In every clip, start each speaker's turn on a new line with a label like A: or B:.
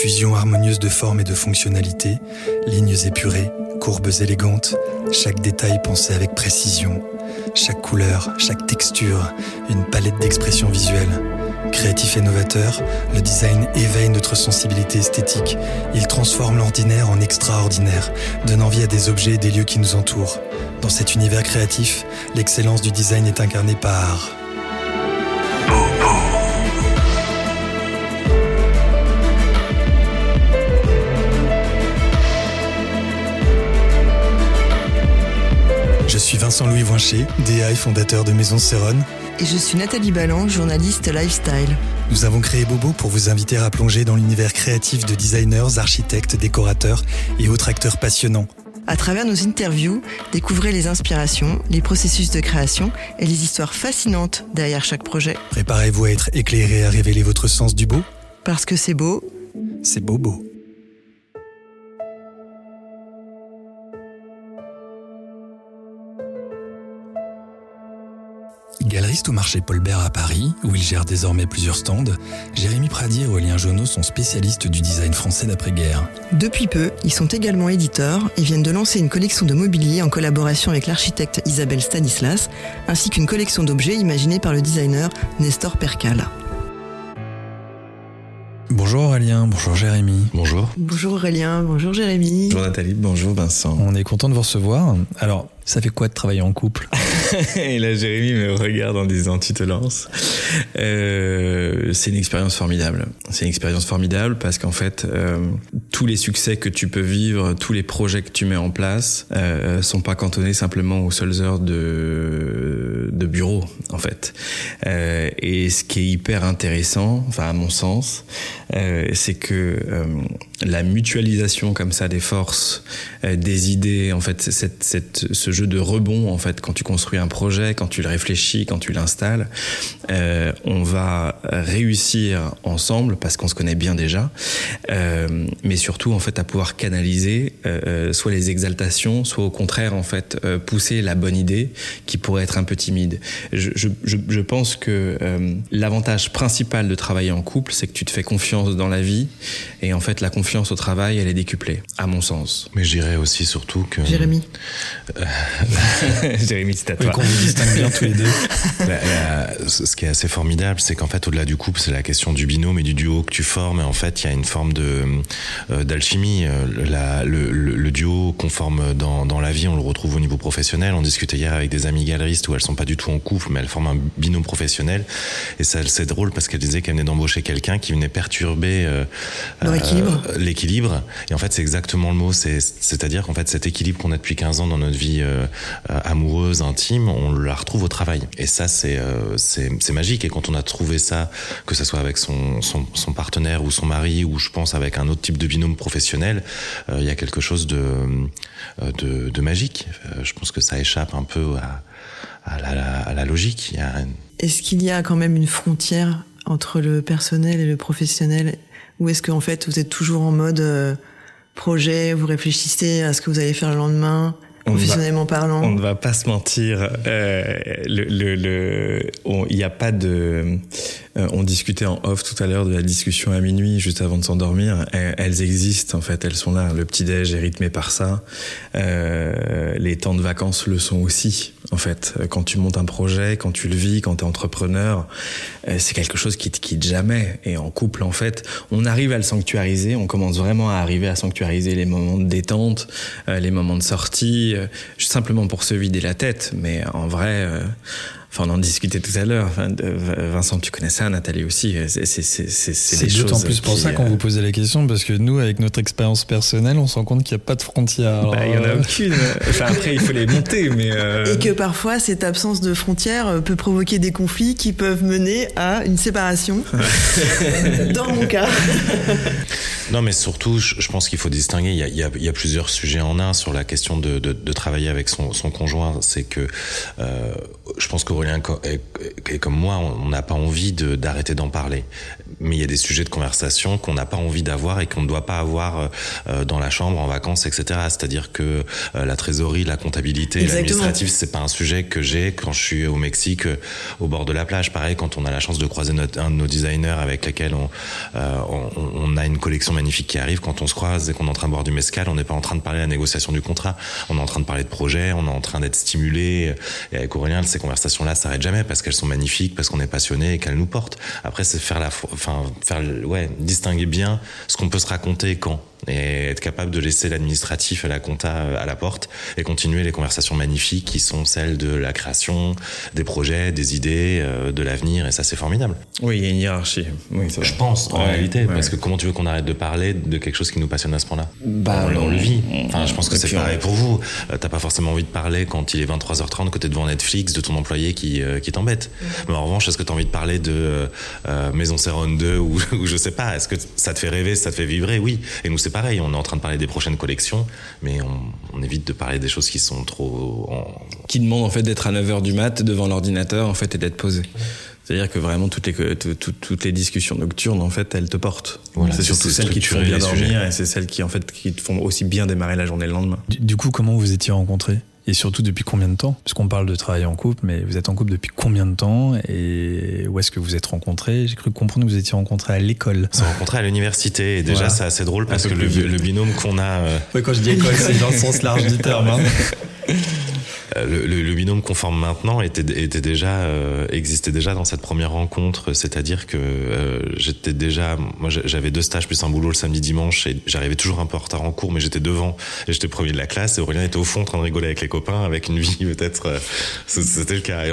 A: Fusion harmonieuse de forme et de fonctionnalité, lignes épurées, courbes élégantes, chaque détail pensé avec précision, chaque couleur, chaque texture, une palette d'expressions visuelles. Créatif et novateur, le design éveille notre sensibilité esthétique. Il transforme l'ordinaire en extraordinaire, donne envie à des objets et des lieux qui nous entourent. Dans cet univers créatif, l'excellence du design est incarnée par suis Vincent-Louis Voincher, DA et fondateur de Maison Céronne.
B: Et je suis Nathalie Balland, journaliste lifestyle.
A: Nous avons créé Bobo pour vous inviter à plonger dans l'univers créatif de designers, architectes, décorateurs et autres acteurs passionnants.
B: À travers nos interviews, découvrez les inspirations, les processus de création et les histoires fascinantes derrière chaque projet.
A: Préparez-vous à être éclairé à révéler votre sens du beau.
B: Parce que c'est beau.
A: C'est Bobo. Galeriste au marché Paul Bert à Paris, où il gère désormais plusieurs stands, Jérémy Pradier et Aurélien Jonot sont spécialistes du design français d'après-guerre.
B: Depuis peu, ils sont également éditeurs et viennent de lancer une collection de mobilier en collaboration avec l'architecte Isabelle Stanislas, ainsi qu'une collection d'objets imaginés par le designer Nestor Percal.
A: Bonjour Aurélien, bonjour Jérémy.
C: Bonjour.
B: Bonjour Aurélien, bonjour Jérémy.
C: Bonjour Nathalie, bonjour Vincent.
A: On est content de vous recevoir. Alors, ça fait quoi de travailler en couple?
C: Et là, Jérémy me regarde en disant Tu te lances. Euh, c'est une expérience formidable. C'est une expérience formidable parce qu'en fait, euh, tous les succès que tu peux vivre, tous les projets que tu mets en place, euh, sont pas cantonnés simplement aux seules heures de, de bureau, en fait. Euh, et ce qui est hyper intéressant, enfin à mon sens, euh, c'est que euh, la mutualisation comme ça des forces, euh, des idées, en fait, cette, ce jeu de rebond, en fait, quand tu construis un projet, quand tu le réfléchis, quand tu l'installes, euh, on va réussir ensemble parce qu'on se connaît bien déjà, euh, mais surtout en fait à pouvoir canaliser euh, soit les exaltations, soit au contraire en fait euh, pousser la bonne idée qui pourrait être un peu timide. Je, je, je, pense que euh, l'avantage principal de travailler en couple, c'est que tu te fais confiance dans la vie et en fait la confiance au travail, elle est décuplée, à mon sens.
D: Mais je dirais aussi surtout que.
B: Jérémy.
C: Jérémy, c'est à
A: Oui,
C: toi.
A: qu'on vous distingue bien tous les deux.
D: La- la- ce qui est assez formidable, c'est qu'en fait, au-delà du couple, c'est la question du binôme et du duo que tu formes. Et en fait, il y a une forme de euh, d'alchimie. Euh, la- le, le- le duo qu'on forme dans, dans la vie, on le retrouve au niveau professionnel. On discutait hier avec des amies galeristes où elles sont pas du tout en couple, mais elles forment un binôme professionnel. Et ça, c'est drôle parce qu'elles disaient qu'elles venaient d'embaucher quelqu'un qui venait perturber euh,
B: Leur équilibre.
D: L'équilibre. Et en fait, c'est exactement le mot. C'est, c'est-à-dire qu'en fait, cet équilibre qu'on a depuis 15 ans dans notre vie euh, euh, amoureuse, intime, on la retrouve au travail. Et ça, c'est, euh, magique. Et quand on a trouvé ça, que ce soit avec son, son, partenaire ou son mari, ou je pense avec un autre type de binôme professionnel, euh, il y a quelque chose de, de, magique. Je pense que ça échappe un peu à, à, la, logique.
B: Est-ce qu'il y a quand même une frontière entre le personnel et le professionnel? Ou est-ce qu'en fait vous êtes toujours en mode euh, projet, vous réfléchissez à ce que vous allez faire le lendemain,
C: On va-
B: professionnellement parlant
C: On ne va pas se mentir. euh, le, le, le- on- il n'y a pas de. euh, on discutait en off tout à l'heure de la discussion à minuit, juste avant de s'endormir. Elles, elles existent en fait, elles sont là. Le petit déj est rythmé par ça. Euh, les temps de vacances le sont aussi. En fait, quand tu montes un projet, quand tu le vis, quand tu es entrepreneur, euh, c'est quelque chose qui te quitte jamais. Et en couple, en fait, on arrive à le sanctuariser. On commence vraiment à arriver à sanctuariser les moments de détente, euh, les moments de sortie, euh, simplement pour se vider la tête. Mais en vrai, euh, enfin, on en discutait tout à l'heure. Enfin, Vincent, tu connais ça, Nathalie aussi. C'est
A: d'autant plus pour
C: qui,
A: ça qu'on
C: euh,
A: vous posait la question, parce que nous, avec notre expérience personnelle, on se rend compte qu'il n'y a pas de frontières.
C: bah, il y en a aucune. Enfin, après, il faut les monter, mais. euh,
B: Et que parfois cette absence de frontières euh, peut provoquer des conflits qui peuvent mener à une séparation. Dans mon cas.
D: Non, mais surtout, je, pense qu'il faut distinguer. Il y, a, il, y a, il y a plusieurs sujets en un sur la question de, de, de travailler avec son, son conjoint. C'est que euh, je pense qu'Aurélien est comme moi, on n'a pas envie d'arrêter d'en parler. Mais il y a des sujets de conversation qu'on n'a pas envie d'avoir et qu'on ne doit pas avoir euh, dans la chambre en vacances, etc. C'est-à-dire que euh, la trésorerie, la comptabilité, l'administratif, c'est pas un sujet que j'ai quand je suis au Mexique, au bord de la plage. Pareil, quand on a la chance de croiser notre, un de nos designers avec lesquels on, on, on, a une collection magnifique qui arrive, quand on se croise et qu'on est en train de boire du mescal, on n'est pas en train de parler de la négociation du contrat, on est en train de parler de projet, on est en train d'être stimulé. Et avec Aurélien, ces conversations-là s'arrêtent jamais parce qu'elles sont magnifiques, parce qu'on est passionné et qu'elles nous portent. Après, c'est faire la, enfin, ouais, distinguer bien ce qu'on peut se raconter quand et être capable de laisser l'administratif à la compta à la porte et continuer les conversations magnifiques qui sont celles de la création, des projets, des idées, euh, de l'avenir et ça c'est formidable.
C: Oui, il y a une hiérarchie. Oui,
D: je pense en réalité parce que comment tu veux qu'on arrête de parler de quelque chose qui nous passionne à ce point-là? Bah, on, le vit. Enfin, je pense que c'est pareil pour vous. Euh, t'as pas forcément envie de parler quand il est 23h30 côté devant Netflix de ton employé qui, euh, qui t'embête. Mais en revanche, est-ce que tu as envie de parler de Maison Serron 2 ou, ou je sais pas, est-ce que ça te fait rêver, ça te fait vibrer? Oui. Et nous c'est pareil, on est en train de parler des prochaines collections, mais on, évite de parler des choses qui sont trop...
C: Qui demandent en fait d'être à 9h du mat devant l'ordinateur en fait et d'être posé. C'est-à-dire que vraiment toutes les toutes, les discussions nocturnes en fait elles te portent. c'est surtout celles qui te font bien dormir et c'est celles qui en fait qui te font aussi bien démarrer la journée le lendemain.
A: Du, coup, comment vous étiez rencontrés? Et surtout depuis combien de temps? Puisqu'on parle de travailler en couple, mais vous êtes en couple depuis combien de temps? Et où est-ce que vous êtes rencontrés? J'ai cru comprendre que vous étiez rencontrés à l'école.
D: On s'est rencontrés à l'université. Et déjà, c'est assez drôle parce que le, binôme qu'on a. Euh,
C: quand je dis école, c'est dans le sens large du terme. Hein.
D: Euh, le, le, binôme qu'on forme maintenant était, était déjà euh, existait déjà dans cette première rencontre, c'est-à-dire que euh, j'étais déjà, moi j'avais deux stages plus un boulot le samedi dimanche et j'arrivais toujours un peu en retard en cours, mais j'étais devant et j'étais premier de la classe et Aurélien était au fond en train de rigoler avec les copains, avec une vie peut-être, c'était le cas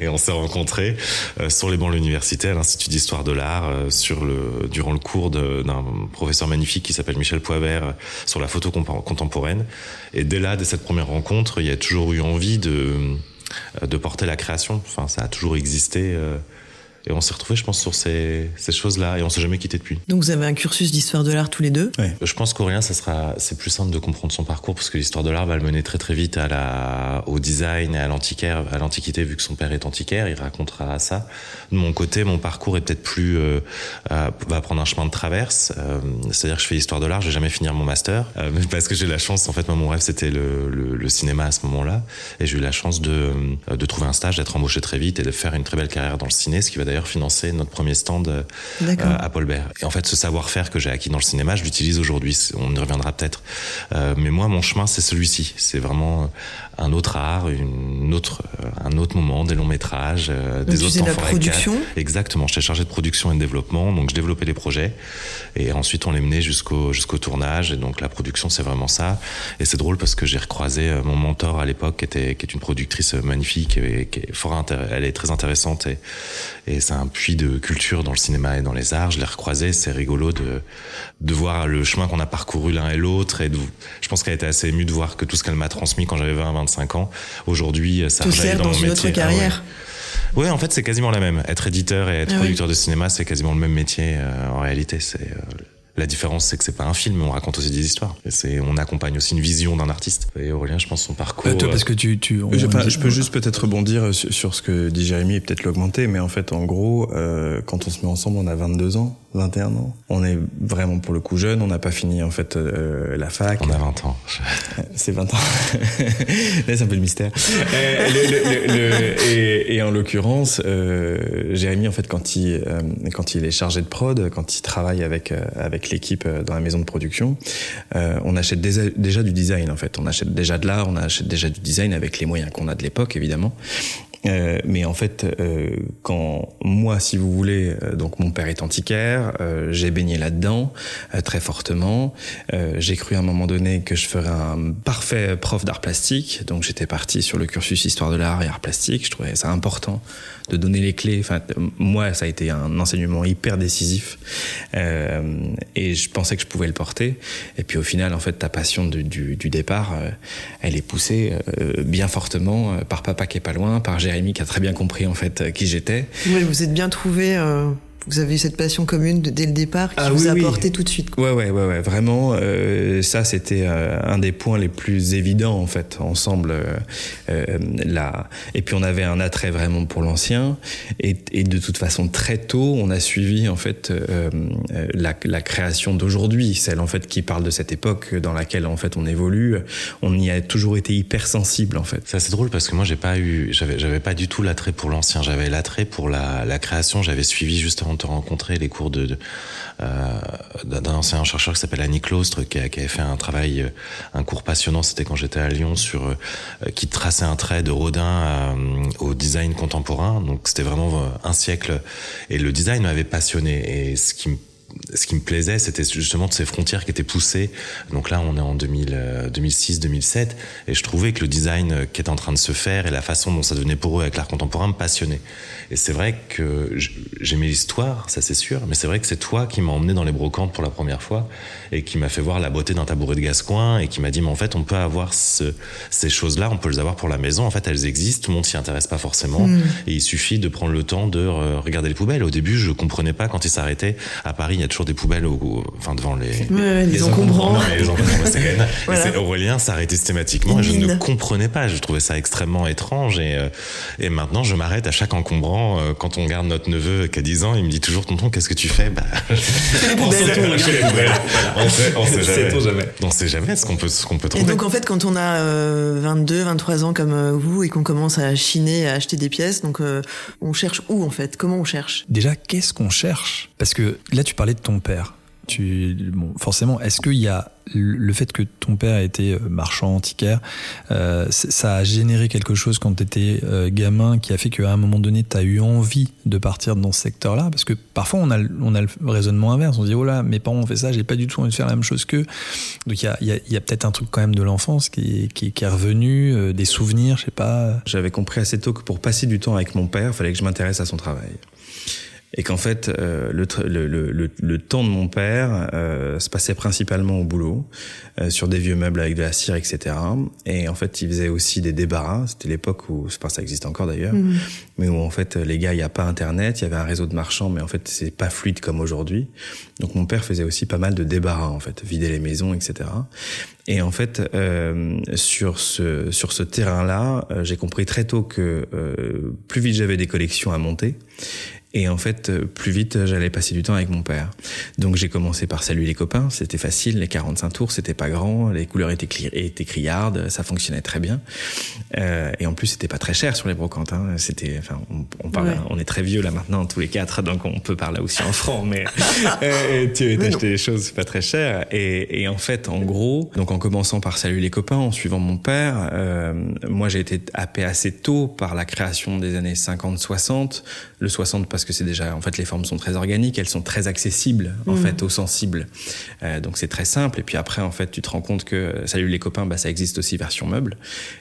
D: et on, s'est rencontrés sur les bancs de l'université à l'institut d'histoire de l'art sur le durant le cours d'un professeur magnifique qui s'appelle Michel Poivert sur la photo contemporaine. Et dès là, dès cette première rencontre, il y a toujours eu envie de, porter la création. Enfin, ça a toujours existé. Euh, et on s'est retrouvés, je pense, sur ces, ces choses-là et on s'est jamais quitté depuis.
B: Donc vous avez un cursus d'histoire de l'art tous les deux
D: ouais. Je pense qu'Aurélien, ça sera, c'est plus simple de comprendre son parcours parce que l'histoire de l'art va le mener très très vite à la, au design et à l'antiquaire, à l'antiquité vu que son père est antiquaire, il racontera ça. De mon côté, mon parcours est peut-être plus, euh, euh, va prendre un chemin de traverse. Euh, c'est-à-dire que je fais histoire de l'art, je vais jamais finir mon master euh, parce que j'ai la chance. En fait, moi, mon rêve c'était le, le, le, cinéma à ce moment-là et j'ai eu la chance de, de trouver un stage, d'être embauché très vite et de faire une très belle carrière dans le ciné, ce qui va d'ailleurs financer notre premier stand euh, à Paul Bert. Et en fait, ce savoir-faire que j'ai acquis dans le cinéma, je l'utilise aujourd'hui. On y reviendra peut-être. Euh, mais moi, mon chemin, c'est celui-ci. C'est vraiment un autre art, une autre, euh, un autre moment, des longs métrages, euh, des autres temps
B: la production.
D: Exactement. J'étais chargé de production et de développement, donc je développais les projets et ensuite on les menait jusqu'au jusqu'au tournage. Et donc la production, c'est vraiment ça. Et c'est drôle parce que j'ai recroisé euh, mon mentor à l'époque, qui était qui est une productrice magnifique et qui est fort elle est très intéressante et et c'est un puits de culture dans le cinéma et dans les arts. Je l'ai recroisé, c'est rigolo de de voir le chemin qu'on a parcouru l'un et l'autre et de, je pense qu'elle était assez émue de voir que tout ce qu'elle m'a transmis quand j'avais 20 25 ans. Aujourd'hui, ça
B: Tout sert dans, dans une autre carrière.
D: Ah ouais. en fait, c'est quasiment la même. Être éditeur et être ah producteur de cinéma, c'est quasiment le même métier euh, en réalité. C'est euh, la différence, c'est que c'est pas un film, on raconte aussi des histoires. Et c'est, on accompagne aussi une vision d'un artiste. Et Aurélien, je pense son parcours.
A: Bah, toi, parce que tu, tu
C: je, peux juste peut-être rebondir sur, ce que dit Jérémy et peut-être l'augmenter, mais en fait, en gros, euh, quand on se met ensemble, on a 22 ans, 21 ans. On est vraiment pour le coup jeune. On n'a pas fini en fait euh, la fac.
D: On a 20 ans.
C: C'est 20 ans. Laisse un peu le mystère. Euh, le, le, et, et, en l'occurrence, euh, Jérémy en fait quand il euh, quand il est chargé de prod, quand il travaille avec avec l'équipe euh, dans la maison de production, euh, on achète déjà, déjà, du design en fait. On achète déjà de l'art, on achète déjà du design avec les moyens qu'on a de l'époque évidemment. Euh, mais en fait, euh, quand moi, si vous voulez, euh, donc mon père est antiquaire, euh, j'ai baigné là-dedans très fortement. j'ai cru à un moment donné que je ferais un parfait prof d'art plastique, donc j'étais parti sur le cursus histoire de l'art et art plastique. Je trouvais ça important de donner les clés. Enfin, moi, ça a été un enseignement hyper décisif, et je pensais que je pouvais le porter. Et puis au final, en fait, ta passion du, du, du départ, elle est poussée bien fortement par papa qui est pas loin, par Jérémy qui a très bien compris en fait qui j'étais.
B: Oui, vous êtes bien trouvé euh, vous avez eu cette passion commune dès le départ qui ah vous a porté tout de suite.
C: Ouais, ouais, ouais, ouais. Vraiment, euh, ça, c'était euh, un des points les plus évidents, en fait, ensemble. Euh, là. Et puis, on avait un attrait vraiment pour l'ancien. Et, et, de toute façon, très tôt, on a suivi, en fait, la, la, création d'aujourd'hui, celle, en fait, qui parle de cette époque dans laquelle, en fait, on évolue. On y a toujours été hypersensible, en fait.
D: C'est assez drôle parce que moi, j'ai pas eu, j'avais, j'avais pas du tout l'attrait pour l'ancien. J'avais l'attrait pour la, la création. J'avais suivi justement te rencontrer les cours euh, d'un ancien chercheur qui s'appelle Annie Claustre, qui, avait fait un travail, euh, un cours passionnant, c'était quand j'étais à Lyon, sur euh, qui traçait un trait de Rodin au design contemporain. Donc c'était vraiment un siècle, et le design m'avait passionné. Et ce qui me ce qui me plaisait, c'était justement de ces frontières qui étaient poussées. Donc là, on est en 2000, 2006, 2007, et je trouvais que le design qui était en train de se faire et la façon dont ça devenait pour eux avec l'art contemporain me passionnait. Et c'est vrai que j'aimais l'histoire, ça c'est sûr, mais c'est vrai que c'est toi qui m'as emmené dans les brocantes pour la première fois et qui m'a fait voir la beauté d'un tabouret de Gascoin et qui m'a dit, mais en fait, on peut avoir ce, ces choses-là, on peut les avoir pour la maison. En fait, elles existent, tout le monde s'y intéresse pas forcément. Hmm. Et il suffit de prendre le temps de regarder les poubelles. Au début, je comprenais pas quand ils s'arrêtaient. À Paris, il y a toujours des poubelles au, enfin, devant les,
B: ouais, les, encombrants.
D: les encombrants, voilà. Aurélien s'arrêtait systématiquement et je ne comprenais pas. Je trouvais ça extrêmement étrange et, euh, et maintenant, je m'arrête à chaque encombrant euh, quand on garde notre neveu qui a 10 ans, il me dit toujours Tonton, qu'est-ce que tu fais? Bah,
B: on, sait,
D: on, sait, jamais. On sait jamais ce qu'on peut, ce qu'on peut trouver.
B: Et donc en fait, quand on a 22, euh, 23 ans comme euh, vous et qu'on commence à chiner, à acheter des pièces, donc on cherche où en fait? Comment on cherche?
A: Déjà, qu'est-ce qu'on cherche? Parce que là, tu parlais de ton père. Tu, bon, forcément, est-ce qu'il y a le fait que ton père était euh, marchand antiquaire, euh, ça a généré quelque chose quand tu étais euh, gamin qui a fait qu'à un moment donné, tu as eu envie de partir dans ce secteur-là? Parce que parfois, on a, on a le raisonnement inverse. On se dit, oh là, mes parents ont fait ça, j'ai pas du tout envie de faire la même chose qu'eux. Donc il y a, y a, a peut-être un truc quand même de l'enfance qui, qui, qui, est revenu, des souvenirs, je sais pas.
C: J'avais compris assez tôt que pour passer du temps avec mon père, il fallait que je m'intéresse à son travail et qu'en fait euh, le, le, le, le, temps de mon père euh, se passait principalement au boulot, euh, sur des vieux meubles avec de la cire, etc. Et en fait, il faisait aussi des débarras. C'était l'époque où, je pense ça existe encore d'ailleurs, mmh. mais où en fait les gars, il n'y a pas Internet, il y avait un réseau de marchands, mais en fait c'est pas fluide comme aujourd'hui. Donc mon père faisait aussi pas mal de débarras en fait, vider les maisons, etc. Et en fait, euh, sur ce sur ce terrain-là, euh, j'ai compris très tôt que euh, plus vite j'avais des collections à monter, et en fait, euh, plus vite, j'allais passer du temps avec mon père. Donc j'ai commencé par saluer les copains, c'était facile, les 45 tours, c'était pas grand, les couleurs étaient, étaient criardes, ça fonctionnait très bien. Euh, et en plus, c'était pas très cher sur les brocantes. Hein. C'était, enfin, on, on parle, on est très vieux là maintenant, tous les quatre, donc on peut parler aussi en francs, mais euh, tu as acheté des choses pas très chères. Et, et, en fait, en gros, donc en commençant par saluer les copains, en suivant mon père, euh, moi j'ai été happé assez tôt par la création des années 50-60, le 60 parce que c'est déjà, en fait, les formes sont très organiques, elles sont très accessibles, en mmh. fait, aux sensibles. Euh, donc c'est très simple. Et puis après, en fait, tu te rends compte que, euh, salut les copains, bah, ça existe aussi version meuble.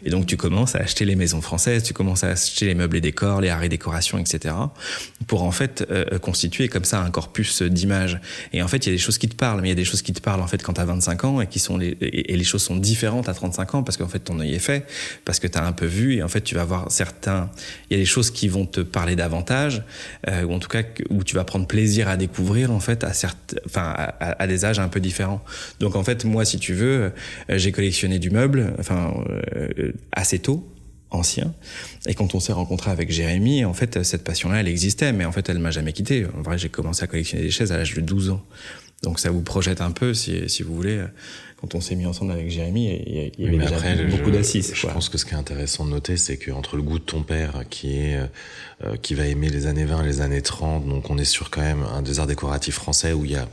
C: Et donc tu commences à acheter les maisons françaises, tu commences à acheter les meubles et décors, les arrêts décorations, etc. Pour en fait euh, constituer comme ça un corpus d'images. Et en fait, il y a des choses qui te parlent, mais il y a des choses qui te parlent en fait quand tu as 25 ans et qui sont les, et les choses sont différentes à 35 ans parce qu'en fait ton œil est fait, parce que tu as un peu vu et en fait tu vas voir certains, il y a des choses qui vont te parler davantage, euh, ou en tout cas où tu vas prendre plaisir à découvrir en fait à certes, enfin à, des âges un peu différents. Donc en fait moi si tu veux, euh, j'ai collectionné du meuble, enfin euh, assez tôt ancien. Et quand on s'est rencontré avec Jérémy, en fait, cette passion-là, elle existait, mais en fait, elle m'a jamais quitté. En vrai, j'ai commencé à collectionner des chaises à l'âge de 12 ans. Donc ça vous projette un peu, si, si vous voulez, quand on s'est mis ensemble avec Jérémy, il y, avait déjà beaucoup d'assises.
D: Je pense que ce qui est intéressant de noter, c'est qu'entre le goût de ton père, qui est euh, qui va aimer les années 20, les années 30, donc on est sur quand même un des arts décoratifs français où il y a,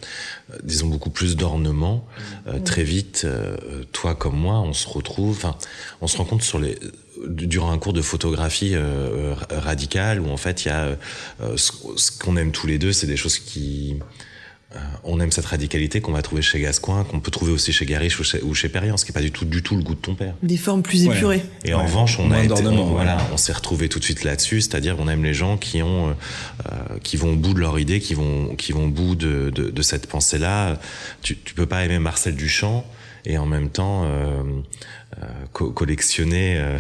D: euh, disons, beaucoup plus d'ornements. Euh, très vite, toi comme moi, on se retrouve, enfin, on se rend compte sur les durant un cours de photographie radicale où en fait il y a ce qu'on aime tous les deux, c'est des choses qui euh, on aime cette radicalité qu'on va trouver chez Gascoin, qu'on peut trouver aussi chez Garish ou chez, ou chez Perriand, ce qui n'est pas du tout, du tout le goût de ton père.
B: Des formes plus épurées.
D: Et en revanche, on a été, voilà, on s'est retrouvé tout de suite là-dessus, c'est-à-dire on aime les gens qui ont, euh, euh, qui vont au bout de leur idée, qui vont, qui vont au bout de, de, de cette pensée-là. Tu, tu peux pas aimer Marcel Duchamp et en même temps euh, euh, collectionner euh,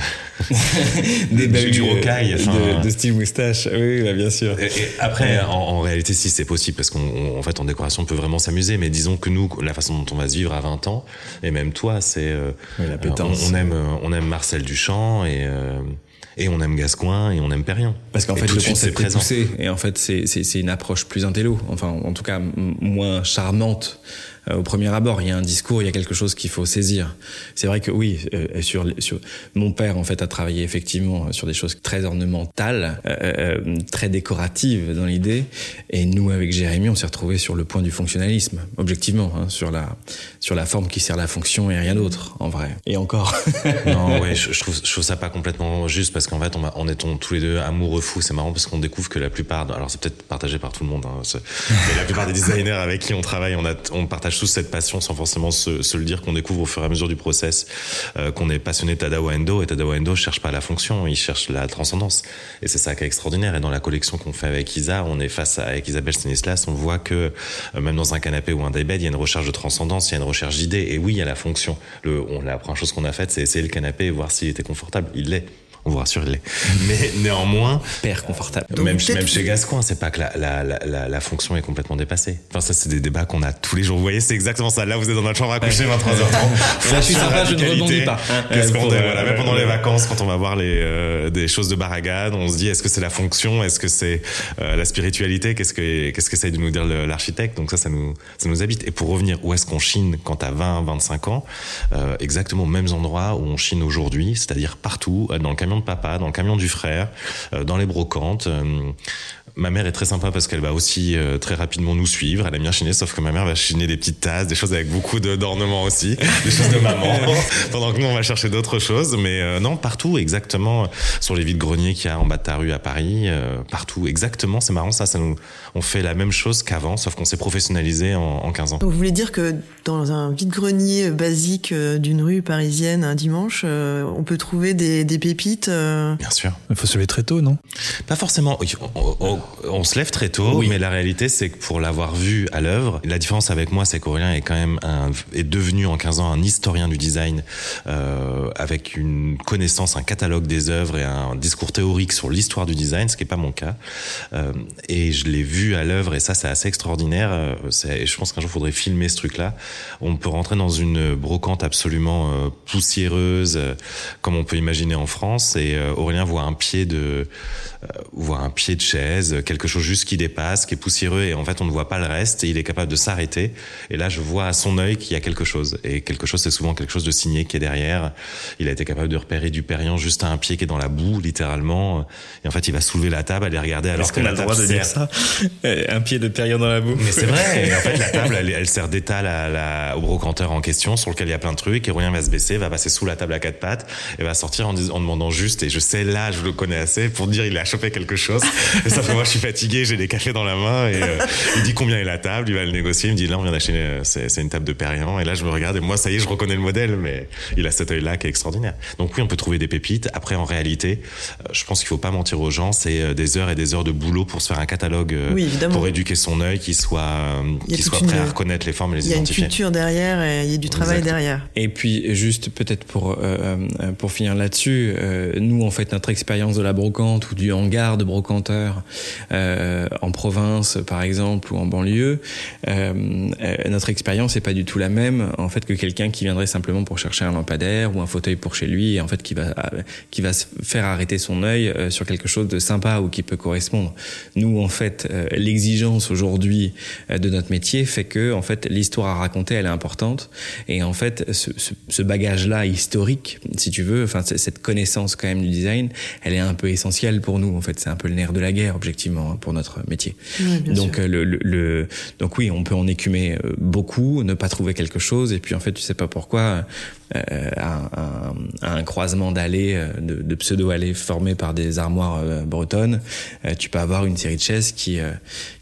C: des
D: du, du rocaille
C: de, de, style moustache. Oui, bah, bien sûr.
D: Et, après, en, en, réalité, si c'est possible, parce qu'en fait, en décoration, on peut vraiment s'amuser. Mais disons que nous, la façon dont on va se vivre à 20 ans, et même toi, c'est
C: oui,
D: on, on, aime on aime Marcel Duchamp et et on aime Gascoin et on aime Perrien.
C: Parce qu'en fait, le concept est, poussé et en fait, c'est une approche plus intello, enfin, en tout cas, moins charmante euh, au premier abord. Il y a un discours, il y a quelque chose qu'il faut saisir. C'est vrai que oui, euh, sur, sur mon père en fait a travaillé effectivement sur des choses très ornementales, euh, euh très décoratives dans l'idée, et nous avec Jérémy, on s'est retrouvé sur le point du fonctionnalisme, objectivement, hein, sur la sur la forme qui sert la fonction et rien d'autre en vrai. Et encore.
D: non, ouais, je, je, trouve je trouve ça pas complètement juste parce qu'en fait on, on est tous les deux amoureux fous. C'est marrant parce qu'on découvre que la plupart, alors c'est peut-être partagé par tout le monde, hein, mais la plupart des designers avec qui on travaille, on a on partage tous cette passion sans forcément se, le dire qu'on découvre au fur et à mesure du process euh, qu'on est passionné Tadao Endo et Tadao Endo cherche pas la fonction, il cherche la transcendance et c'est ça qui est extraordinaire et dans la collection qu'on fait avec Isa, on est face à, avec Isabelle Stanislas, on voit que euh, même dans un canapé ou un daybed, il y a une recherche de transcendance, il y a une recherche d'idées et oui, il y a la fonction. Le, on, la première chose qu'on a faite, c'est essayer le canapé et voir s'il était confortable. Il l'est on vous rassure, il Mais néanmoins,
C: père confortable.
D: même, même chez Gascoin, c'est pas que la, la, la, la, fonction est complètement dépassée. Enfin, ça, c'est des débats qu'on a tous les jours. Vous voyez, c'est exactement ça. Là, vous êtes dans notre chambre à coucher, 23h30.
C: je suis sympa, je ne rebondis pas.
D: Qu'est-ce qu'on voilà, même pendant les vacances, quand on va voir les euh, des choses de baragade, on se dit est-ce que c'est la fonction, est-ce que c'est euh, la spiritualité, qu'est-ce que qu'est-ce de nous dire l'architecte? Donc ça, ça nous ça nous habite. Et pour revenir, où est-ce qu'on chine quand t'as 20, 25 ans? Euh, Exactement aux mêmes endroits où on chine aujourd'hui, c'est-à-dire partout, dans le camion de papa, dans le camion du frère, euh, dans les brocantes. Euh, Ma mère est très sympa parce qu'elle va aussi euh, très rapidement nous suivre. Elle aime bien chiner, sauf que ma mère va chiner des petites tasses, des choses avec beaucoup d'ornements aussi, des choses de maman, pendant que nous on va chercher d'autres choses. Mais euh, non, partout, exactement, sur les vides greniers qu'il y a en bas de ta rue à Paris, euh, partout, exactement. C'est marrant ça, ça nous, on fait la même chose qu'avant, sauf qu'on s'est professionnalisé en, en, 15 ans.
B: Donc vous voulez dire que dans un vide grenier basique d'une rue parisienne un dimanche, on peut trouver des, des pépites
D: Bien sûr.
A: Il faut se lever très tôt, non?
D: Pas forcément. On, on, on se lève très tôt, oui. mais la réalité, c'est que pour l'avoir vu à l'œuvre, la différence avec moi, c'est qu'Aurélien est quand même un, est devenu en 15 ans un historien du design, euh, avec une connaissance, un catalogue des œuvres et un discours théorique sur l'histoire du design, ce qui est pas mon cas. Euh, et je l'ai vu à l'œuvre, et ça, c'est assez extraordinaire. Euh, je pense qu'un jour, il faudrait filmer ce truc-là. On peut rentrer dans une brocante absolument euh, poussiéreuse, euh, comme on peut imaginer en France, et euh, Aurélien voit un pied de voit un pied de chaise, quelque chose juste qui dépasse, qui est poussiéreux et en fait on ne voit pas le reste et il est capable de s'arrêter. Et là je vois à son œil qu'il y a quelque chose et quelque chose c'est souvent quelque chose de signé qui est derrière. Il a été capable de repérer du Perriand juste à un pied qui est dans la boue littéralement et en fait il va soulever la table, aller regarder alors
C: Est-ce qu'on a le droit de dire ça Un pied de Perriand dans la boue.
D: Mais c'est vrai. et en fait la table elle, elle sert d'étal à la, au brocanteur en question sur lequel il y a plein de trucs et rien va se baisser, va passer sous la table à quatre pattes et va sortir en, en demandant juste et je sais là je le connais assez pour dire il a chopé quelque chose. Et sauf que moi, je suis fatigué, j'ai des cafés dans la main et euh, il dit combien est la table, il va le négocier, il me dit là, on vient d'acheter, euh, c'est une table de Perriand. Et là, je me regarde et moi, ça y est, je reconnais le modèle, mais il a cet œil-là qui est extraordinaire. Donc oui, on peut trouver des pépites. Après, en réalité, euh, je pense qu'il faut pas mentir aux gens, c'est des heures et des heures de boulot pour se faire un catalogue,
B: oui,
D: pour éduquer son œil, qui soit, qui soit prêt une... à reconnaître les formes et les identifier.
B: Il y a une culture derrière et il y a du travail exact. derrière.
C: Et puis, juste peut-être pour, euh, pour finir là-dessus, euh, nous, en fait, notre expérience de la brocante ou du hangar de brocanteur euh, en province, par exemple, ou en banlieue, euh, notre expérience n'est pas du tout la même en fait que quelqu'un qui viendrait simplement pour chercher un lampadaire ou un fauteuil pour chez lui, et en fait qui va qui va se faire arrêter son œil euh, sur quelque chose de sympa ou qui peut correspondre. Nous, en fait, euh, l'exigence aujourd'hui euh, de notre métier fait que en fait l'histoire à raconter elle est importante et en fait ce, ce, ce bagage-là historique, si tu veux, enfin cette connaissance quand même du design, elle est un peu essentielle pour nous. En fait, c'est un peu le nerf de la guerre objectivement pour notre métier.
B: Oui,
C: donc
B: sûr.
C: le, le, le, donc oui, on peut en écumer beaucoup, ne pas trouver quelque chose et puis en fait tu sais pas pourquoi euh, à, un, croisement d'allées de, de pseudo allées formées par des armoires euh, bretonnes, euh, tu peux avoir une série de chaises qui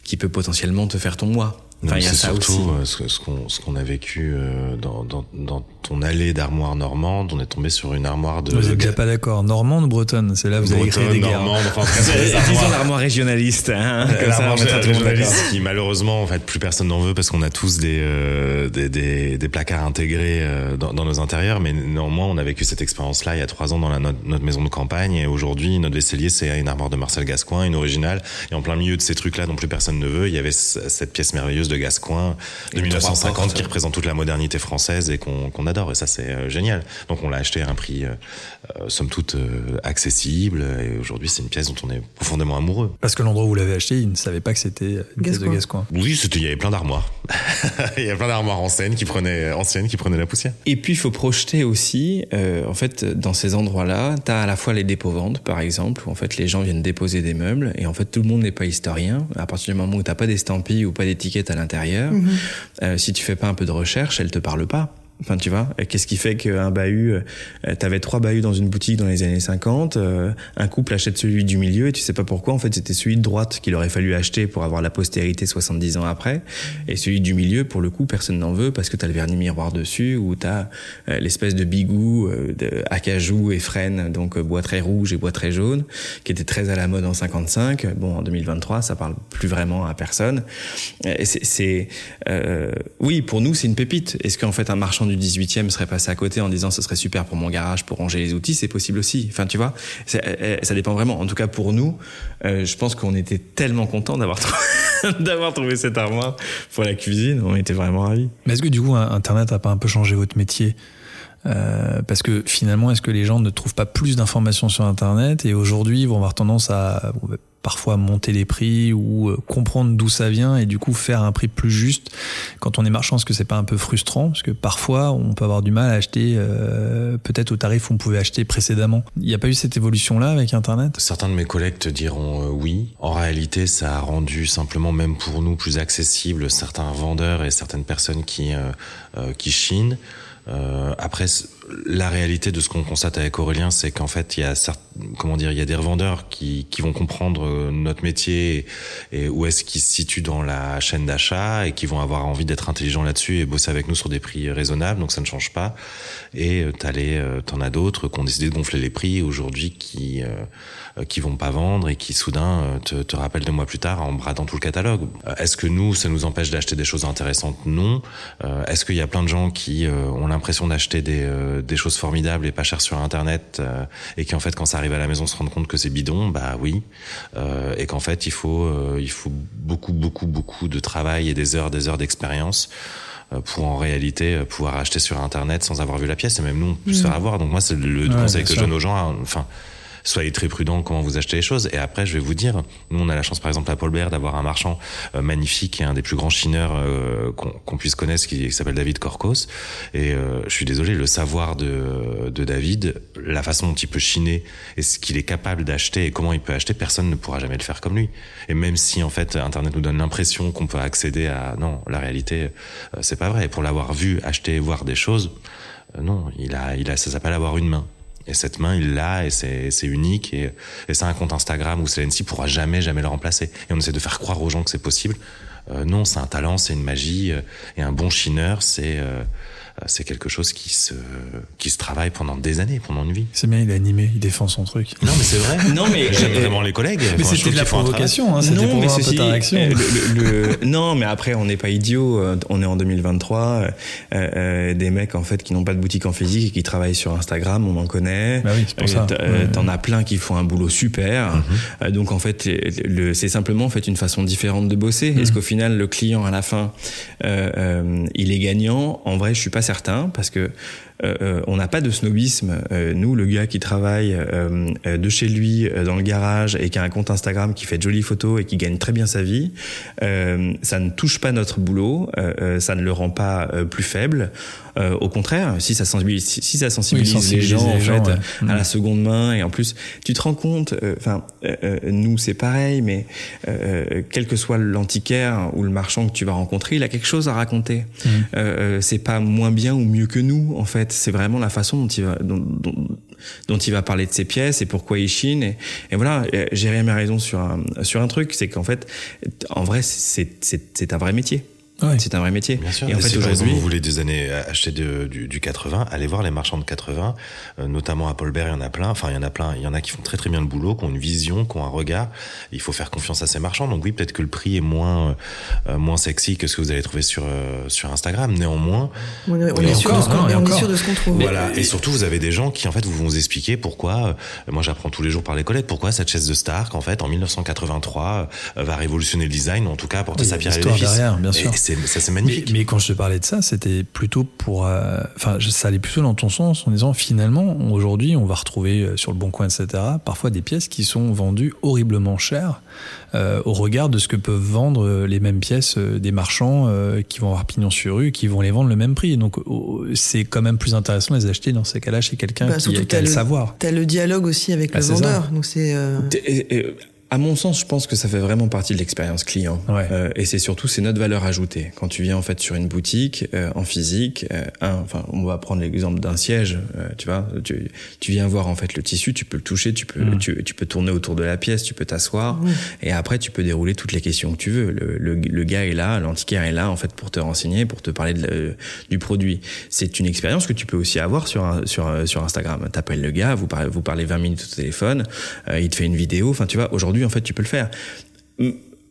C: qui peut potentiellement te faire ton moi Enfin, il y a ça
D: surtout
C: aussi.
D: euh, ce, ce qu'on ce qu'on a vécu euh, dans, dans, dans ton allée d'armoire normande. On est tombé sur une armoire de.
A: Vous êtes déjà pas d'accord. Normande ou bretonne C'est là vous avez créé
D: Bretonne,
A: des guerres.
D: normande, enfin,
C: Disons l'armoire régionaliste, hein, comme ça,
D: L'armoire régionaliste qui malheureusement en fait plus personne n'en veut parce qu'on a tous des, euh, des, des, des placards intégrés euh, dans, dans nos intérieurs mais néanmoins on a vécu cette expérience là il y a trois ans dans la, notre, notre maison de campagne et aujourd'hui notre vaisselier c'est une armoire de Marcel Gascoigne une originale et en plein milieu de ces trucs là dont plus personne ne veut il y avait cette pièce merveilleuse de Gascoigne de
C: Et
D: 1950
C: trois portes.
D: qui représente toute la modernité française et qu'on adore et ça c'est euh, génial donc on l'a acheté à un prix euh, euh, somme toute euh, accessible et aujourd'hui c'est une pièce dont on est profondément amoureux
A: Parce que l'endroit où vous l'avez acheté, il ne savait pas que c'était une pièce de
B: Gascoigne.
D: Oui, il y avait plein d'armoires. il y avait plein d'armoires anciennes qui prenaient, anciennes qui prenaient la poussière.
C: Et puis il faut projeter aussi, euh, en fait, dans ces endroits-là, tu as à la fois les dépôts-ventes, par exemple, où en fait les gens viennent déposer des meubles, et en fait tout le monde n'est pas historien. À partir du moment où t'as pas d'estampille ou pas d'étiquette à l'intérieur, euh, si tu fais pas un peu de recherche, elle te parle pas. Enfin, tu vois, qu'est-ce qui fait qu'un bahut, euh, t'avais trois bahuts dans une boutique dans les années 50, euh, un couple achète celui du milieu et tu sais pas pourquoi, en fait, c'était celui de droite qu'il aurait fallu acheter pour avoir la postérité 70 ans après, et celui du milieu, pour le coup, personne n'en veut parce que t'as le vernis miroir dessus ou t'as euh, l'espèce de bigou euh, de acajou et frêne, donc euh, bois très rouge et bois très jaune, qui était très à la mode en 55. Bon, en 2023, ça parle plus vraiment à personne. C'est, euh, oui, pour nous, c'est une pépite. Est-ce qu'en fait, un marchand du 18e serait passé à côté en disant ce serait super pour mon garage pour ranger les outils C'est possible aussi. Enfin, tu vois, c'est- euh, ça dépend vraiment. En tout cas, pour nous, euh, je pense qu'on était tellement contents d'avoir trouvé, d'avoir trouvé cette armoire pour la cuisine. On était vraiment ravis.
A: Mais est-ce que du coup, Internet a pas un peu changé votre métier? Euh, parce que finalement, est-ce que les gens ne trouvent pas plus d'informations sur Internet? Et aujourd'hui vont avoir tendance à parfois monter les prix ou euh, comprendre d'où ça vient et du coup faire un prix plus juste quand on est marchand Est-ce que c'est pas un peu frustrant? Parce que parfois on peut avoir du mal à acheter euh, peut-être au tarif où on pouvait acheter précédemment. Il n'y a pas eu cette évolution là avec Internet?
D: Certains de mes collègues te diront euh, oui. En réalité, ça a rendu simplement, même pour nous, plus accessible certains vendeurs et certaines personnes qui, qui chinent. Euh, après, la réalité de ce qu'on constate avec Aurélien, c'est qu'en fait, il y a comment dire, il y a des revendeurs qui, qui vont comprendre euh, notre métier et, où est-ce qu'ils se situent dans la chaîne d'achat et qui vont avoir envie d'être intelligents là-dessus et bosser avec nous sur des prix raisonnables. Donc ça ne change pas. Et euh, euh, t'en as d'autres qui ont décidé de gonfler les prix aujourd'hui qui euh, qui vont pas vendre et qui soudain euh, te, te rappellent deux mois plus tard en bradant tout le catalogue. Euh, Est-ce que nous, ça nous empêche d'acheter des choses intéressantes? Non. Euh, Est-ce qu'il y a plein de gens qui euh, ont l'impression d'acheter des, euh, des choses formidables et pas chères sur Internet euh, et qui en fait quand ça arrive à la maison se rendent compte que c'est bidon? Bah oui. Euh, et qu'en fait il faut euh, il faut beaucoup beaucoup beaucoup de travail et des heures des heures d'expérience euh, pour en réalité euh, pouvoir acheter sur internet sans avoir vu la pièce. Et même nous on peut se faire avoir. Donc moi c'est le
A: Ouais,
D: conseil que je donne aux gens hein, enfin soyez très prudents comment vous achetez les choses. Et après je vais vous dire nous on a la chance par exemple à Paul Bert d'avoir un marchand euh, magnifique et un des plus grands chineurs euh, qu'on qu'on puisse connaître qui, qui s'appelle David Corcos. Et euh, je suis désolé le savoir de, de David la façon dont il peut chiner et ce qu'il est capable d'acheter et comment il peut acheter personne ne pourra jamais le faire comme lui. Et même si en fait internet nous donne l'impression qu'on peut accéder à non la réalité euh, c'est pas vrai. Pour l'avoir vu acheter voir des choses euh, non il a il a ça s'appelle avoir une main et cette main, il l'a et c'est unique et, et c'est un compte Instagram où Celency pourra jamais jamais le remplacer. Et on essaie de faire croire aux gens que c'est possible. Euh, non, c'est un talent, c'est une magie euh, et un bon chineur, c'est euh, c'est quelque chose qui se qui se travaille pendant des années, pendant une vie.
A: C'est bien, il est animé, il défend son truc.
D: Non, mais c'est vrai.
C: Non, mais
D: J'aime
C: euh,
D: vraiment les collègues.
A: Mais c'était de la
D: un
A: provocation, hein, c'était pour voir un peu
C: ceci
A: ta réaction.
C: euh, le- le- le- non, mais après, on n'est pas idiot. euh, On est en 2023. euh, euh, des mecs en fait qui n'ont pas de boutique en physique et qui travaillent sur Instagram, on en connaît.
A: Bah oui, c'est pour ça.
C: t- euh,
A: Ouais.
C: T'en as plein qui font un boulot super.
A: Mhm.
C: Euh, donc en fait, c'est simplement en fait une façon différente de bosser.
A: Mhm.
C: Est-ce qu'au final, le client à la fin, euh, euh, il est gagnant? En vrai, je suis pas certain parce que euh, euh, on n'a pas de snobisme. Euh, nous, le gars qui travaille de chez lui dans le garage et qui a un compte Instagram qui fait de jolies photos et qui gagne très bien sa vie, ça ne touche pas notre boulot, ça ne le rend pas plus faible. Euh, au contraire, si ça sensibilise, si, ça sensibilise,
A: sensibilise
C: les gens,
A: les
C: en
A: gens,
C: fait,
A: ouais.
C: à
A: Mm.
C: la seconde main et en plus, tu te rends compte. euh, Enfin, euh, euh, nous c'est pareil, mais euh, quel que soit l'antiquaire ou le marchand que tu vas rencontrer, il a quelque chose à raconter.
A: Mm.
C: Euh, euh, c'est pas moins bien ou mieux que nous, en fait. C'est vraiment la façon dont il va, dont, dont- dont il va parler de ses pièces et pourquoi il chine. Et, et voilà, Jérémy a raison sur un, sur un truc, c'est qu'en fait, en vrai, c'est un vrai métier. C'est un vrai métier.
D: Bien sûr. Et en fait, si aujourd'hui, vous voulez des années acheter du, du, 80, allez voir les marchands de 80, euh, notamment à Paul Bert, il y en a plein. Enfin, il y en a plein. Il y en a qui font très très bien le boulot, qui ont une vision, qui ont un regard. Il faut faire confiance à ces marchands. Donc oui, peut-être que le prix est moins euh, moins sexy que ce que vous allez trouver sur euh, sur Instagram. Néanmoins,
B: on est, sûr, de ce qu'on trouve.
D: Voilà. Et surtout, vous avez des gens qui en fait vous vont vous expliquer pourquoi. moi, j'apprends tous les jours par les collègues pourquoi cette chaise de Stark en fait en 1983 va révolutionner le design, ou en tout cas apporter sa pierre à l'édifice.
A: bien sûr.
D: Et ça, c'est magnifique.
A: Mais, quand je te parlais de ça, c'était plutôt pour. Euh, enfin, ça allait plutôt dans ton sens en disant finalement, aujourd'hui, on va retrouver euh, sur le bon coin, etc., parfois des pièces qui sont vendues horriblement chères euh, au regard de ce que peuvent vendre les mêmes pièces des marchands qui vont avoir pignon sur rue, qui vont les vendre le même prix. Donc, c'est quand même plus intéressant de les acheter dans ces cas-là chez quelqu'un bah, qui, a le savoir.
B: Tu as le dialogue aussi avec bah, le vendeur. Donc, c'est.
C: À mon sens, je pense que ça fait vraiment partie de l'expérience client. Euh, et c'est surtout c'est notre valeur ajoutée. Quand tu viens en fait sur une boutique euh, en physique, euh, un, enfin on va prendre l'exemple d'un siège. Euh, tu vois, tu, tu, viens voir en fait le tissu, tu peux le toucher, tu peux mm. tu, tu, peux tourner autour de la pièce, tu peux t'asseoir et après tu peux dérouler toutes les questions que tu veux. Le, le, le gars est là, l'antiquaire est là en fait pour te renseigner, pour te parler de, du produit. C'est une expérience que tu peux aussi avoir sur sur sur Instagram. T'appelles le gars, vous parlez vous parlez 20 minutes au téléphone, il te fait une vidéo. Enfin tu vois aujourd'hui en fait, tu peux le faire.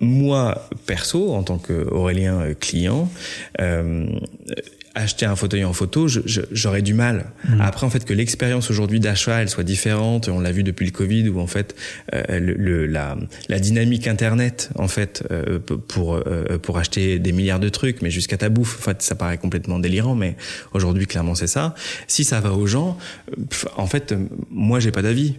C: Moi, perso, en tant qu'Aurélien euh, client, euh, acheter un fauteuil en photo, j'aurais du mal. Mmh. Après, en fait, que l'expérience aujourd'hui d'achat, elle soit différente, on l'a vu depuis le Covid, où en fait, euh, le, la, la, dynamique Internet, en fait, euh, pour euh, pour acheter des milliards de trucs, mais jusqu'à ta bouffe, en fait, ça paraît complètement délirant, mais aujourd'hui, clairement, c'est ça. Si ça va aux gens, en fait, moi, j'ai pas d'avis.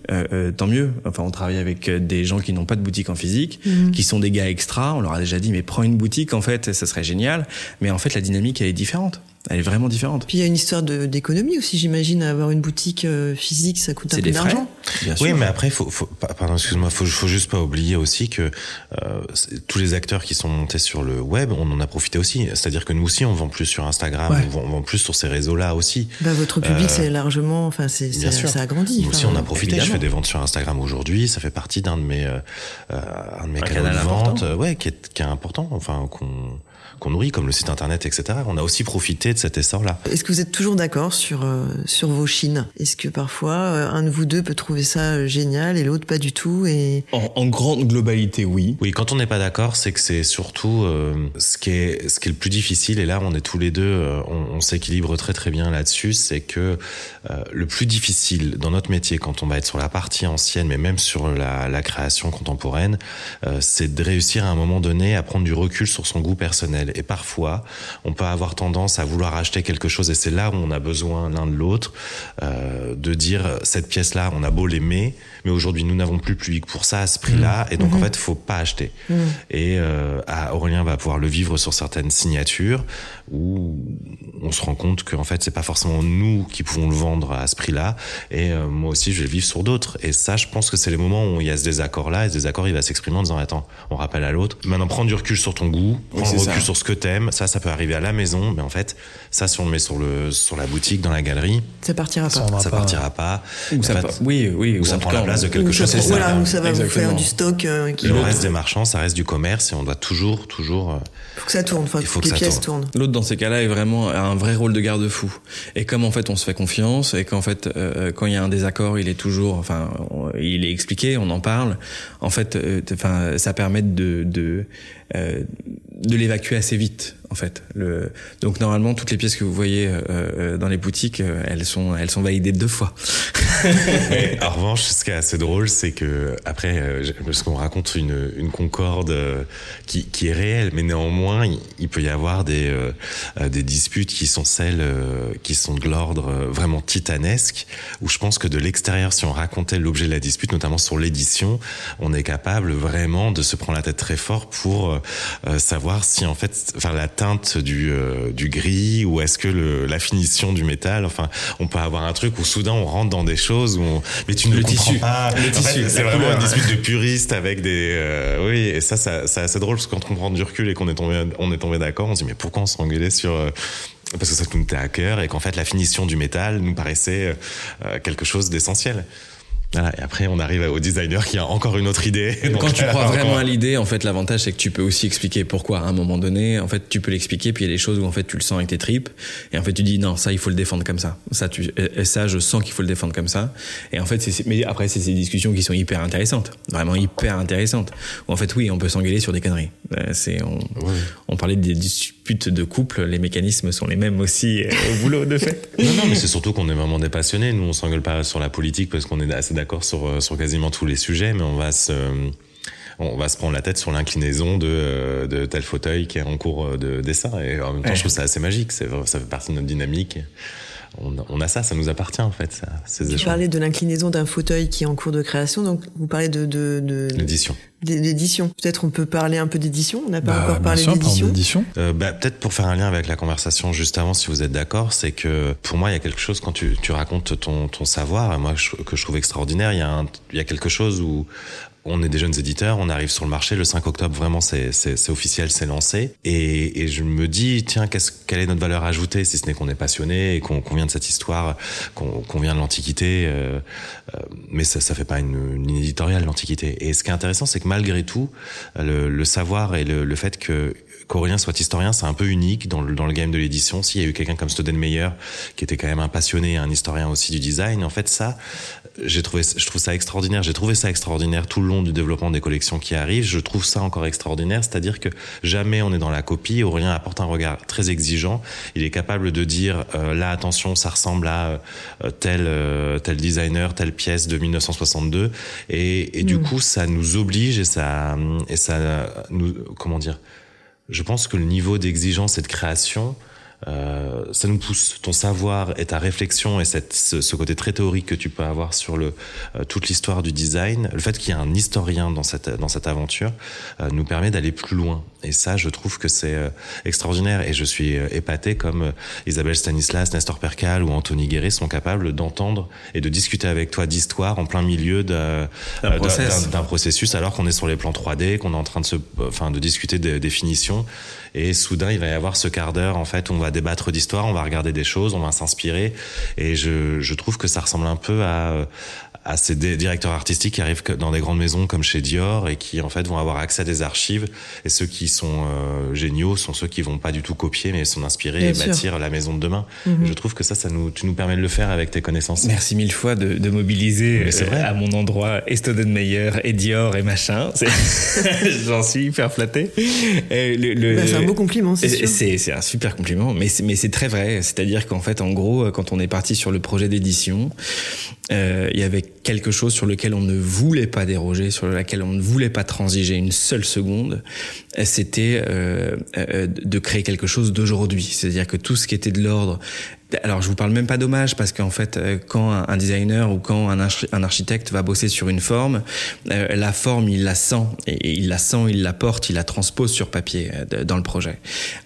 C: tant mieux. Enfin, on travaille avec des gens qui n'ont pas de boutique en physique, mmh. qui sont des gars extra. On leur a déjà dit, mais prends une boutique, en fait, ça serait génial. Mais en fait, la dynamique, elle est différente. Elle est vraiment différente.
B: Puis il y a une histoire d'économie aussi, j'imagine. Avoir une boutique euh, physique, ça coûte un peu d'argent.
D: Oui, mais après, faut, faut pardon, excuse-moi, faut, faut juste pas oublier aussi que euh, tous les acteurs qui sont montés sur le web, on en a profité aussi. C'est-à-dire que nous aussi, on vend plus sur Instagram, on, vend, plus sur ces réseaux-là aussi.
B: Bah, votre public, euh, c'est largement, enfin, c'est, ça a grandi.
D: Nous aussi, on a profité. Je fais des ventes sur Instagram aujourd'hui. Ça fait partie d'un de mes, euh, un de mes canaux de vente, ouais, qui est, qui est important. Enfin, qu'on qu'on nourrit, comme le site internet, etc. On a aussi profité de cet essor-là.
B: Est-ce que vous êtes toujours d'accord sur euh, sur vos chines? Est-ce que parfois euh, un de vous deux peut trouver ça euh, génial et l'autre pas du tout et
C: en, grande globalité, oui.
D: Oui, quand on n'est pas d'accord, c'est que c'est surtout ce qui est ce qui est le plus difficile. Et là, on est tous les deux, on, on s'équilibre très très bien là-dessus. C'est que le plus difficile dans notre métier, quand on va être sur la partie ancienne, mais même sur la, la création contemporaine, c'est de réussir à un moment donné à prendre du recul sur son goût personnel et parfois, on peut avoir tendance à vouloir acheter quelque chose, et c'est là où on a besoin l'un de l'autre, euh, de dire cette pièce-là, on a beau l'aimer, mais aujourd'hui nous n'avons plus le public pour ça à ce prix-là, mmh. et donc en mmh. fait, faut pas acheter. Mmh. Et euh, Aurélien va pouvoir le vivre sur certaines signatures où on se rend compte qu'en fait, c'est pas forcément nous qui pouvons le vendre à ce prix-là, et euh, moi aussi, je vais le vivre sur d'autres. Et ça, je pense que c'est les moments où il y a ce désaccord-là, et ce désaccord, il va s'exprimer en disant attends, on rappelle à l'autre. Maintenant, prends du recul sur ton goût, prends du recul sur ce que t'aimes. Ça, ça peut arriver à la maison, mais en fait, ça, si on le met sur le sur la boutique, dans la galerie,
B: ça partira pas.
D: Ça, partira pas.
C: Ou ça, oui, oui.
D: Ou ça prend la place de quelque chose.
B: voilà, ou ça va vous faire du stock.
D: Euh, qui le reste des marchands, ça reste du commerce et on doit toujours, toujours. Euh,
B: faut que ça tourne. il faut que, les pièces tournent.
C: L'autre dans ces cas-là est vraiment un vrai rôle de garde-fou. Et comme en fait on se fait confiance et qu'en fait euh, quand il y a un désaccord, il est toujours, enfin, il est expliqué, on en parle. En fait, enfin, ça permet de de de l'évacuer assez vite en fait. Le... Donc normalement toutes les pièces que vous voyez euh, euh dans les boutiques, euh, elles sont elles sont validées deux fois.
D: en revanche, ce qui est assez drôle, c'est que après, parce qu'on raconte une, une concorde qui, qui est réelle, mais néanmoins il, peut y avoir des des disputes qui sont celles qui sont de l'ordre vraiment titanesque, où je pense que de l'extérieur, si on racontait l'objet de la dispute, notamment sur l'édition, on est capable vraiment de se prendre la tête très fort pour savoir si en fait, enfin la teinte du, euh, du gris ou est-ce que le, la finition du métal enfin on peut avoir un truc où soudain on rentre dans des choses où on, mais tu ne le, tissu. pas. Le tissu c'est vraiment une dispute de puriste avec des euh, oui et ça, ça c'est assez drôle parce que quand on prend du recul et qu'on est tombé on est tombé d'accord on se dit mais pourquoi on s'engueulait sur euh, parce que ça nous était à cœur et qu'en fait la finition du métal nous paraissait quelque chose d'essentiel Voilà, et après, on arrive au designer qui a encore une autre idée.
C: Quand tu crois vraiment à l'idée, en fait, l'avantage, c'est que tu peux aussi expliquer pourquoi. À un moment donné, en fait, tu peux l'expliquer, puis il y a des choses où, en fait, tu le sens avec tes tripes, et en fait, tu dis, non, ça, il faut le défendre comme ça. Ça, tu, et ça, je sens qu'il faut le défendre comme ça. Et en fait, c'est, mais après, c'est ces discussions qui sont hyper intéressantes. Vraiment hyper intéressantes. Où, en fait, oui, on peut s'engueuler sur des conneries. Euh, c'est, on, on parlait des disputes de couple, les mécanismes sont les mêmes aussi euh, au boulot, de fait.
D: non, non, mais c'est surtout qu'on est vraiment des passionnés. Nous, on s'engueule pas sur la politique parce qu'on est assez d'accord sur, euh, sur quasiment tous les sujets, mais on va se, on va se prendre la tête sur l'inclinaison de, euh, de tel fauteuil qui est en cours de dessin. Et en même temps, je trouve ça assez magique. Ça fait partie de notre dynamique. On, on, a ça, ça nous appartient en fait. Ça, ces
B: vous parlez de l'inclinaison d'un fauteuil qui est en cours de création, donc vous parlez de, de, de
D: l'édition.
B: D'édition. Peut-être on peut parler un peu d'édition. On n'a pas bah, encore parlé d'édition.
D: Euh, bah, peut-être pour faire un lien avec la conversation juste avant, si vous êtes d'accord, c'est que pour moi il y a quelque chose quand tu, tu racontes ton, ton savoir, moi je, que je trouve extraordinaire. Il y a un, il y a quelque chose où on est des jeunes éditeurs, on arrive sur le marché le 5 octobre, vraiment c'est officiel, c'est lancé. Et, et, je me dis, tiens, qu'est-ce quelle est notre valeur ajoutée, si ce n'est qu'on est passionné et qu'on vient de cette histoire, qu'on vient de l'Antiquité. Euh, euh, mais ça, ça fait pas une, une éditoriale l'Antiquité. Et ce qui est intéressant, c'est que malgré tout, le, le savoir et le, le fait que qu'Aurélien soit historien, c'est un peu unique dans le, dans le game de l'édition. S'il y a eu quelqu'un comme Stodenmeyer, qui était quand même un passionné, un historien aussi du design, en fait, ça, j'ai trouvé, je trouve ça extraordinaire. J'ai trouvé ça extraordinaire tout le long du développement des collections qui arrivent. Je trouve ça encore extraordinaire, c'est-à-dire que jamais on est dans la copie. Aurélien apporte un regard très exigeant. Il est capable de dire euh, là, attention, ça ressemble à euh, tel euh, tel designer, telle pièce de 1962, et, et du mm. coup, ça nous oblige et ça et ça nous comment dire je pense que le niveau d'exigence et de création, euh, ça nous pousse. Ton savoir et ta réflexion et cette, ce, côté très théorique que tu peux avoir sur le, euh, toute l'histoire du design, le fait qu'il y ait un historien dans cette, dans cette aventure, euh, nous permet d'aller plus loin. Et ça, je trouve que c'est euh, extraordinaire. Et je suis épaté comme Isabelle Stanislas, Nestor Percal ou Anthony Guéret sont capables d'entendre et de discuter avec toi d'histoire en plein milieu d'un processus alors qu'on est sur les plans 3D, qu'on est en train de se, enfin, de discuter des définitions. Et soudain, il va y avoir ce quart d'heure, en fait, où on va débattre d'histoire, on va regarder des choses, on va s'inspirer. Et je, je trouve que ça ressemble un peu à, à ces directeurs artistiques qui arrivent dans des grandes maisons comme chez Dior et qui en fait vont avoir accès à des archives et ceux qui sont euh, géniaux sont ceux qui vont pas du tout copier mais sont inspirés et bâtir la maison de demain. Mhm. Je trouve que ça, ça nous, tu nous permets de le faire avec tes connaissances.
C: Merci mille fois de, de mobiliser euh, à mon endroit Meyer et Dior et machin. J'en suis hyper flatté.
B: Le, bah, c'est un beau compliment, c'est sûr.
C: C'est un super compliment, mais c'est très vrai. C'est-à-dire qu'en fait, en gros, quand on est parti sur le projet d'édition, euh, il y avait quelque chose sur lequel on ne voulait pas déroger, sur lequel on ne voulait pas transiger une seule seconde, c'était euh, euh, de créer quelque chose d'aujourd'hui. C'est-à-dire que tout ce qui était de l'ordre alors je vous parle même pas d'hommage parce qu'en fait euh, quand un designer ou quand un, architecte va bosser sur une forme, euh, la forme il la sent et il la sent, il la porte, il la transpose sur papier euh, dans le projet.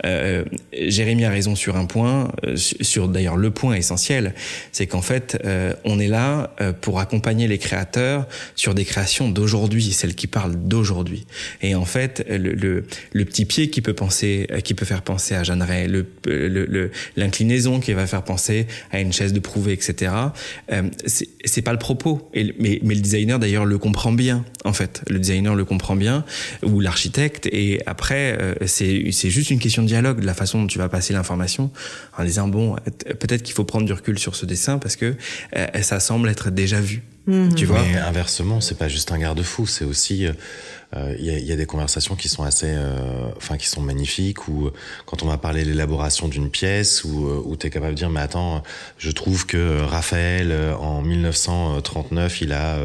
C: Euh, Jérémy a raison sur un point, sur d'ailleurs le point essentiel, c'est qu'en fait on est là pour accompagner les créateurs sur des créations d'aujourd'hui, celles qui parlent d'aujourd'hui. Et en fait le, le, le, petit pied qui peut penser, qui peut faire penser à Jeanne Ray, l'inclinaison qui va faire penser à une chaise de prouver, etc. Euh, c'est pas le propos. Et, mais, mais le designer d'ailleurs le comprend bien, en fait. Le designer le comprend bien, ou l'architecte. Et après, euh, c'est juste une question de dialogue, de la façon dont tu vas passer l'information, en disant bon, peut-être qu'il faut prendre du recul sur ce dessin parce que euh, ça semble être déjà vu.
D: Mhm. Tu vois? Mais inversement, c'est pas juste un garde-fou, c'est aussi euh, il y, a, y, a, des conversations qui sont assez, euh, enfin qui sont magnifiques où quand on va parler de l'élaboration d'une pièce où, où tu es capable de dire mais attends, je trouve que Raphaël en 1939 il a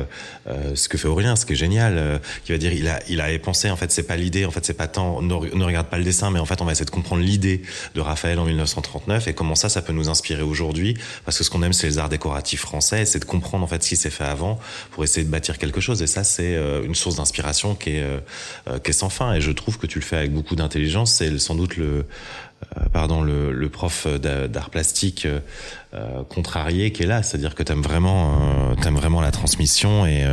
D: ce que fait Aurélien, ce qui est génial, qui va dire il a il avait pensé en fait c'est pas l'idée, en fait c'est pas tant ne, regarde pas le dessin mais en fait on va essayer de comprendre l'idée de Raphaël en 1939 et comment ça ça peut nous inspirer aujourd'hui. Parce que ce qu'on aime c'est les arts décoratifs français, c'est de comprendre en fait ce qui s'est fait avant pour essayer de bâtir quelque chose. Et ça c'est une source d'inspiration qui euh, euh, qui est sans fin. Et je trouve que tu le fais avec beaucoup d'intelligence. C'est sans doute le pardon, le, le prof d'art plastique euh, contrarié qui est là, c'est-à-dire que t'aimes vraiment, euh, t'aimes vraiment la transmission et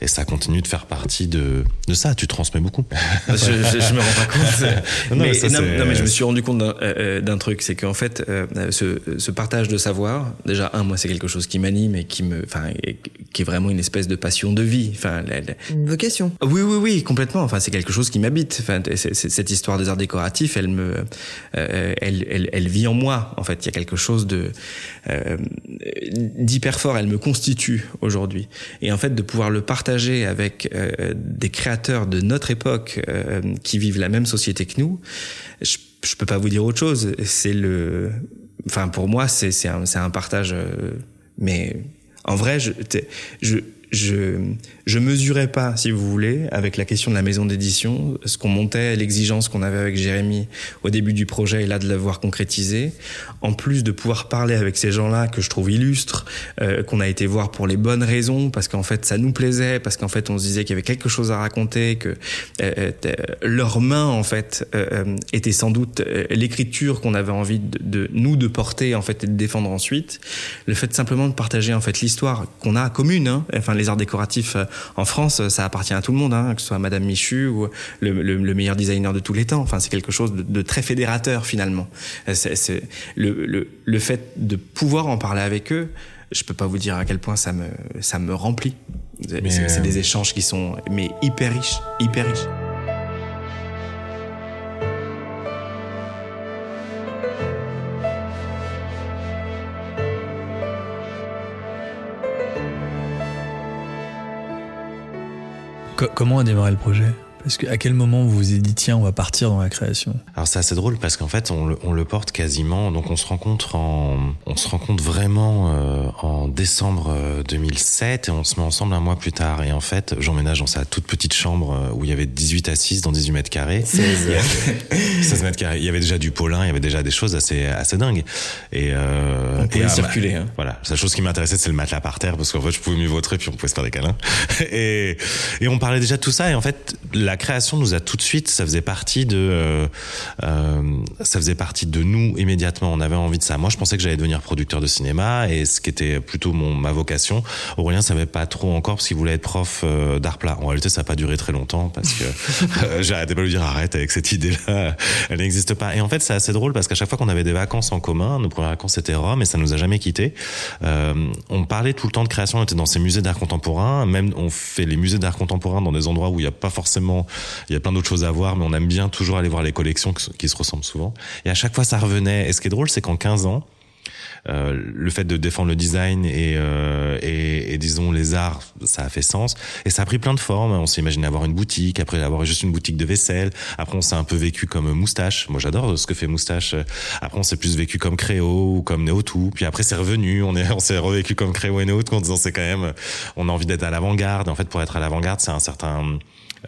D: et ça continue de faire partie de de ça. Tu transmets beaucoup.
C: je, je, je, me rends pas compte. non, mais, non, non, mais je me suis rendu compte d'un truc, c'est qu'en fait, ce, ce, partage de savoir, déjà un, moi, c'est quelque chose qui m'anime et qui me, enfin, qui est vraiment une espèce de passion de vie. Enfin,
B: une vocation.
C: Oui, oui, oui, complètement. Enfin, c'est quelque chose qui m'habite. Enfin, cette histoire des arts décoratifs, elle me, euh, elle, elle, elle, vit en moi. En fait, il y a quelque chose de euh, d'hyper fort. Elle me constitue aujourd'hui. Et en fait, de pouvoir le partager avec euh, des créateurs de notre époque euh, qui vivent la même société que nous, je, je peux pas vous dire autre chose. C'est le, enfin, pour moi, c'est un, un partage, euh, mais en vrai, je, je, je, je mesurais pas, si vous voulez, avec la question de la maison d'édition, ce qu'on montait, l'exigence qu'on avait avec Jérémy au début du projet et là de l'avoir concrétisé. En plus de pouvoir parler avec ces gens-là que je trouve illustres, euh, qu'on a été voir pour les bonnes raisons, parce qu'en fait ça nous plaisait, parce qu'en fait on se disait qu'il y avait quelque chose à raconter, que euh, euh leurs mains en fait euh, euh étaient sans doute l'écriture qu'on avait envie de, de, nous de porter en fait et de défendre ensuite. Le fait simplement de partager en fait l'histoire qu'on a commune, hein, enfin les arts décoratifs euh, en France, ça appartient à tout le monde, hein, que ce soit Madame Michu ou le, le, le, meilleur designer de tous les temps. Enfin, c'est quelque chose de, de, très fédérateur finalement. C'est, le, fait de pouvoir en parler avec eux. Je peux pas vous dire à quel point ça me ça me remplit. C'est, des échanges qui sont mais hyper riches, hyper riches.
A: Comment a démarré le projet? Parce que à quel moment vous vous êtes dit tiens on va partir dans la création?
D: Alors c'est assez drôle parce qu'en fait on le, on le, porte quasiment donc on se rencontre en on se rencontre vraiment euh, en décembre 2007 euh, et on se met ensemble un mois plus tard. Et en fait j'emménage dans sa toute petite chambre euh, où il y avait 18 assises dans 18 mètres carrés. 16, 16 mètres carrés. Il y avait déjà du polin il y avait déjà des choses assez assez dingues.
C: Et euh, on pouvait et, circuler hein.
D: voilà. La chose qui m'intéressait c'est le matelas par terre parce qu'en fait je pouvais mieux vautrer puis on pouvait se faire des câlins. Et et on parlait déjà de tout ça et en fait la création nous a tout de suite, ça faisait partie de, euh, euh, ça faisait partie de nous immédiatement. On avait envie de ça. Moi, je pensais que j'allais devenir producteur de cinéma et ce qui était plutôt mon ma vocation. Aurélien savait pas trop encore parce qu'il voulait être prof euh, d'art plat. En réalité, ça n'a pas duré très longtemps parce que euh, arrêté pas de lui dire arrête avec cette idée-là, elle n'existe pas. Et en fait, c'est assez drôle parce qu'à chaque fois qu'on avait des vacances en commun, nos premières vacances c'était Rome et ça nous a jamais quitté. Euh, on parlait tout le temps de création. On était dans ces musées d'art contemporain. Même on fait les musées d'art contemporain dans des endroits où il n'y a pas forcément il y a plein d'autres choses à voir, mais on aime bien toujours aller voir les collections qui se ressemblent souvent. Et à chaque fois, ça revenait. Et ce qui est drôle, c'est qu'en 15 ans, euh, le fait de défendre le design et, euh, et, disons les arts, ça a fait sens. Et ça a pris plein de formes. On s'est imaginé avoir une boutique, après avoir juste une boutique de vaisselle. Après, on s'est un peu vécu comme Moustache. Moi, j'adore ce que fait Moustache. Après, on s'est plus vécu comme Créo ou comme Néo-Tout. Puis après, c'est revenu. On est, on s'est revécu comme Créo et Néo-Tout en disant c'est quand même, on a envie d'être à l'avant-garde. En fait, pour être à l'avant-garde, c'est un certain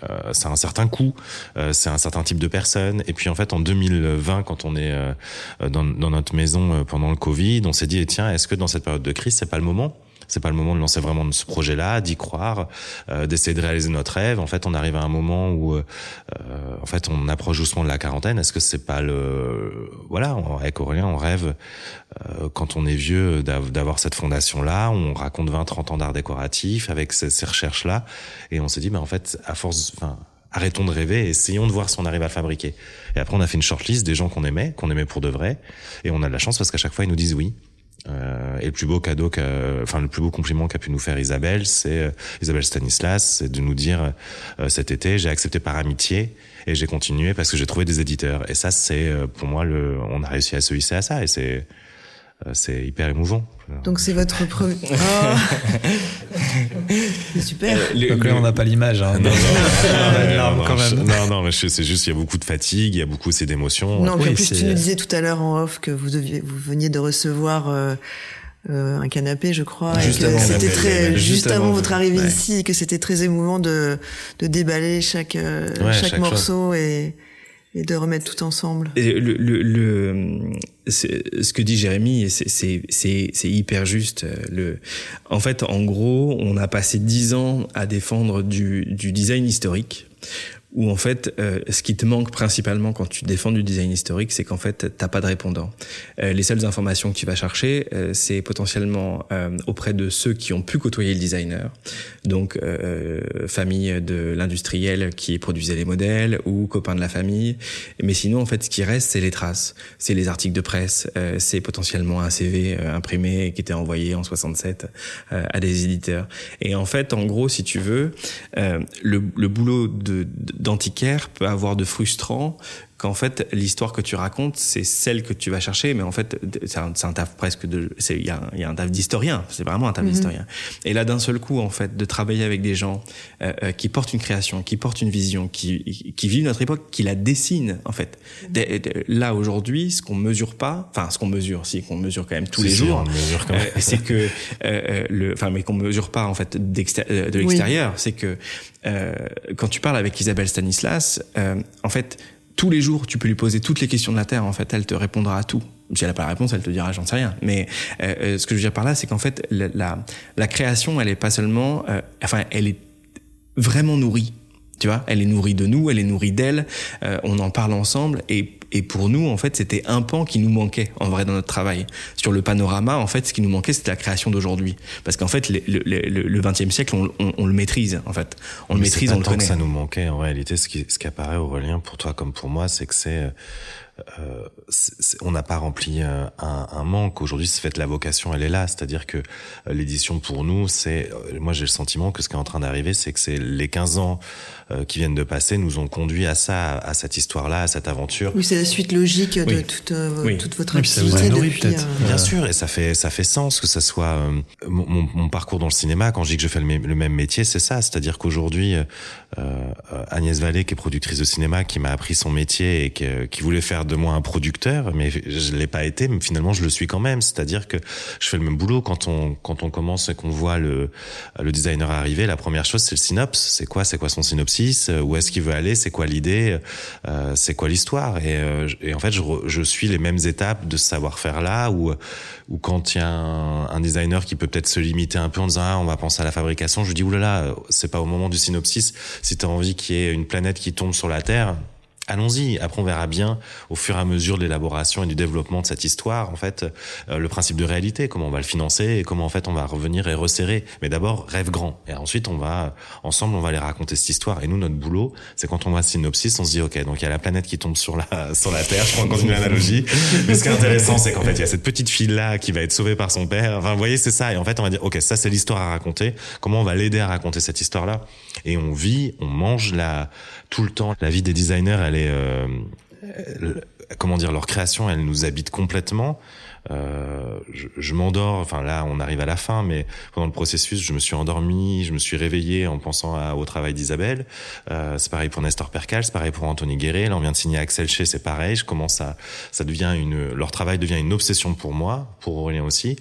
D: euh, un certain coût, euh, c'est un certain type de personne. Et puis en fait, en 2020, quand on est euh, dans, dans, notre maison pendant le Covid, on s'est dit tiens, est-ce que dans cette période de crise, c'est pas le moment c'est pas le moment de lancer vraiment ce projet-là, d'y croire, euh, d'essayer de réaliser notre rêve. En fait, on arrive à un moment où, euh, en fait, on approche doucement de la quarantaine. Est-ce que c'est pas le, voilà, avec Aurélien, on rêve euh, quand on est vieux d'avoir cette fondation-là. On raconte 20-30 ans d'art décoratif avec ces, recherches-là, et on s'est dit, mais en fait, à force, enfin arrêtons de rêver et essayons de voir si on arrive à le fabriquer. Et après, on a fait une shortlist des gens qu'on aimait, qu'on aimait pour de vrai. Et on a de la chance parce qu'à chaque fois, ils nous disent oui. Euh, et le plus beau cadeau, enfin le plus beau compliment qu'a pu nous faire Isabelle, c'est euh, Isabelle Stanislas, c'est de nous dire euh, cet été j'ai accepté par amitié et j'ai continué parce que j'ai trouvé des éditeurs. Et ça c'est euh, pour moi le, on a réussi à se hisser à ça et c'est c'est hyper émouvant.
B: Donc c'est votre premier. Oh. c'est super.
A: Euh, Donc là, on n'a pas l'image. Hein.
D: Non, non, non, non, non, mais c'est juste, il y a beaucoup de fatigue, il y a beaucoup aussi d'émotions.
B: Non, oui, en plus, tu nous disais tout à l'heure en off que vous, deviez, vous veniez de recevoir. Euh, euh, un canapé, je crois.
C: Juste
B: avant,
C: c'était
B: très, juste, avant, avant votre arrivée ouais. ici, et que c'était très émouvant de, de déballer chaque, euh, ouais, chaque, chaque, morceau et, et de remettre tout ensemble.
C: Le, le, le ce que dit Jérémy, c'est hyper juste. Le, en fait, en gros, on a passé dix ans à défendre du, du design historique où en fait, euh, ce qui te manque principalement quand tu défends du design historique, c'est qu'en fait, t'as pas de répondant. Euh, les seules informations que tu vas chercher, euh, c'est potentiellement auprès de ceux qui ont pu côtoyer le designer, donc famille de l'industriel qui produisait les modèles ou copains de la famille. Mais sinon, en fait, ce qui reste, c'est les traces, c'est les articles de presse, c'est potentiellement un CV imprimé qui était envoyé en 67 à des éditeurs. Et en fait, en gros, si tu veux, le, le boulot de d'antiquaire peut avoir de frustrant qu'en fait l'histoire que tu racontes c'est celle que tu vas chercher mais en fait c'est un, un, taf presque de il y a, y a, un taf d'historien c'est vraiment un taf mhm. d'historien et là d'un seul coup en fait de travailler avec des gens euh, euh, qui portent une création qui portent une vision qui qui vivent notre époque qui la dessinent en fait mhm. là aujourd'hui ce qu'on mesure pas enfin ce qu'on mesure si qu'on mesure quand même tous les jours euh, c'est que le enfin mais qu'on mesure pas en fait de l'extérieur c'est que quand tu parles avec Isabelle Stanislas en fait tous les jours, tu peux lui poser toutes les questions de la Terre. En fait, elle te répondra à tout. Si elle n'a pas la réponse, elle te dira j'en sais rien. Mais euh, euh, ce que je veux dire par là, c'est qu'en fait, la, la, création, elle est pas seulement, euh, enfin, elle est vraiment nourrie. Tu vois, elle est nourrie de nous, elle est nourrie d'elle. on en parle ensemble et et pour nous, en fait, c'était un pan qui nous manquait, en vrai, dans notre travail. Sur le panorama, en fait, ce qui nous manquait, c'était la création d'aujourd'hui. Parce qu'en fait, le, le, 20e siècle, on, on, le maîtrise, en fait. On le maîtrise, on le connaît. que
D: ça nous manquait, en réalité. Ce qui, ce qui apparaît, Aurélien, pour toi comme pour moi, c'est que c'est euh, on n'a pas rempli euh, un, un, manque. Aujourd'hui, c'est fait la vocation, elle est là. C'est-à-dire que euh, l'édition pour nous, c'est, moi j'ai le sentiment que ce qui est en train d'arriver, c'est que c'est les 15 ans qui viennent de passer nous ont conduit à ça, à cette histoire-là, à cette aventure.
B: Oui, c'est la suite logique de toute, toute votre activité depuis.
D: Bien sûr, et ça fait ça fait sens que ça soit mon, mon, parcours dans le cinéma. Quand je dis que je fais le, le même métier, c'est ça. C'est-à-dire qu'aujourd'hui, Agnès Vallée, qui est productrice de cinéma, qui m'a appris son métier et qui, qui voulait faire de moi un producteur, mais je l'ai pas été, mais finalement je le suis quand même. C'est-à-dire que je fais le même boulot quand on quand on commence et qu'on voit le le designer arriver. La première chose c'est le synopsis. C'est quoi C'est quoi son synopsis Où est-ce qu'il veut aller C'est quoi l'idée euh, C'est quoi l'histoire et, euh, en fait je, suis les mêmes étapes de ce savoir-faire là ou quand il y a un, designer qui peut peut-être se limiter un peu en disant ah, on va penser à la fabrication, je dis oulala c'est pas au moment du synopsis. Si tu as envie qu'il y ait une planète qui tombe sur la Terre allons-y. Après, on verra bien au fur et à mesure de l'élaboration et du développement de cette histoire, en fait, euh, le principe de réalité, comment on va le financer et comment en fait on va revenir et resserrer. Mais d'abord, rêve grand. Et ensuite, on va ensemble, on va aller raconter cette histoire. Et nous, notre boulot, c'est quand on voit synopsis, on se dit, ok, donc il y a la planète qui tombe sur la sur la Terre. Je prends encore une analogie. Mais ce qui est intéressant, c'est qu'en fait, il y a cette petite fille là qui va être sauvée par son père. Enfin, vous voyez, c'est ça. Et en fait, on va dire, ok, ça c'est l'histoire à raconter. Comment on va l'aider à raconter cette histoire là Et on vit, on mange la tout le temps. La vie des designers, elle est, euh, comment dire, leur création, elle nous habite complètement. Euh, je, je m'endors, enfin là on arrive à la fin, mais pendant le processus je me suis endormi, je me suis réveillé en pensant à, au travail d'Isabelle. Euh, c'est pareil pour Nestor Percal, c'est pareil pour Anthony Guéret. Là on vient de signer Axel Chez, c'est pareil. Je commence à, ça devient une, leur travail devient une obsession pour moi, pour Aurélien aussi,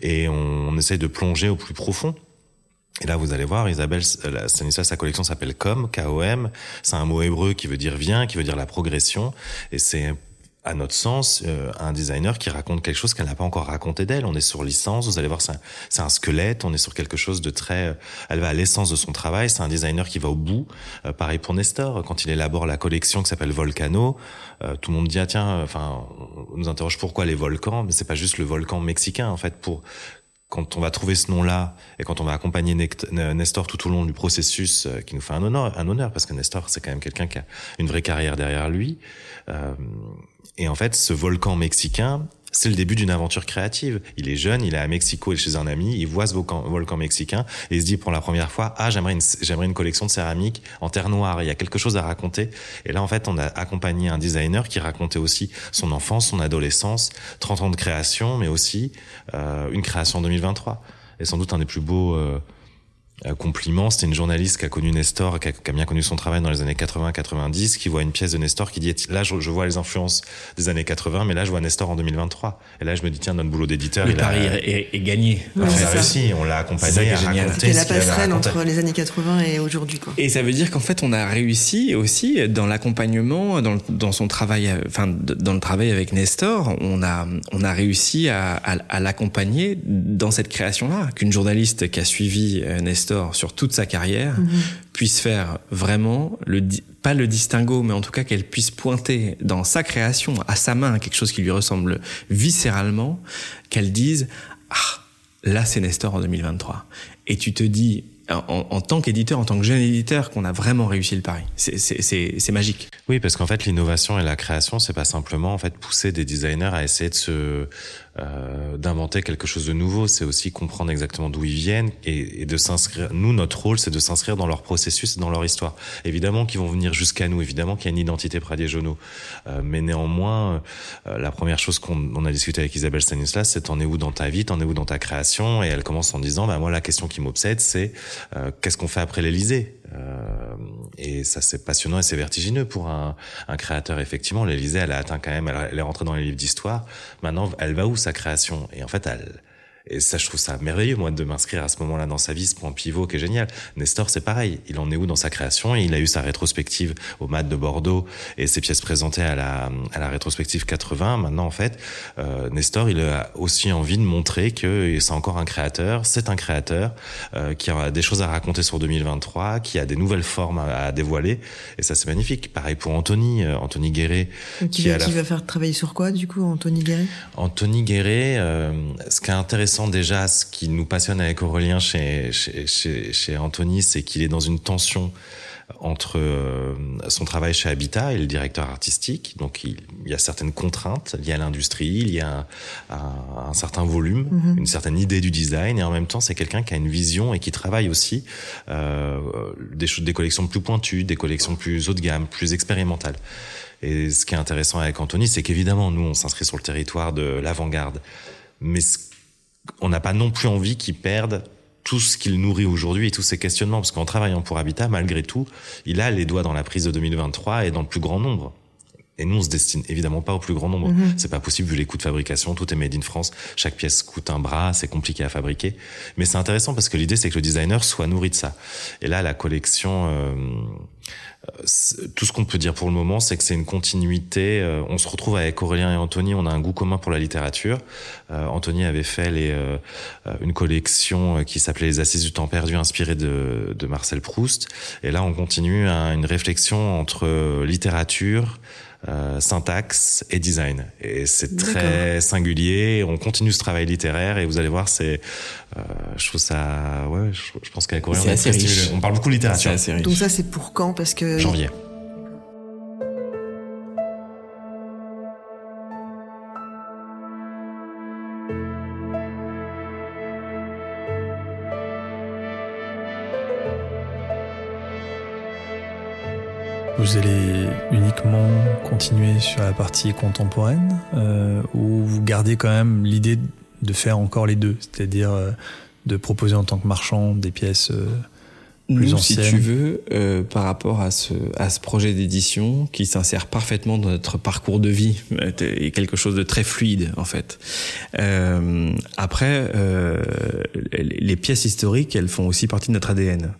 D: et on, on essaye de plonger au plus profond. Et là, vous allez voir, Isabelle euh, Stanislas, sa collection s'appelle Com, K-O-M. C'est un mot hébreu qui veut dire viens, qui veut dire la progression. Et c'est, à notre sens, euh, un designer qui raconte quelque chose qu'elle n'a pas encore raconté d'elle. On est sur licence, vous allez voir, c'est un, squelette, on est sur quelque chose de très... Euh, elle va à l'essence de son travail, c'est un designer qui va au bout. pareil pour Nestor, quand il élabore la collection qui s'appelle Volcano, tout le monde dit, ah tiens, enfin, on nous interroge pourquoi les volcans, mais c'est pas juste le volcan mexicain, en fait, pour quand on va trouver ce nom-là et quand on va accompagner Nestor tout au long du processus, euh, qui nous fait un honneur, un honneur parce que Nestor c'est quand même quelqu'un qui a une vraie carrière derrière lui. Euh, et en fait, ce volcan mexicain, c'est le début d'une aventure créative. Il est jeune, il est à Mexico et chez un ami, il voit ce volcan, volcan mexicain et il se dit pour la première fois, ah j'aimerais une, j'aimerais une collection de céramique en terre noire. Il y a quelque chose à raconter. Et là en fait, on a accompagné un designer qui racontait aussi son enfance, son adolescence, 30 ans de création, mais aussi euh, une création en 2023. Et sans doute un des plus beaux euh, compliment. C'était une journaliste qui a connu Nestor, qui a, bien connu son travail dans les années 80-90, qui voit une pièce de Nestor qui dit là je, vois les influences des années 80, mais là je vois Nestor en 2023. Et là je me dis tiens notre boulot d'éditeur.
C: Le pari est, gagné.
D: on a réussi, on l'a accompagné à
B: raconter. la passerelle entre les années 80 et aujourd'hui.
C: Et ça veut dire qu'en fait on a réussi aussi dans l'accompagnement, dans, dans, son travail, enfin dans le travail avec Nestor, on a on a réussi à, à, à l'accompagner dans cette création là. Qu'une journaliste qui a suivi euh, Nestor Nestor sur toute sa carrière puisse faire vraiment le pas le distinguo, mais en tout cas qu'elle puisse pointer dans sa création à sa main quelque chose qui lui ressemble viscéralement, qu'elle dise ah là c'est Nestor en 2023. Et tu te dis en, en, tant qu'éditeur, en tant que jeune éditeur, qu'on a vraiment réussi le pari. C'est magique.
D: Oui, parce qu'en fait, l'innovation et la création, c'est pas simplement en fait pousser des designers à essayer de se euh, d'inventer quelque chose de nouveau, c'est aussi comprendre exactement d'où ils viennent et, et de s'inscrire. Nous, notre rôle, c'est de s'inscrire dans leur processus, dans leur histoire. Évidemment qu'ils vont venir jusqu'à nous, évidemment qu'il y a une identité Pradier Jono, euh, mais néanmoins, euh, la première chose qu'on a discuté avec Isabelle Stanislas, c'est t'en es où dans ta vie, t'en es où dans ta création, et elle commence en disant, bah moi la question qui m'obsède, c'est euh, qu'est-ce qu'on fait après l'Élysée? Euh, et ça, c'est passionnant et c'est vertigineux pour un, un créateur. Effectivement, l'Élysée, elle a atteint quand même, elle, elle est rentrée dans les livres d'histoire. Maintenant, elle va où sa création? Et en fait, elle, et ça, je trouve ça merveilleux, moi, de m'inscrire à ce moment-là dans sa vie, ce point pivot qui est génial. Nestor, c'est pareil. Il en est où dans sa création? Il a eu sa rétrospective au MAD de Bordeaux et ses pièces présentées à la, à la rétrospective 80. Maintenant, en fait, euh, Nestor, il a aussi envie de montrer que c'est encore un créateur, c'est un créateur euh, qui a des choses à raconter sur 2023, qui a des nouvelles formes à, à dévoiler. Et ça, c'est magnifique. Pareil pour Anthony, euh, Anthony Guéret.
B: Qui, qui, va, qui va faire travailler sur quoi, du coup, Anthony Guéret?
D: Anthony Guéret, euh, ce qui est intéressant déjà, ce qui nous passionne avec Aurélien chez, chez, chez, chez Anthony, c'est qu'il est dans une tension entre euh, son travail chez Habitat et le directeur artistique. Donc il, il y a certaines contraintes liées à l'industrie, il y a un, un, un certain volume, mm -hmm. une certaine idée du design, et en même temps c'est quelqu'un qui a une vision et qui travaille aussi euh, des, des collections plus pointues, des collections plus haut de gamme, plus expérimentales. Et ce qui est intéressant avec Anthony, c'est qu'évidemment nous on s'inscrit sur le territoire de l'avant-garde, mais ce on n'a pas non plus envie qu'ils perdent tout ce qu'il nourrit aujourd'hui et tous ces questionnements, parce qu'en travaillant pour Habitat, malgré tout, il a les doigts dans la prise de 2023 et dans le plus grand nombre. Et nous, on se destine évidemment pas au plus grand nombre. -hmm. C'est pas possible vu les coûts de fabrication. Tout est made in France. Chaque pièce coûte un bras. C'est compliqué à fabriquer. Mais c'est intéressant parce que l'idée, c'est que le designer soit nourri de ça. Et là, la collection, euh, tout ce qu'on peut dire pour le moment, c'est que c'est une continuité. Euh, on se retrouve avec Aurélien et Anthony. On a un goût commun pour la littérature. Euh, Anthony avait fait les, euh, une collection qui s'appelait Les Assises du temps perdu, inspirée de, de Marcel Proust. Et là, on continue une réflexion entre littérature, euh, syntaxe et design. Et c'est très singulier. On continue ce travail littéraire et vous allez voir, c'est, euh, je trouve ça, ouais, je, je pense qu'avec Aurélien, on, on parle beaucoup de littérature.
B: Donc ça, c'est pour quand? Parce que
D: janvier.
A: Vous allez uniquement continuer sur la partie contemporaine euh, ou vous gardez quand même l'idée de faire encore les deux, c'est-à-dire euh, de proposer en tant que marchand des pièces euh, plus
C: Nous, si tu veux, euh, par rapport à ce, à ce projet d'édition qui s'insère parfaitement dans notre parcours de vie et quelque chose de très fluide en fait. Euh, après, euh, les pièces historiques, elles font aussi partie de notre ADN.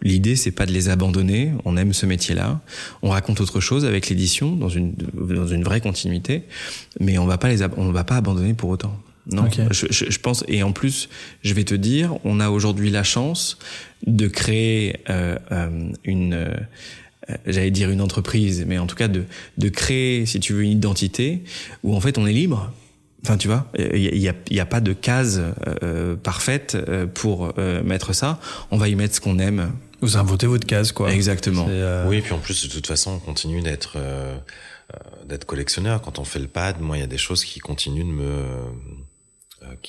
C: L'idée, c'est pas de les abandonner. On aime ce métier-là. On raconte autre chose avec l'édition dans une dans une vraie continuité, mais on va pas les on va pas abandonner pour autant. Non, okay. je, je, je, pense. Et en plus, je vais te dire, on a aujourd'hui la chance de créer euh, euh, une, euh, j'allais dire une entreprise, mais en tout cas de, de créer, si tu veux, une identité où en fait on est libre. Enfin, tu vois, il n'y a, y a, pas de case euh, parfaite pour euh, mettre ça. On va y mettre ce qu'on aime.
A: Vous inventez votre case, quoi.
C: Exactement.
D: Euh... Oui, puis en plus, de toute façon, on continue d'être euh, d'être collectionneur. Quand on fait le pad, moi, il y a des choses qui continuent de me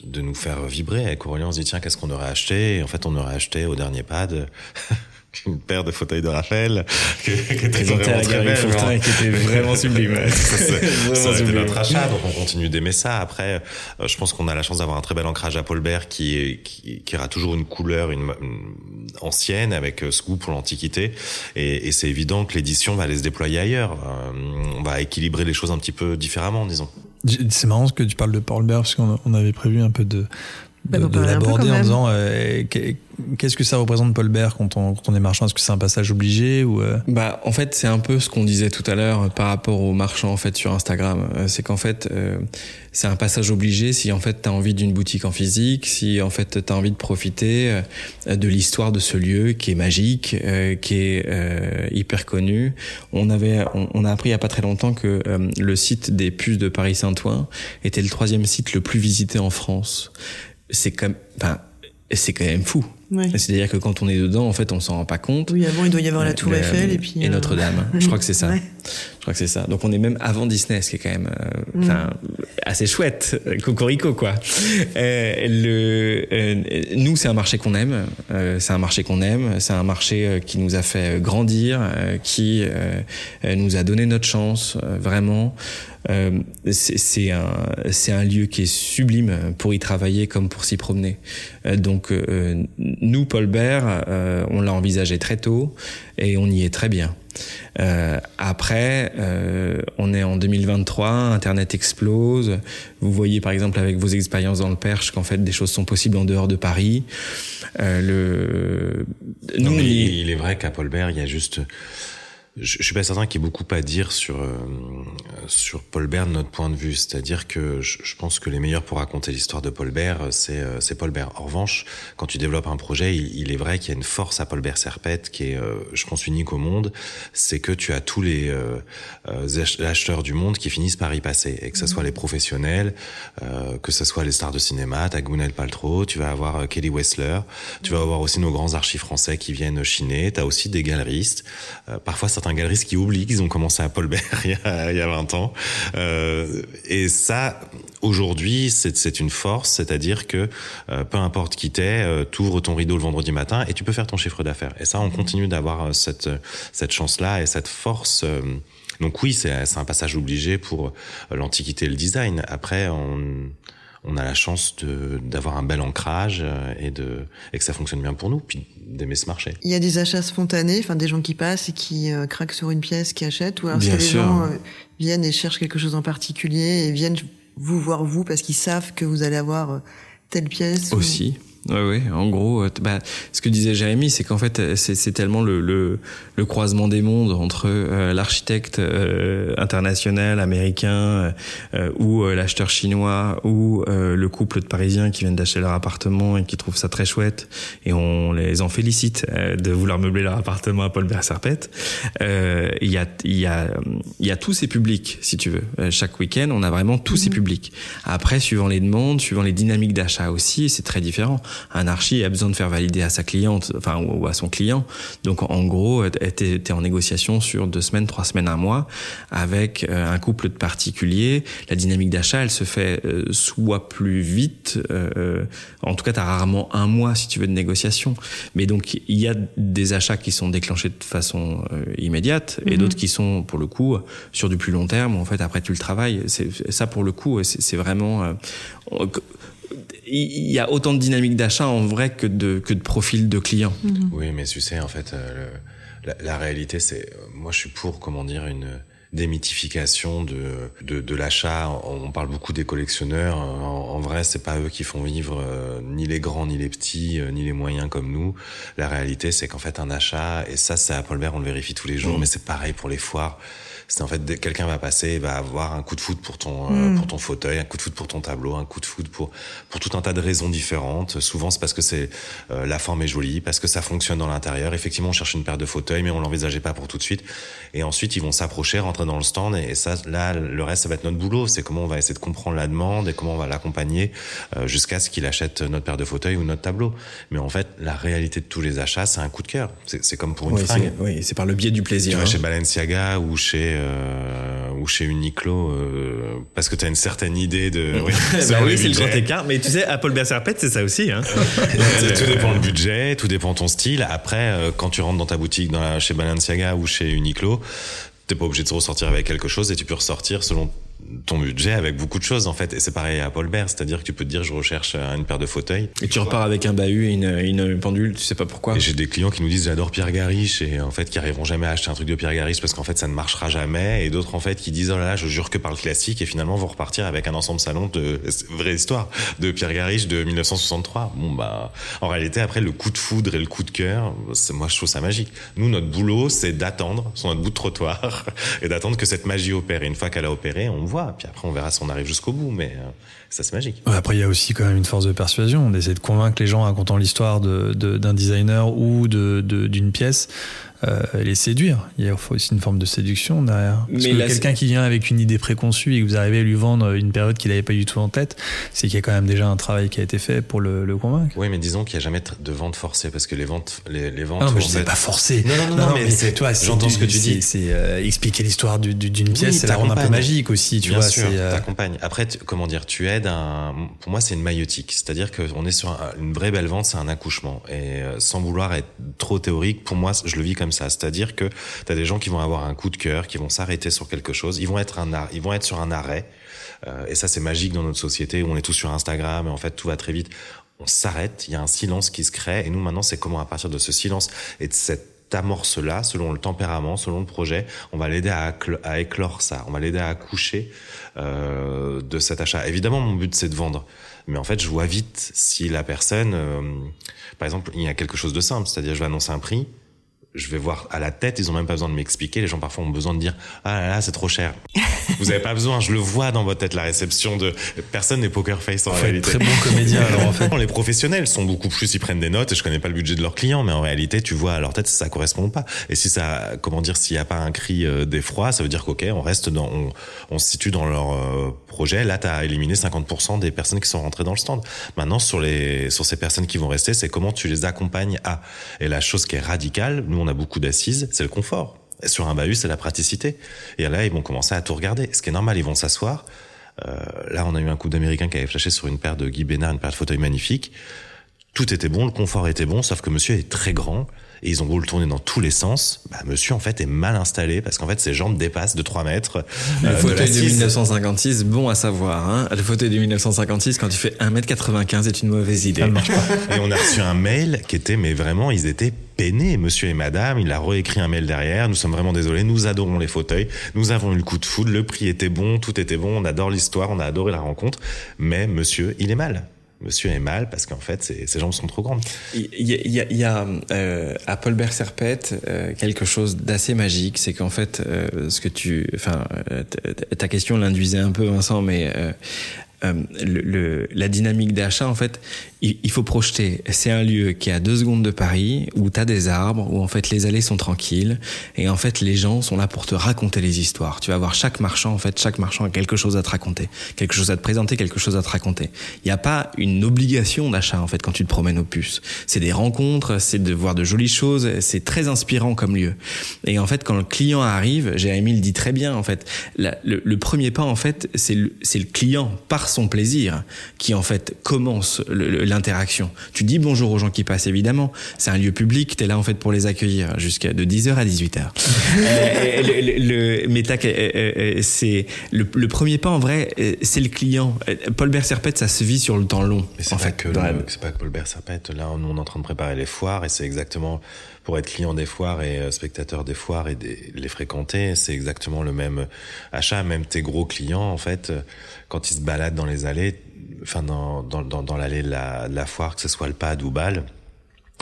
D: de nous faire vibrer. Avec Aurélien, on se dit, tiens, qu'est-ce qu'on aurait acheté? Et en fait, on aurait acheté au dernier pad une paire de fauteuils de Raphaël
C: qui, était vraiment à très belle, et qui était vraiment sublime.
D: ça, vraiment ça a été notre achat, donc on continue d'aimer ça. Après, euh, je pense qu'on a la chance d'avoir un très bel ancrage à Paulbert qui, qui, qui aura toujours une couleur une, une ancienne avec ce goût pour l'antiquité. Et, et c'est évident que l'édition va aller se déployer ailleurs. Euh, on va équilibrer les choses un petit peu différemment, disons.
A: C'est marrant que tu parles de Paulbert parce qu'on avait prévu un peu de de,
B: d'en
A: de
B: peu
A: l'aborder en disant euh, qu'est- qu'est-ce que ça représente Paul Bert quand on, quand on est marchand? Est-ce que c'est un passage obligé ou euh,
C: Bah, en fait, c'est un peu ce qu'on disait tout à l'heure euh, par rapport aux marchands en fait sur Instagram. Euh, C'est qu'en fait, euh, c'est un passage obligé si en fait t'as envie d'une boutique en physique, si en fait t'as envie de profiter euh, de l'histoire de ce lieu qui est magique, euh, qui est euh, hyper connu. On avait, on, on a appris il y a pas très longtemps que euh, le site des puces de Paris Saint-Ouen était le troisième site le plus visité en France. C'est comme, enfin, c'est quand même fou.
B: Oui.
C: C'est-à-dire que quand on est dedans, en fait, on s'en rend pas compte.
B: Oui, avant, il doit y avoir la
C: Euh,
B: Tour
C: le-
B: Eiffel et puis.
C: et
B: euh,
C: Notre-Dame. Je crois que c'est ça.
B: Ouais.
C: Je crois que c'est ça. Donc on est même avant Disney, ce qui est quand même, euh, enfin, assez chouette, euh, cocorico quoi. Euh, le, euh, nous c'est un marché qu'on aime, euh, c'est un marché qu'on aime, c'est un marché euh, qui nous a fait grandir, euh, qui euh, euh, nous a donné notre chance, euh, vraiment. Euh, c'est un, c'est un lieu qui est sublime pour y travailler comme pour s'y promener. Euh, donc euh, nous, Paul Bert, euh, on l'a envisagé très tôt et on y est très bien. Euh, après, euh, on est en 2023, Internet explose. Vous voyez par exemple avec vos expériences dans le Perche qu'en fait des choses sont possibles en dehors de Paris. Euh, le...
D: Non,
C: Nous,
D: mais il, il est vrai qu'à Paul Bert, il y a juste. Je, je suis pas certain qu'il y ait beaucoup à dire sur euh, sur Paul Bert de notre point de vue. C'est-à-dire que je, je pense que les meilleurs pour raconter l'histoire de Paul Bert, c'est euh, c'est Paul Bert. En revanche, quand tu développes un projet, il, il est vrai qu'il y a une force à Paul Bert Serpette qui est, euh, je pense, unique au monde. C'est que tu as tous les euh, euh, ach- acheteurs du monde qui finissent par y passer, et que ce soit les professionnels, que ce soit les stars de cinéma, t'as Gwyneth Paltrow, tu vas avoir Kelly Wessler, tu vas avoir aussi nos grands archives français qui viennent chiner, t'as aussi des galeristes, parfois certains galeristes qui oublient qu'ils ont commencé à Paul Bert il y a, il y a 20 ans. Euh, et ça, aujourd'hui, c'est une force, c'est-à-dire que euh, peu importe qui t'es, euh, t'ouvres ton rideau le vendredi matin et tu peux faire ton chiffre d'affaires. Et ça, on continue d'avoir euh, cette, cette chance-là et cette force. euh, donc oui, c'est un passage obligé pour l'antiquité et le design. Après, on, on a la chance de- d'avoir un bel ancrage euh, et, de, et que ça fonctionne bien pour nous, puis d'aimer ce marché.
B: Il y a des achats spontanés, enfin des gens qui passent et qui euh, craquent sur une pièce, qui achètent, ou alors est-ce
C: Bien
B: que les
C: sûr.
B: gens euh, viennent et cherchent quelque chose en particulier et viennent vous voir vous parce qu'ils savent que vous allez avoir euh, telle pièce ou-
C: Ouais, ouais. En gros, euh, bah, ce que disait Jérémy, c'est qu'en fait, euh, c'est tellement le, le, le croisement des mondes entre euh, l'architecte euh, international américain euh, ou l'acheteur chinois ou euh, le couple de Parisiens qui viennent d'acheter leur appartement et qui trouvent ça très chouette et on les en félicite euh, de vouloir meubler leur appartement à Paul Bert Serpette. Euh, Il y a y a y a tous ces publics, si tu veux. Chaque week-end, on a vraiment tous ces publics. Après, suivant les demandes, suivant les dynamiques d'achat aussi, c'est très différent. Un archi a besoin de faire valider à sa cliente, enfin ou à son client. Donc en gros, t'es es en négociation sur deux semaines, trois semaines, un mois avec euh, un couple de particuliers. La dynamique d'achat, elle se fait euh, soit plus vite. euh, euh, en tout cas, t'as rarement un mois si tu veux de négociation. Mais donc il y a des achats qui sont déclenchés de façon euh, immédiate et
B: Mhm.
C: d'autres qui sont pour le coup sur du plus long terme. En fait, après tu le travailles. Ça pour le coup, c'est vraiment. euh, il y a autant de dynamique d'achat en vrai que de que de profil de clients.
D: Oui, mais tu sais, en fait, euh, le- la, la réalité, c'est, euh, moi, je suis pour, comment dire, une démythification de de, de l'achat. On, parle beaucoup des collectionneurs. En, en vrai, c'est pas eux qui font vivre euh, ni les grands, ni les petits, euh, ni les moyens comme nous. La réalité, c'est qu'en fait, un achat, et ça, c'est à Paul Bert, on le vérifie tous les jours, mais c'est pareil pour les foires. C'est en fait quelqu'un va passer, et va avoir un coup de foot pour ton euh, pour ton fauteuil, un coup de foot pour ton tableau, un coup de foot pour pour tout un tas de raisons différentes. Souvent c'est parce que c'est euh, la forme est jolie, parce que ça fonctionne dans l'intérieur. Effectivement, on cherche une paire de fauteuils, mais on l'envisageait pas pour tout de suite. Et ensuite ils vont s'approcher, rentrer dans le stand, et, et ça là le reste ça va être notre boulot. C'est comment on va essayer de comprendre la demande et comment on va l'accompagner euh, jusqu'à ce qu'il achète notre paire de fauteuils ou notre tableau. Mais en fait la réalité de tous les achats c'est un coup de cœur. C'est comme pour une
C: Oui,
D: fringue.
C: oui, c'est par le biais du plaisir. hein.
D: chez Balenciaga ou chez euh, ou chez Uniqlo euh, parce que tu as une certaine idée de oui,
C: Bah oui, c'est le grand écart. Mais tu sais, Apple Bert Serpette, c'est ça aussi. Hein.
D: tout dépend le budget, tout dépend ton style. Après, euh, quand tu rentres dans ta boutique dans la- chez Balenciaga ou chez Uniqlo, t'es pas obligé de ressortir avec quelque chose et tu peux ressortir selon ton budget avec beaucoup de choses en fait. Et c'est pareil à Paul Bert c'est-à-dire que tu peux te dire je recherche une paire de fauteuils.
C: Et tu repars avec un bahut et une, une, pendule tu sais pas pourquoi.
D: Et j'ai des clients qui nous disent j'adore Pierre Gariche et en fait qui arriveront jamais à acheter un truc de Pierre Gariche parce qu'en fait ça ne marchera jamais. Et d'autres en fait qui disent oh là là je jure que par le classique et finalement vont repartir avec un ensemble salon de vraie histoire de Pierre Gariche de 1963 bon bah en réalité après le coup de foudre et le coup de cœur moi je trouve ça magique. Nous notre boulot c'est d'attendre sur notre bout de trottoir et d'attendre que cette magie opère. Et une fois qu'elle a opéré on voit puis après on verra si on arrive jusqu'au bout mais euh, ça c'est magique.
A: Après il y a aussi quand même une force de persuasion. On essaie de convaincre les gens en racontant l'histoire d'un de, d'un designer ou d'une pièce euh, les séduire. Il y a aussi une forme de séduction derrière. Parce que quelqu'un qui vient avec une idée préconçue et que vous arrivez à lui vendre une période qu'il n'avait pas du tout en tête, c'est qu'il y a quand même déjà un travail qui a été fait pour le, le convaincre.
D: Oui, mais disons qu'il n'y a jamais de vente forcée parce que les ventes, les, les ventes.
A: Non, mais je sais pas forcé.
D: Non, non, non, non, mais, c'est toi.
A: J'entends ce que tu dis. C'est euh, expliquer l'histoire d'une pièce, c'est la rendre un peu magique aussi, tu
D: Bien
A: vois.
D: Sûr, euh... t'accompagnes. Après, comment dire, tu aides un. Pour moi, c'est une maïotique, c'est-à-dire qu'on est sur une vraie belle vente, c'est un accouchement. Et euh, sans vouloir être trop théorique, pour moi, je le vis comme ça, c'est-à-dire que tu as des gens qui vont avoir un coup de cœur, qui vont s'arrêter sur quelque chose, ils vont être un ils vont être sur un arrêt. Euh, et ça c'est magique dans notre société où on est tous sur Instagram et en fait tout va très vite. On s'arrête, il y a un silence qui se crée. Et nous maintenant c'est comment à partir de ce silence et de cette amorce-là, selon le tempérament, selon le projet, on va l'aider à, éclore ça, on va l'aider à accoucher euh, de cet achat. Évidemment, mon but c'est de vendre, mais en fait, je vois vite si la personne, euh, par exemple, il y a quelque chose de simple, c'est-à-dire je vais annoncer un prix, je vais voir à la tête, ils ont même pas besoin de m'expliquer. Les gens parfois ont besoin de dire ah là là c'est trop cher. Vous avez pas besoin, je le vois dans votre tête la réception de personne n'est poker face en réalité.
A: Très bon comédien alors en fait.
D: Les professionnels sont beaucoup plus, ils prennent des notes et je connais pas le budget de leurs clients, mais en réalité tu vois à leur tête ça correspond pas. Et si ça, comment dire, s'il y a pas un cri euh, d'effroi, ça veut dire qu'ok, on reste dans, on, on, se situe dans leur euh, projet. Là, tu as éliminé 50% des personnes qui sont rentrées dans le stand. Maintenant sur les, sur ces personnes qui vont rester, c'est comment tu les accompagnes à. Et la chose qui est radicale, nous on a beaucoup d'assises, c'est le confort. Et sur un bahut, c'est la praticité. Et là, ils vont commencer à tout regarder. Ce qui est normal, ils vont s'asseoir. Euh, là, on a eu un coup d'américain qui avait flashé sur une paire de Guy Bénard, une paire de fauteuils magnifique. Tout était bon, le confort était bon, sauf que monsieur est très grand et ils ont beau le tourner dans tous les sens, bah, monsieur en fait est mal installé parce qu'en fait ses jambes dépassent de 3 mètres.
C: Le euh, fauteuil de, 1956, bon à savoir. Hein. Le fauteuil de 1956, quand tu fais 1m95, est une mauvaise idée.
D: et on a reçu un mail qui était, mais vraiment, ils étaient peinés, monsieur et madame. Il a réécrit un mail derrière. Nous sommes vraiment désolés. Nous adorons les fauteuils. Nous avons eu le coup de foudre. Le prix était bon. Tout était bon. On adore l'histoire. On a adoré la rencontre. Mais monsieur, il est mal monsieur est mal parce qu'en fait ses, jambes sont trop grandes.
C: Il y a, y a euh, à Paul Serpette euh, quelque chose d'assez magique, c'est qu'en fait euh, ce que tu, enfin ta question l'induisait un peu Vincent, mais euh, le, la dynamique d'achat, en fait, il, faut projeter. C'est un lieu qui est à deux secondes de Paris, où tu as des arbres, où en fait les allées sont tranquilles, et en fait les gens sont là pour te raconter les histoires. Tu vas voir chaque marchand, en fait, chaque marchand a quelque chose à te raconter, quelque chose à te présenter, quelque chose à te raconter. Il n'y a pas une obligation d'achat, en fait, quand tu te promènes au puces. C'est des rencontres, c'est de voir de jolies choses, c'est très inspirant comme lieu. Et en fait, quand le client arrive, Jérémy le dit très bien, en fait, le, le, premier pas, en fait, c'est le, le client par son plaisir qui en fait commence l'interaction. Tu dis bonjour aux gens qui passent évidemment, c'est un lieu public, tu es là en fait pour les accueillir jusqu'à de 10h à 18h. euh, le, mais euh, euh, c'est le, premier pas en vrai, euh, c'est le client. Paul Serpette, ça se vit sur le temps long.
D: c'est pas, que c'est pas que Paul Serpette, là on est en train de préparer les foires et c'est exactement pour être client des foires et euh, spectateur des foires et les fréquenter, c'est exactement le même achat. Même tes gros clients, en fait, euh, quand ils se baladent dans les allées, enfin dans, dans, dans, l'allée de la, la, foire, que ce soit le PAD ou Bâle,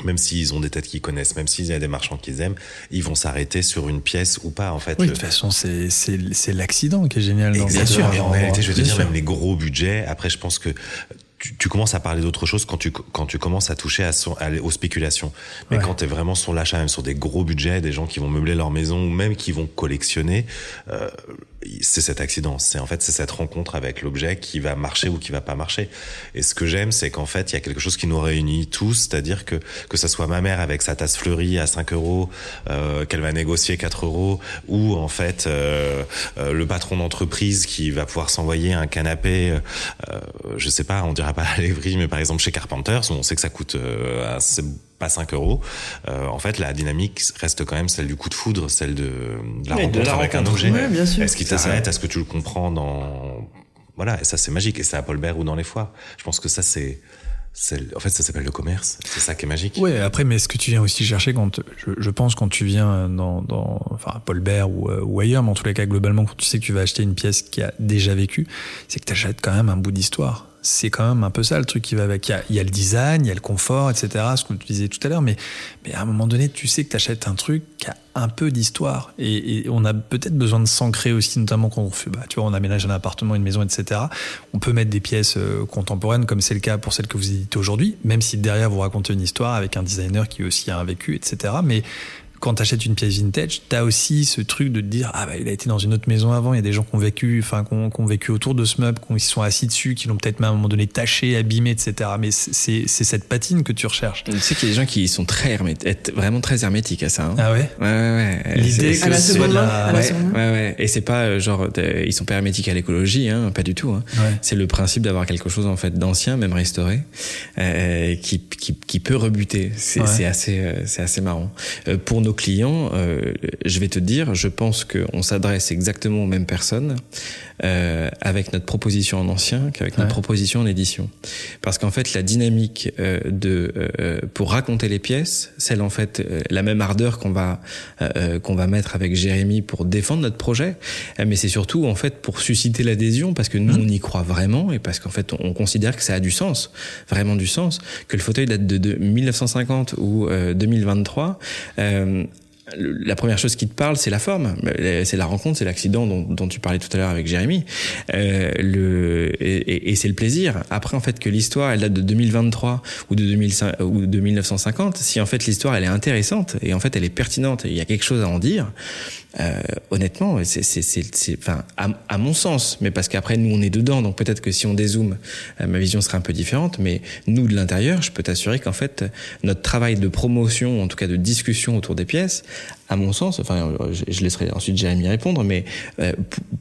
D: même s'ils ont des têtes qu'ils connaissent, même s'il y a des marchands qu'ils aiment, ils vont s'arrêter sur une pièce ou pas, en fait.
A: Oui, de toute façon, c'est l'accident qui est génial.
D: Bien sûr, en réalité, je veux te dire, même les gros budgets, après, je pense que tu, tu, commences à parler d'autre chose quand tu, quand tu commences à toucher à son, à, aux spéculations. Mais quand tu es vraiment sur l'achat, même sur des gros budgets, des gens qui vont meubler leur maison ou même qui vont collectionner, euh, c'est cet accident. C'est en fait c'est cette rencontre avec l'objet qui va marcher ou qui va pas marcher. Et ce que j'aime, c'est qu'en fait il y a quelque chose qui nous réunit tous, c'est-à-dire que que ça soit ma mère avec sa tasse fleurie à 5 euros euh, qu'elle va négocier 4 euros, ou en fait euh, euh, le patron d'entreprise qui va pouvoir s'envoyer un canapé, euh, je sais pas, on dira pas à l'évry, mais par exemple chez Carpenters, on sait que ça coûte pas 5 euros. Euh, en fait, la dynamique reste quand même celle du coup de foudre, celle de, la rencontre avec un objet. Est-ce qu'il t'arrête Est-ce que tu le comprends dans voilà, et ça c'est magique. Et c'est à Paul Bert ou dans les foires. Je pense que ça c'est en fait, ça s'appelle le commerce. C'est ça qui est magique.
A: Ouais, après, mais ce que tu viens aussi chercher quand, je, pense, quand tu viens dans, dans enfin, Paul Bert ou, euh, ou, ailleurs, mais en tous les cas, globalement, quand tu sais que tu vas acheter une pièce qui a déjà vécu, c'est que tu achètes quand même un bout d'histoire c'est quand même un peu ça le truc qui va avec. Il y, a, le design, il y a le confort, etc. Ce que tu disais tout à l'heure, mais, mais à un moment donné, tu sais que tu achètes un truc qui a un peu d'histoire. Et, on a peut-être besoin de s'ancrer aussi, notamment quand on fait, bah, tu vois, on aménage un appartement, une maison, etc. On peut mettre des pièces euh, contemporaines, comme c'est le cas pour celles que vous éditez aujourd'hui, même si derrière vous racontez une histoire avec un designer qui aussi a un vécu, etc. Mais quand tu achètes une pièce vintage, tu as aussi ce truc de te dire ah bah il a été dans une autre maison avant, il y a des gens qui ont vécu enfin qui ont, vécu autour de ce meuble, qui se sont assis dessus, qui l'ont peut-être même à un moment donné taché, abîmé, etc. Mais c'est cette patine que tu recherches.
C: Tu sais qu'il y a des gens qui sont très hermétiques, vraiment très hermétiques à ça. Hein.
A: Ah ouais?
C: Ouais ouais. ouais.
A: L'idée que
B: c'est la...
C: ouais, ouais, ouais et c'est pas euh, genre ils sont pas hermétiques à l'écologie, hein, pas du tout. Hein. C'est le principe d'avoir quelque chose en fait d'ancien, même restauré, euh, qui, qui, qui peut rebuter. C'est assez euh, c'est assez marrant. Euh, pour nos clients. Euh, je vais te dire, je pense qu'on s'adresse exactement aux mêmes personnes euh, avec notre proposition en ancien qu'avec notre proposition en édition. Parce qu'en fait, la dynamique euh, de euh, pour raconter les pièces, celle en fait la même ardeur qu'on va qu'on va mettre avec Jérémy pour défendre notre projet, mais c'est surtout en fait pour susciter l'adhésion parce que nous mmh. on y croit vraiment et parce qu'en fait on considère que ça a du sens, vraiment du sens, que le fauteuil date de, de 1950 ou 2023 la première chose qui te parle, c'est la forme, c'est la rencontre, c'est l'accident dont, tu parlais tout à l'heure avec Jérémy, euh, le, et, c'est le plaisir. Après, en fait, que l'histoire, elle date de 2023 ou de, 2005, ou de 1950, si en fait l'histoire, elle est intéressante et en fait elle est pertinente, et il y a quelque chose à en dire, euh, honnêtement, c'est, c'est, enfin, à, mon sens, mais parce qu'après nous on est dedans, donc peut-être que si on dézoome, euh, ma vision sera un peu différente. Mais nous de l'intérieur, je peux t'assurer qu'en fait notre travail de promotion, en tout cas de discussion autour des pièces, à mon sens, enfin, je, laisserai ensuite Jérémy répondre, mais euh,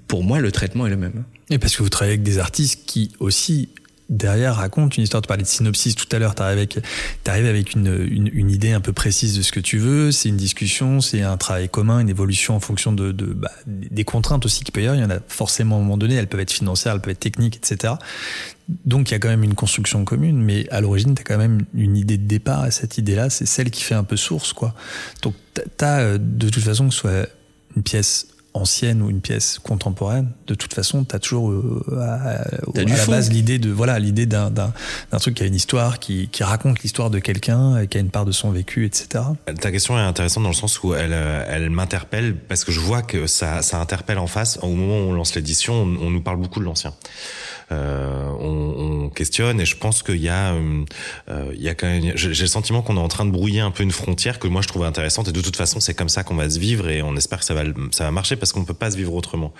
C: pour moi le traitement est le même.
A: Et parce que vous travaillez avec des artistes qui aussi derrière raconte une histoire. Tu parlais de synopsis tout à l'heure. Tu arrives avec, arrives avec une, une, une, idée un peu précise de ce que tu veux. C'est une discussion, c'est un travail commun, une évolution en fonction de, de bah, des contraintes aussi qu'il peut y avoir. Il y en a forcément à un moment donné. Elles peuvent être financières, elles peuvent être techniques, etc. Donc il y a quand même une construction commune, mais à l'origine, tu as quand même une idée de départ. Et cette idée-là, c'est celle qui fait un peu source, quoi. Donc tu as euh, de toute façon que ce soit une pièce ancienne ou une pièce contemporaine, de toute façon, tu as toujours euh, à, la base l'idée de voilà l'idée d'un, d'un, truc qui a une histoire, qui, qui raconte l'histoire de quelqu'un, qui a une part de son vécu, etc.
D: Ta question est intéressante dans le sens où elle, euh, elle m'interpelle parce que je vois que ça, ça interpelle en face. Au moment où on lance l'édition, on, nous parle beaucoup de l'ancien. Euh, on, on, questionne et je pense qu'il y a, euh, il y a quand même, j'ai le sentiment qu'on est en train de brouiller un peu une frontière que moi je trouve intéressante et de toute façon c'est comme ça qu'on va se vivre et on espère que ça va, ça va marcher parce qu'on peut pas se vivre autrement.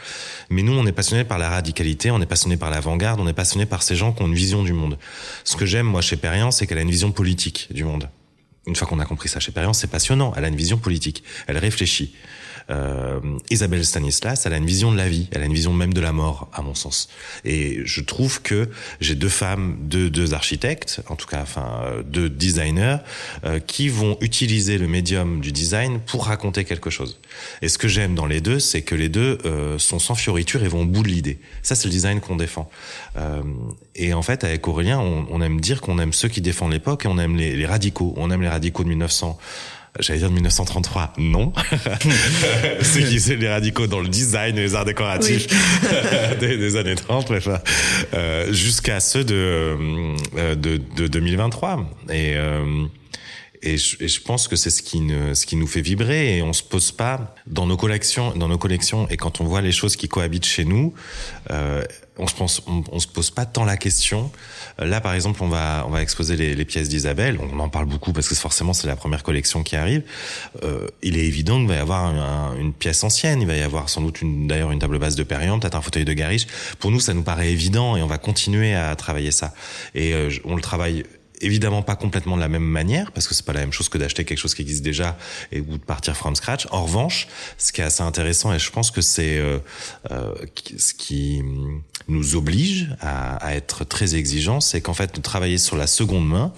D: Mais nous, on est passionné par la radicalité, on est passionné par l'avant-garde, on est passionné par ces gens qui ont une vision du monde. Ce que j'aime, moi, chez Perriand, c'est qu'elle a une vision politique du monde. Une fois qu'on a compris ça chez Perriand, c'est passionnant. Elle a une vision politique. Elle réfléchit euh, Isabelle Stanislas, elle a une vision de la vie, elle a une vision même de la mort, à mon sens. Et je trouve que j'ai deux femmes, deux, deux architectes, en tout cas, enfin, deux designers, euh, qui vont utiliser le médium du design pour raconter quelque chose. Et ce que j'aime dans les deux, c'est que les deux euh, sont sans fioriture et vont au bout de l'idée. Ça, c'est le design qu'on défend. Euh, et en fait, avec Aurélien, on, on aime dire qu'on aime ceux qui défendent l'époque et on aime les, les radicaux. On aime les radicaux de 1900 j'allais dire de 1933, non. Ceux qui sont les radicaux dans le design et les arts décoratifs des, années 30, bref, euh, jusqu'à ceux de, euh, de, de 2023. Et, euh, et, je, et je pense que c'est ce qui, ne, ce qui nous fait vibrer et on se pose pas dans nos collections, dans nos collections et quand on voit les choses qui cohabitent chez nous, euh, on se pense, on, se pose pas tant la question. Là, par exemple, on va, on va exposer les, les pièces d'Isabelle. On en parle beaucoup parce que forcément, c'est la première collection qui arrive. Euh, il est évident qu'il va y avoir une pièce ancienne. Il va y avoir sans doute d'ailleurs une table basse de Perriand, peut-être un fauteuil de Garish. Pour nous, ça nous paraît évident et on va continuer à travailler ça. Et euh, on le travaille évidemment pas complètement de la même manière parce que c'est pas la même chose que d'acheter quelque chose qui existe déjà et ou de partir from scratch. En revanche, ce qui est assez intéressant et je pense que c'est euh, euh, ce qui nous oblige à, être très exigeants, c'est qu'en fait de travailler sur la seconde main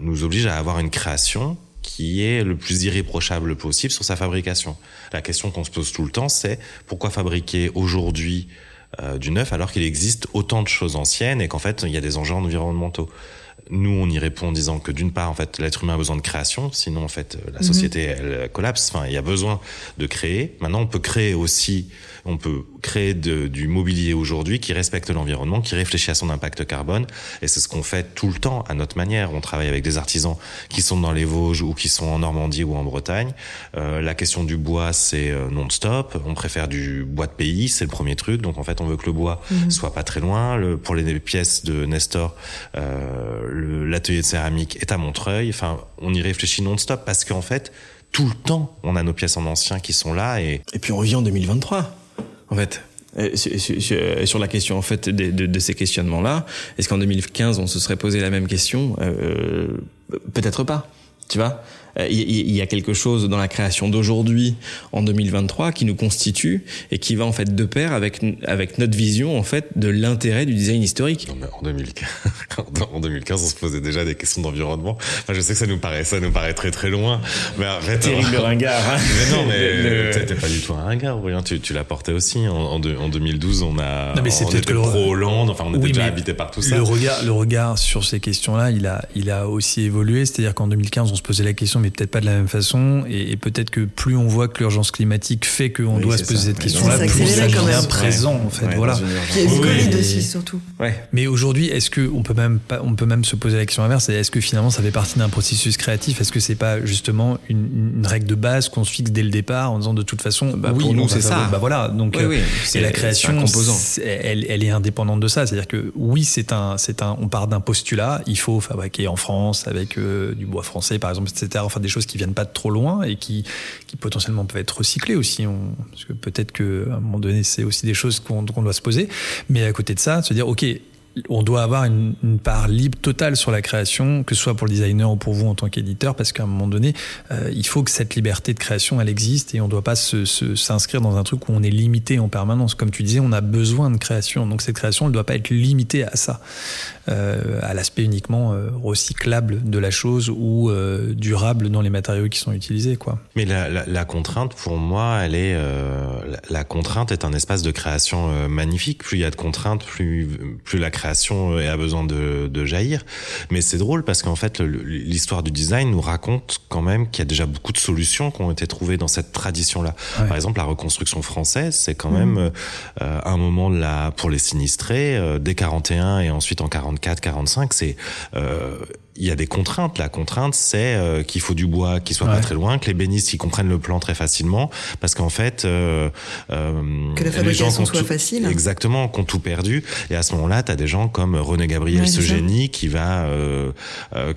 D: nous oblige à avoir une création qui est le plus irréprochable possible sur sa fabrication. La question qu'on se pose tout le temps, c'est pourquoi fabriquer aujourd'hui euh, du neuf alors qu'il existe autant de choses anciennes et qu'en fait il y a des enjeux environnementaux? Nous, on y répond en disant que d'une part, en fait, l'être humain a besoin de création, sinon en fait la mhm. société elle collapse. Enfin, il y a besoin de créer. Maintenant, on peut créer aussi on peut créer du mobilier aujourd'hui qui respecte l'environnement, qui réfléchit à son impact carbone. Et c'est ce qu'on fait tout le temps à notre manière. On travaille avec des artisans qui sont dans les Vosges ou qui sont en Normandie ou en Bretagne. Euh, la question du bois, c'est euh, non-stop. On préfère du bois de pays, c'est le premier truc. Donc en fait, on veut que le bois mhm. soit pas très loin. Le, pour les pièces de Nestor, euh, l'atelier de céramique est à Montreuil. Enfin, on y réfléchit non-stop parce qu'en fait, tout le temps, on a nos pièces en ancien qui sont là et...
C: Et puis on revient en 2023 en fait. Sur, la question en fait de, ces questionnements-là, est-ce qu'en 2015 on se serait posé la même question? Euh, Peut-être pas, tu vois? Il y a quelque chose dans la création d'aujourd'hui, en 2023, qui nous constitue et qui va en fait de pair avec avec notre vision en fait de l'intérêt du design historique.
D: en 2015, en 2015, on se posait déjà des questions d'environnement. Enfin, je sais que ça nous paraît ça nous paraît très très loin, mais arrête.
C: Terrible ringard. Hein
D: mais non, mais t'étais pas du tout un ringard. Voyons, tu, tu l'as porté aussi. En, en, 2012, on a. Non, mais c'est peut-être pro Hollande. Enfin, on était déjà habité par tout ça.
A: Le regard, le regard sur ces questions-là, il a, il a aussi évolué. C'est-à-dire qu'en 2015, on se posait la question, mais peut-être pas de la même façon. Et, peut-être que plus on voit que l'urgence climatique fait qu'on doit se poser cette question-là, plus ça devient présent, en fait. voilà.
B: Il y a Covid aussi, surtout.
A: Mais aujourd'hui, est-ce que on peut même pas, on peut même se poser la question inverse Est-ce que finalement, ça fait partie d'un processus créatif? Est-ce que c'est pas justement une, règle de base qu'on se fixe dès le départ en disant de toute façon,
C: bah, oui, nous c'est ça.
A: Bah voilà. Donc, euh, et la création, elle, elle est indépendante de ça. C'est-à-dire que oui, c'est un, c'est un, on part d'un postulat. Il faut fabriquer en France avec euh, du bois français, par exemple, etc. Enfin, des choses qui viennent pas de trop loin et qui, qui potentiellement peuvent être recyclés aussi. Parce que peut-être qu'à un moment donné, c'est aussi des choses qu'on doit se poser. Mais à côté de ça, se dire, OK, on doit avoir une, part libre totale sur la création, que ce soit pour le designer ou pour vous en tant qu'éditeur, parce qu'à un moment donné, euh, il faut que cette liberté de création, elle existe et on ne doit pas s'inscrire dans un truc où on est limité en permanence. Comme tu disais, on a besoin de création, donc cette création, elle ne doit pas être limitée à ça, à l'aspect uniquement euh, recyclable de la chose ou durable dans les matériaux qui sont utilisés. Quoi.
D: Mais la, contrainte, pour moi, elle est la, contrainte est un espace de création magnifique. Plus il y a de contraintes, plus plus la création a besoin de, de jaillir. Mais c'est drôle parce qu'en fait, l'histoire du design nous raconte quand même qu'il y a déjà beaucoup de solutions qui ont été trouvées dans cette tradition-là. Par exemple, la reconstruction française, c'est quand même mmh. euh, un moment de la, pour les sinistrés, euh, dès 41 et ensuite en 44, 45, c'est euh, il y a des contraintes. La contrainte, c'est euh, qu'il faut du bois qui soit pas très loin, que les bénistes ils comprennent le plan très facilement, parce qu'en fait, euh,
B: euh, que la fabrication soit facile.
D: Exactement, qu'on tout perdu. Et à ce moment-là, tu as des gens comme René Gabriel, ce génie qui va euh, euh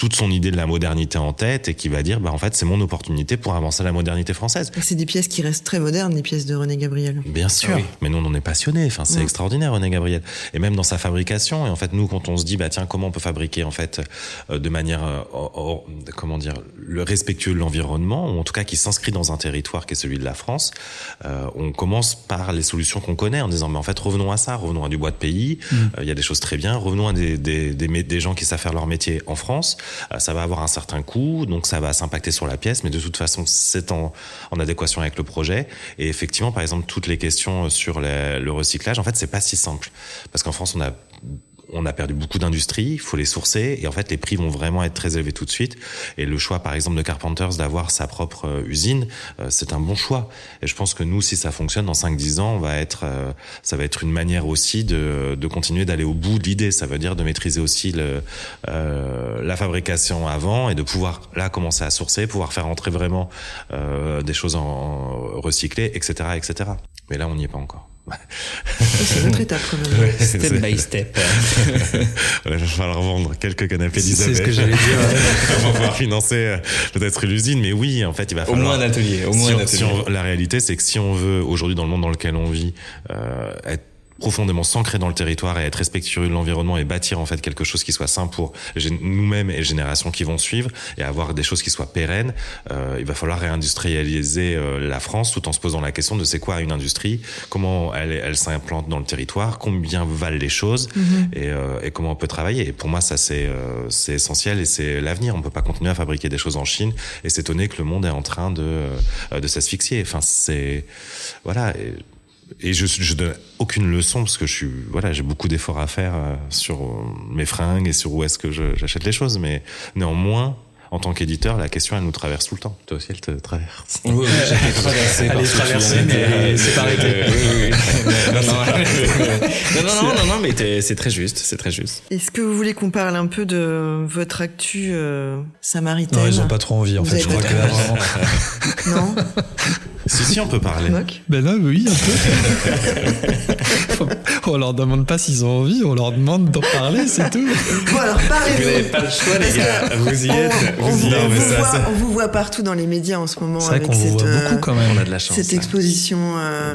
D: toute son idée de la modernité en tête et qui va dire bah en fait c'est mon opportunité pour avancer la modernité française.
B: C'est des pièces qui restent très modernes, les pièces de René Gabriel.
D: Bien sûr, ah mais nous on en est passionné. Enfin c'est extraordinaire René Gabriel et même dans sa fabrication. Et en fait nous quand on se dit bah tiens comment on peut fabriquer en fait euh, de manière euh, comment dire le respectueux de l'environnement ou en tout cas qui s'inscrit dans un territoire qui est celui de la France, euh, on commence par les solutions qu'on connaît en disant mais en fait revenons à ça, revenons à du bois de pays. Mm. Il y a des choses très bien. Revenons à des, des, des, des gens qui savent faire leur métier en France. Euh, ça va avoir un certain coût, donc ça va s'impacter sur la pièce, mais de toute façon, c'est en, en, adéquation avec le projet. Et effectivement, par exemple, toutes les questions sur le recyclage, en fait, c'est pas si simple. Parce qu'en France, on a on a perdu beaucoup d'industries, il faut les sourcer et en fait les prix vont vraiment être très élevés tout de suite. Et le choix par exemple de Carpenters d'avoir sa propre euh, usine, euh, c'est un bon choix. Et je pense que nous, si ça fonctionne dans 5-10 ans, on va être, euh, ça va être une manière aussi de, de continuer d'aller au bout de l'idée. Ça veut dire de maîtriser aussi le, la fabrication avant et de pouvoir là commencer à sourcer, pouvoir faire entrer vraiment des choses en, recyclées, etc., etc. Mais là, on n'y est pas encore.
B: C'est notre étape quand même.
C: step by step.
D: Il va falloir vendre quelques canapés d'Isabelle.
A: C'est ce que j'allais dire.
D: pour pouvoir financer euh, peut-être l'usine. Mais oui, en fait, il va falloir.
C: Au moins un atelier. Au moins un atelier.
D: la réalité, c'est que si on veut, aujourd'hui, dans le monde dans lequel on vit, euh, être profondément s'ancrer dans le territoire et être respectueux de l'environnement et bâtir en fait quelque chose qui soit sain pour nous-mêmes et les générations qui vont suivre et avoir des choses qui soient pérennes, euh, il va falloir réindustrialiser euh, la France tout en se posant la question de c'est quoi une industrie, comment elle, elle s'implante dans le territoire, combien valent les choses mm-hmm. et, euh, et, comment on peut travailler. Et pour moi, ça c'est euh, c'est essentiel et c'est l'avenir. On peut pas continuer à fabriquer des choses en Chine et s'étonner que le monde est en train de euh, de s'asphyxier. Enfin, c'est voilà. Et, et je, je donne aucune leçon parce que je suis voilà j'ai beaucoup d'efforts à faire euh, sur euh, mes fringues et sur où est-ce que j'achète les choses mais néanmoins en tant qu'éditeur, la question, elle nous traverse tout le temps. Toi aussi, elle te traverse.
C: Oui, j'ai été traversé par ce mais c'est pas arrêté. Non, non, non, non, non, mais c'est très juste, c'est très juste.
B: Est-ce que vous voulez qu'on parle un peu de votre actu euh, samaritaine
A: Non, ils ont pas trop envie, en fait. Je crois que
B: Non?
D: si, si, on peut parler.
A: Ben là, oui, un peu. on leur demande pas s'ils ont envie, on leur demande d'en parler, c'est tout.
B: Bon, alors parlez
C: Vous n'avez pas le choix, les gars. Vous y êtes.
B: On, vous, y êtes. On, vous voit, partout dans les médias en ce moment.
A: C'est vrai qu'on vous voit beaucoup quand même.
C: On a de la chance.
B: Cette exposition. Euh,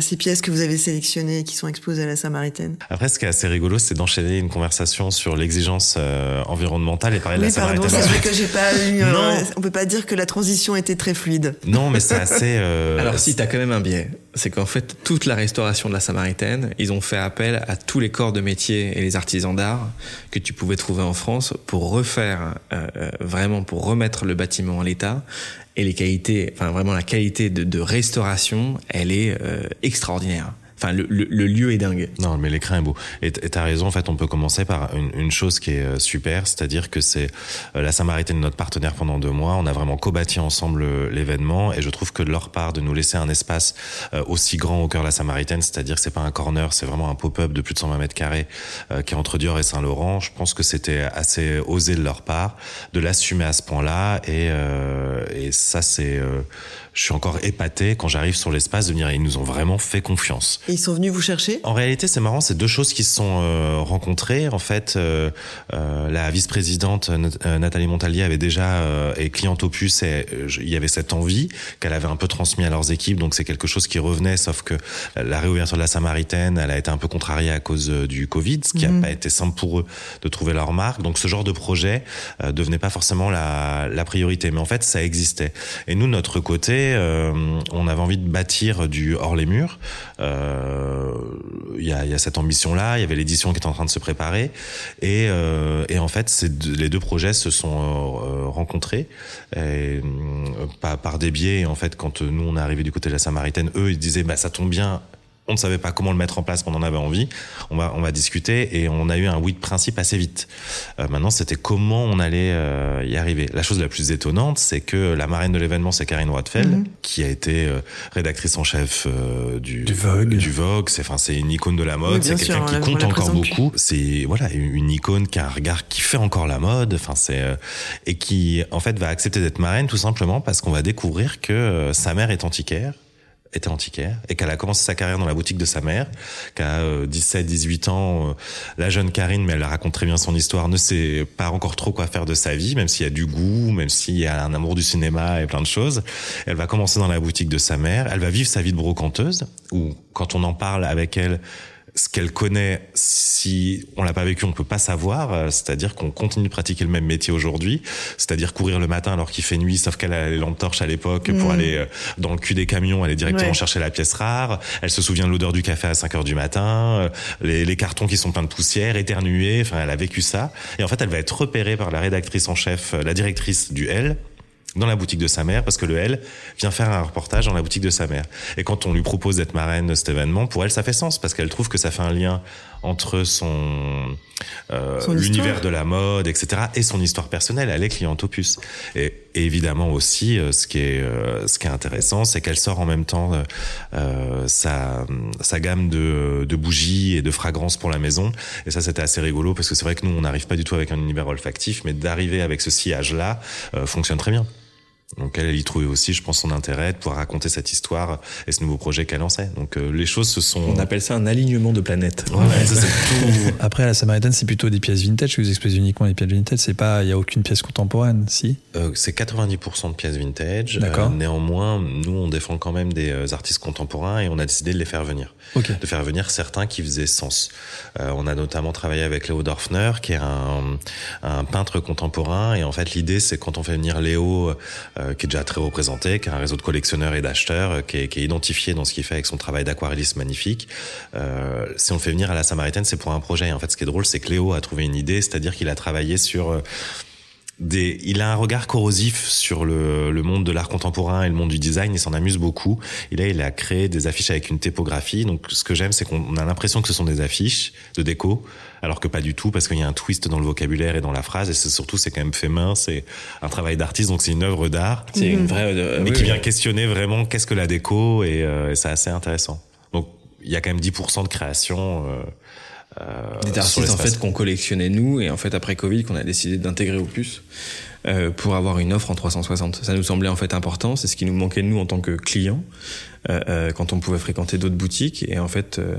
B: ces pièces que vous avez sélectionnées et qui sont exposées à la Samaritaine.
D: Après, ce qui est assez rigolo, c'est d'enchaîner une conversation sur l'exigence euh, environnementale et parler de la Samaritaine.
B: c'est vrai que j'ai pas eu. Euh, on peut pas dire que la transition était très fluide.
D: Non, mais c'est assez. Euh...
C: Alors, si t'as quand même un biais, c'est qu'en fait, toute la restauration de la Samaritaine, ils ont fait appel à tous les corps de métier et les artisans d'art que tu pouvais trouver en France pour refaire euh, euh vraiment pour remettre le bâtiment en l'état et les qualités, enfin vraiment la qualité de, restauration, elle est euh, extraordinaire. Enfin, le, le, lieu est dingue.
D: Non, mais l'écran est beau. Et t'as raison, en fait, on peut commencer par une, une chose qui est euh, super, c'est-à-dire que c'est euh, la Samaritaine notre partenaire pendant deux mois. On a vraiment co-bâti ensemble l'événement et je trouve que de leur part de nous laisser un espace aussi grand au cœur de la Samaritaine, c'est-à-dire que c'est pas un corner, c'est vraiment un pop-up de plus de 120 mètres carrés qui est entre Dior et Saint-Laurent. Je pense que c'était assez osé de leur part de l'assumer à ce point-là et, et ça c'est je suis encore épaté quand j'arrive sur l'espace de venir. Ils nous ont vraiment fait confiance.
B: Et ils sont venus vous chercher?
D: En réalité, c'est marrant, c'est deux choses qui se sont euh, rencontrées. En fait, euh, euh, la vice-présidente Nathalie Montalier avait déjà et cliente Opus et il y avait cette envie qu'elle avait un peu transmis à leurs équipes. Donc c'est quelque chose qui revenait, sauf que la réouverture de la Samaritaine, elle a été un peu contrariée à cause du Covid, ce qui n'a mhm. pas été simple pour eux de trouver leur marque. Donc ce genre de projet devenait pas forcément la, la priorité, mais en fait ça existait. Et nous, notre côté euh, on avait envie de bâtir du hors les murs. Euh, il y, a, cette ambition-là. Il y avait l'édition qui était en train de se préparer, et, euh, en fait, les deux projets se sont rencontrés par, des biais. En fait, quand nous on est arrivé du côté de la Samaritaine, eux ils disaient bah ça tombe bien on ne savait pas comment le mettre en place, qu'on en avait envie. On va, on va discuter et on a eu un oui de principe assez vite. Euh, maintenant, c'était comment on allait euh, y arriver. La chose la plus étonnante, c'est que la marraine de l'événement, c'est Karine Roitfeld, mhm. qui a été euh, rédactrice en chef du,
A: du Vogue.
D: Du Vogue. C'est, enfin, c'est une icône de la mode. c'est quelqu'un qui compte encore beaucoup. C'est voilà une icône qui a un regard qui fait encore la mode. Enfin, c'est et qui en fait va accepter d'être marraine tout simplement parce qu'on va découvrir que sa mère est antiquaire était antiquaire et qu'elle a commencé sa carrière dans la boutique de sa mère, qu'à 17, 18 ans, euh, la jeune Karine, mais elle raconte très bien son histoire, ne sait pas encore trop quoi faire de sa vie, même s'il y a du goût, même s'il y a un amour du cinéma et plein de choses. Elle va commencer dans la boutique de sa mère, elle va vivre sa vie de brocanteuse, où quand on en parle avec elle, ce qu'elle connaît, si on l'a pas vécu, on peut pas savoir. Euh, c'est-à-dire qu'on continue de pratiquer le même métier aujourd'hui, c'est-à-dire courir le matin alors qu'il fait nuit, sauf qu'elle a les lampes torches à l'époque pour mm. aller euh, dans le cul des camions, aller directement chercher la pièce rare. Elle se souvient de l'odeur du café à 5 heures du matin, euh, les, les, cartons qui sont pleins de poussière, éternués. Enfin, elle a vécu ça. Et en fait, elle va être repérée par la rédactrice en chef, la directrice du L, dans la boutique de sa mère parce que le L vient faire un reportage dans la boutique de sa mère. Et quand on lui propose d'être marraine de cet événement, pour elle ça fait sens parce qu'elle trouve que ça fait un lien entre son, euh, l'univers de la mode, etc. et son histoire personnelle. Elle est cliente opus. Et, évidemment aussi, euh, ce qui est euh, ce qui est intéressant, c'est qu'elle sort en même temps euh, sa sa gamme de, de bougies et de fragrances pour la maison. Et ça c'était assez rigolo parce que c'est vrai que nous on n'arrive pas du tout avec un univers olfactif, mais d'arriver avec ce sillage là fonctionne très bien. Donc elle, elle y trouvait aussi, je pense, son intérêt de pouvoir raconter cette histoire et ce nouveau projet qu'elle lançait. Donc euh, les choses se sont.
C: On appelle ça un alignement de planètes.
D: Ouais, ouais, ça, c'est tout.
A: Après, la Samaritaine, c'est plutôt des pièces vintage vous exposez uniquement des pièces vintage. C'est pas, il y a aucune pièce contemporaine, si?
D: Euh, c'est 90% de pièces vintage.
A: D'accord.
D: Euh, néanmoins, nous, on défend quand même des euh, artistes contemporains et on a décidé de les faire venir.
A: Ok.
D: De faire venir certains qui faisaient sens. Euh, on a notamment travaillé avec Léo Dorfner, qui est un, un peintre contemporain. Et en fait, l'idée, c'est quand on fait venir Léo, euh, qui est déjà très représenté, qui a un réseau de collectionneurs et d'acheteurs, euh, qui, est, qui est identifié dans ce qu'il fait avec son travail d'aquarelliste magnifique. Euh, si on le fait venir à la Samaritaine, c'est pour un projet. En fait, ce qui est drôle, c'est que Léo a trouvé une idée, c'est-à-dire qu'il a travaillé sur des, il a un regard corrosif sur le, le monde de l'art contemporain et le monde du design. Il s'en amuse beaucoup. Et là, il a créé des affiches avec une typographie. Donc, ce que j'aime, c'est qu'on a l'impression que ce sont des affiches de déco, alors que pas du tout, parce qu'il y a un twist dans le vocabulaire et dans la phrase. Et c'est surtout, c'est quand même fait main. C'est un travail d'artiste, donc c'est une œuvre d'art.
C: C'est une vraie. euh,
D: mais
C: oui,
D: qui
C: oui.
D: vient questionner vraiment qu'est-ce que la déco et, euh, et c'est assez intéressant. Donc, il y a quand même 10% de création. Euh,
C: Des
D: sur
C: artistes en fait qu'on collectionnait nous et en fait après Covid qu'on a décidé d'intégrer au plus euh, pour avoir une offre en 360. Ça nous semblait en fait important, c'est ce qui nous manquait nous en tant que clients. euh, euh, quand on pouvait fréquenter d'autres boutiques et en fait euh,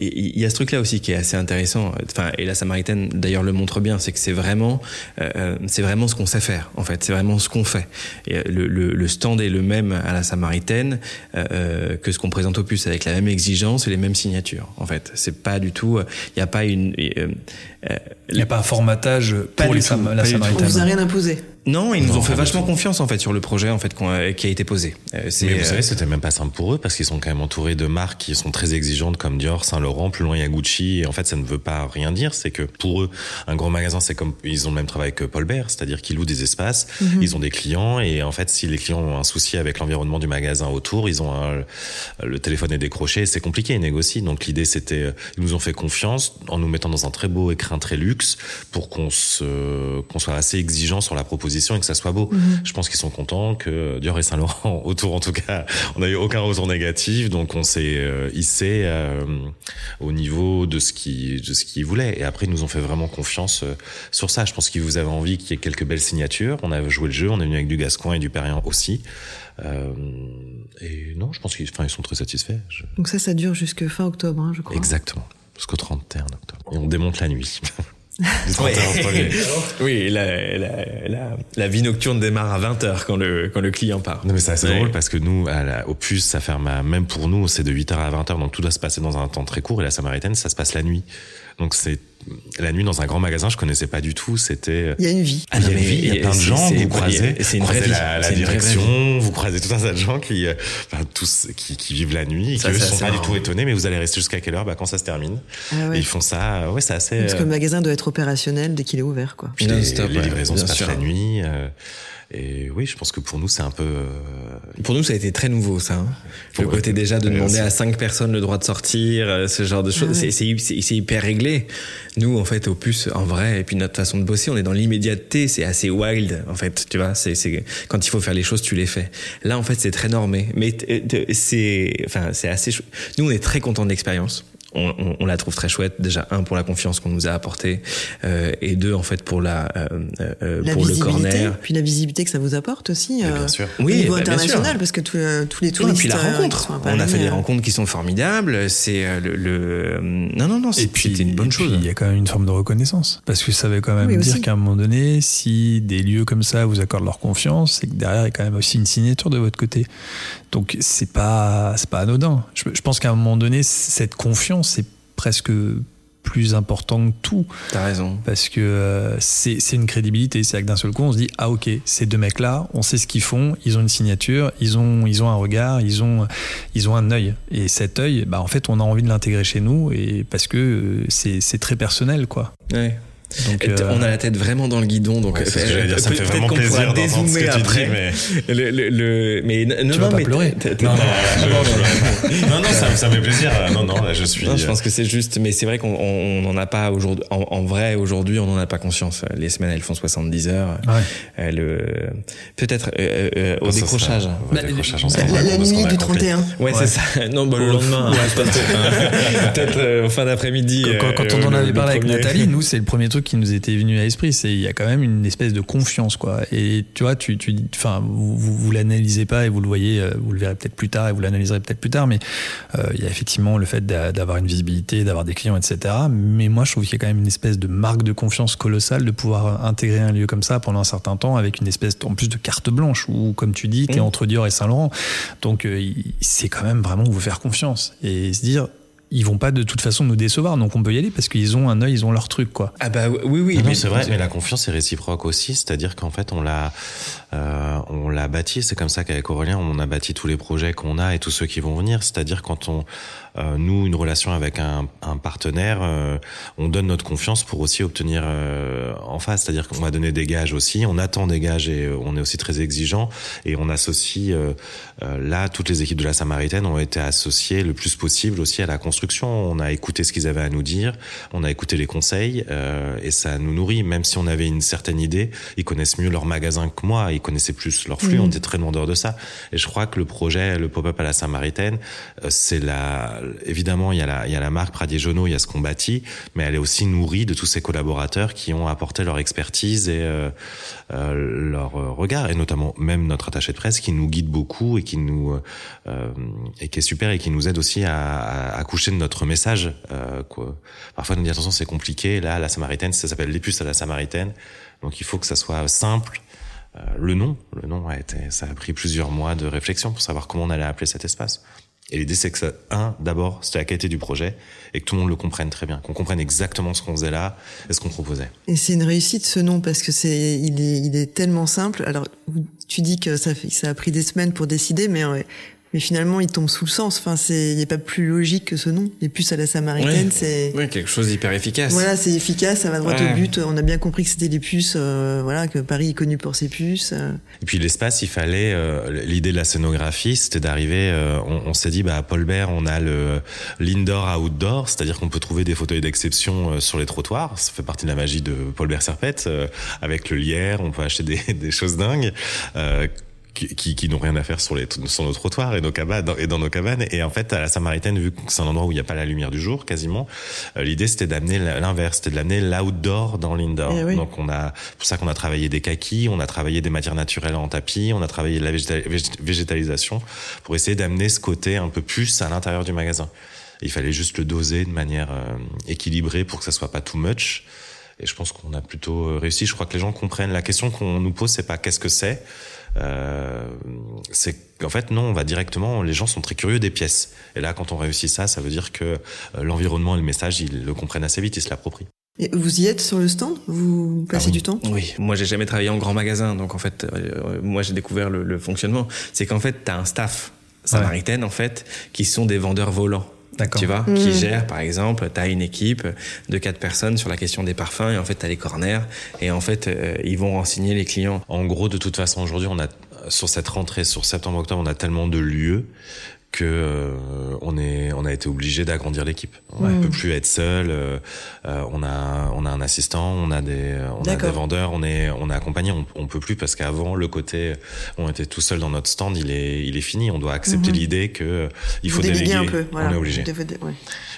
C: il y a ce truc là aussi qui est assez intéressant. Enfin et la Samaritaine d'ailleurs le montre bien, c'est que c'est vraiment euh, euh, c'est vraiment ce qu'on sait faire en fait, c'est vraiment ce qu'on fait. Et euh, le, le, le stand est le même à la Samaritaine euh, euh, que ce qu'on présente au plus avec la même exigence et les mêmes signatures. En fait, c'est pas du tout. Il n'y a pas une. euh, euh,
A: Il n'y a pas un formatage pour les Sam- la
C: tout.
B: On
A: Samaritaine.
B: vous a rien imposé.
C: Non, ils nous
D: Non,
C: ont fait vachement confiance en fait sur le projet en fait a- qui a été posé. Euh, c'est,
D: Mais vous
C: euh,
D: savez, c'était même pas simple pour eux parce qu'ils sont quand même entourés de marques qui sont très exigeantes comme Dior, Saint Laurent, plus loin il y a Gucci. Et en fait, ça ne veut pas rien dire. C'est que pour eux, un gros magasin, c'est comme ils ont le même travail que Paul Bert, c'est-à-dire qu'ils louent des espaces, ils ont des clients et en fait, si les clients ont un souci avec l'environnement du magasin autour, ils ont un- le téléphone est décroché, c'est compliqué, ils négocient. Donc l'idée, c'était, euh, ils nous ont fait confiance en nous mettant dans un très beau écrin très luxe pour qu'on se, qu'on soit assez exigeant sur la proposition et que ça soit beau. Je pense qu'ils sont contents que Dior et Saint Laurent autour, en tout cas, on n'a eu aucun retour négatif, donc on s'est euh, hissé euh, au niveau de ce qui de ce qu'ils voulaient. Et après, ils nous ont fait vraiment confiance euh, sur ça. Je pense qu'ils vous avaient envie qu'il y ait quelques belles signatures. On a joué le jeu, on est venu avec du Gascoin et du Perriand aussi. Euh, et non, je pense qu'ils, enfin, ils sont très satisfaits. Je-
B: Donc ça, ça dure jusque fin octobre, hein, je crois.
D: Exactement. Jusqu'au 31 octobre. Et on démonte la nuit. Du
C: Ouais.
D: 31 au premier.
C: oui, la, la, la, la vie nocturne démarre à 20h quand le, quand le client part.
D: Non mais c'est assez
C: Ouais.
D: drôle parce que nous, à la, au puce, ça ferme à, même pour nous, c'est de 8h à 20h, donc tout doit se passer dans un temps très court et la Samaritaine, ça se passe la nuit. Donc c'est la nuit dans un grand magasin, je connaissais pas du tout, c'était...
B: Il y a une vie.
C: Ah
D: il y a
C: non,
D: une
C: mais
D: vie, il y a plein de gens, vous croisez,
C: c'est une
D: croisez
C: vie.
D: la, la
C: C'est une vraie
D: direction, vous croisez tout un tas de gens qui, euh, enfin, tous, qui, qui vivent la nuit, et qui eux sont pas du tout étonnés, mais vous allez rester jusqu'à quelle heure? Bah, Quand ça se termine.
B: Ah ouais.
D: Et ils font ça, ouais, c'est assez...
B: Parce que
D: euh,
B: le magasin doit être opérationnel dès qu'il est ouvert, quoi.
D: puis les,
C: Non-stop,
D: les livraisons se passent la nuit. euh, et oui, je pense que pour nous, c'est un peu... euh,
C: Pour nous, ça a été très nouveau, ça. hein. Le
D: Ouais.
C: côté déjà de demander à cinq personnes le droit de sortir, euh, ce genre de choses,
B: Ah ouais.
C: c'est- c'est c'est- c'est hyper réglé. Nous, en fait, au plus, en vrai, et puis notre façon de bosser, on est dans l'immédiateté, c'est assez wild, en fait, tu vois. C'est c'est quand il faut faire les choses, tu les fais. Là, en fait, c'est très normé, mais c'est, enfin, c'est assez. Nous, on est très content de l'expérience. On, on- on la trouve très chouette. Déjà un pour la confiance qu'on nous a apportée, euh, et deux en fait pour la, euh, euh,
B: La
C: pour le
B: visibilité,
C: corner.
B: puis la visibilité que ça vous apporte aussi. euh,
D: bien sûr.
B: au
C: Oui,
B: niveau
C: bah, bien
B: international,
C: sûr.
B: parce que tous, euh, tous les
C: Oui, et
B: touristes.
C: puis la
B: euh,
C: rencontre. On a fait des rencontres qui sont formidables. C'est euh, le, le- non non non.
A: Et
C: c'est-
A: puis,
C: C'était une bonne
A: et puis,
C: chose.
A: Il y a quand même une forme de reconnaissance. Parce que ça veut quand même
B: Oui,
A: dire qu'à un moment donné, si des lieux comme ça vous accordent leur confiance, c'est que derrière, il y a quand même aussi une signature de votre côté. Donc, c'est pas, c'est pas anodin. Je, je pense qu'à un moment donné, cette confiance, c'est presque plus important que tout.
C: T'as raison.
A: Parce que euh, c'est une crédibilité. C'est que d'un seul coup, on se dit Ah, ok, ces deux mecs-là, on sait ce qu'ils font, ils ont une signature, ils ont, ils ont un regard, ils ont, ils ont un œil. Et cet œil, bah, en fait, on a envie de l'intégrer chez nous et parce que euh, c'est c'est très personnel, quoi.
C: Ouais.
A: Donc, euh,
C: On a la tête vraiment dans le guidon, donc
D: Ouais, j'allais dire, ça me fait
C: peut-être
D: vraiment plaisir d'entendre ce que
C: dézoomer
D: tu dis,
C: après.
D: mais-
C: Le, le, le- non,
A: vas
C: non,
A: pas pleurer.
D: je, ça, ça me fait plaisir. Non, non, là, je suis.
C: Non, je pense que c'est juste, mais c'est vrai qu'on on n'en a pas aujourd'hui. En, en vrai, aujourd'hui, on n'en a pas conscience. Les semaines, elles font 70 heures.
A: ouais.
C: Elles, euh, peut-être euh, euh, au décrochage.
D: Au
A: Bah,
D: décrochage,
B: La, nuit du
D: accompli.
B: 31.
C: Ouais,
A: Ouais.
C: c'est ça. Non, bah, le lendemain. Peut-être euh, en fin d'après-midi.
A: Quand,
C: euh,
A: quand on en
C: le-
A: avait
C: le
A: parlé avec. Nathalie, nous, c'est le premier truc truc qui nous était venu à l'esprit, c'est il y a quand même une espèce de confiance, quoi. Et tu vois, tu, tu, enfin, vous, vous, l'analysez pas et vous le voyez, euh, vous le verrez peut-être plus tard et vous l'analyserez peut-être plus tard, mais euh, il y a effectivement le fait d'avoir une visibilité, d'avoir des clients, etc. Mais moi, je trouve qu'il y a quand même une espèce de marque de confiance colossale de pouvoir intégrer un lieu comme ça pendant un certain temps avec une espèce, en plus de carte blanche où, comme tu dis, tu es mmh. entre Dior et Saint-Laurent. Donc, euh, c'est quand même vraiment vous faire confiance et se dire, ils vont pas de toute façon nous décevoir, donc on peut y aller parce qu'ils ont un œil, ils ont leur truc, quoi.
C: Ah bah oui, oui.
D: mais c'est vrai, mais la confiance est réciproque aussi, c'est-à-dire qu'en fait on l'a, euh, on l'a bâti. C'est comme ça qu'avec Aurélien, on a bâti tous les projets qu'on a et tous ceux qui vont venir. C'est-à-dire quand on, nous, une relation avec un, un partenaire, euh, on donne notre confiance pour aussi obtenir euh, en face. C'est-à-dire qu'on va donner des gages aussi, on attend des gages et on est aussi très exigeant et on associe là toutes les équipes de la Samaritaine ont été associées le plus possible aussi à la construction. On a écouté ce qu'ils avaient à nous dire, on a écouté les conseils et ça nous nourrit. Même si on avait une certaine idée, ils connaissent mieux leur magasin que moi, ils connaissaient plus leur flux, on était très demandeurs de ça. Et je crois que le projet, le pop-up à la Samaritaine, c'est la évidemment, il y a la, il y a la marque il y a ce qu'on bâtit, mais elle est aussi nourrie de tous ses collaborateurs qui ont apporté leur expertise et euh, euh, leur regard, et notamment même notre attaché de presse qui nous guide beaucoup et qui nous euh, et qui est super et qui nous aide aussi à, à, coucher de notre message. quoi. Parfois, nous dit attention, c'est compliqué. Là, la Samaritaine, ça s'appelle les puces à la Samaritaine, donc il faut que ça soit simple. le nom, le nom a été, ça a pris plusieurs mois de réflexion pour savoir comment on allait appeler cet espace. Et l'idée, c'est que un, d'abord, c'était la qualité du projet et que tout le monde le comprenne très bien, qu'on comprenne exactement ce qu'on faisait là et ce qu'on proposait.
B: Et c'est une réussite ce nom parce que c'est, il est, tellement simple. Alors, tu dis que ça a pris des semaines pour décider, mais mais finalement il tombe sous le sens. Enfin, c'est il n'y a pas plus logique que ce nom. Les puces à la Samaritaine, c'est
C: oui quelque chose d'hyper efficace.
B: Voilà, c'est efficace, ça va droit au but. On a bien compris que c'était les puces, euh, voilà, que Paris est connu pour ses puces. Euh.
D: Et puis l'espace, il fallait euh, l'idée de la scénographie, c'était d'arriver. on, on s'est dit, bah à Paul Bert, on a le l'indoor outdoor, c'est-à-dire qu'on peut trouver des fauteuils d'exception sur les trottoirs. Ça fait partie de la magie de Paul Bert Serpette. avec le lierre, on peut acheter des, des choses dingues qui, qui, n'ont rien à faire sur, les, sur nos trottoirs et, nos cabanes, et dans nos cabanes. Et en fait, à la Samaritaine, vu que c'est un endroit où il n'y a pas la lumière du jour, quasiment, euh, l'idée c'était d'amener l'inverse, c'était de l'amener l'outdoor dans l'indoor. Eh Donc on a, pour ça qu'on a travaillé des kakis, on a travaillé des matières naturelles en tapis, on a travaillé de la végétalisation pour essayer d'amener ce côté un peu plus à l'intérieur du magasin. il fallait juste le doser de manière euh, équilibrée pour que ça soit pas too much. Et je pense qu'on a plutôt euh, réussi. Je crois que les gens comprennent. La question qu'on nous pose, c'est pas qu'est-ce que c'est, euh, c'est qu'en fait non, on va directement. Les gens sont très curieux des pièces. Et là, quand on réussit ça, ça veut dire que euh, l'environnement et le message, ils le comprennent assez vite, ils se l'approprient.
B: Et vous y êtes sur le stand? Vous passez
C: ah
B: du temps?
C: Oui, moi j'ai jamais travaillé en grand magasin, donc en fait, euh, moi j'ai découvert le, fonctionnement. C'est qu'en fait, tu as un staff samaritaine en fait qui sont des vendeurs volants. Tu vois, qui mm. gère, par exemple, tu as une équipe de quatre personnes sur la question des parfums et en fait, tu as les corners et en fait, euh, ils vont renseigner les clients.
D: En gros, de toute façon, aujourd'hui, on a sur cette rentrée, sur septembre-octobre, on a tellement de lieux que euh, on est on a été obligé d'agrandir l'équipe. On ne peut plus être seul. Euh, euh, on a on a un assistant, on a des on a des vendeurs, on est on est accompagné. On, on peut plus parce qu'avant le côté on était tout seul dans notre stand, il est il est fini. On doit accepter mhm. l'idée que il faut déléguer.
B: Un peu,
D: On est obligé.
B: Ouais.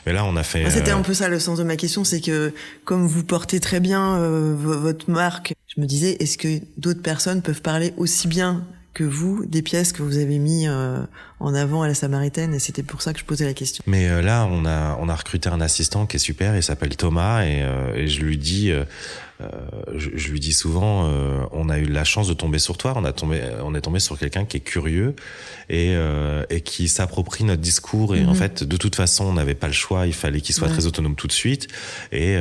D: Mais là on a fait.
B: C'était un peu ça le sens de ma question, c'est que comme vous portez très bien votre marque, je me disais est-ce que d'autres personnes peuvent parler aussi bien que vous des pièces que vous avez mis euh, en avant à la Samaritaine et c'était pour ça que je posais la question.
D: Mais euh, là, on a on a recruté un assistant qui est super, il s'appelle Thomas et, euh, et je lui dis euh, je, je, lui dis souvent, euh, on a eu la chance de tomber sur toi, on a tombé, on est tombé sur quelqu'un qui est curieux et, euh, et qui s'approprie notre discours. Et en mhm. fait, de toute façon, on n'avait pas le choix, il fallait qu'il soit très autonome tout de suite. Et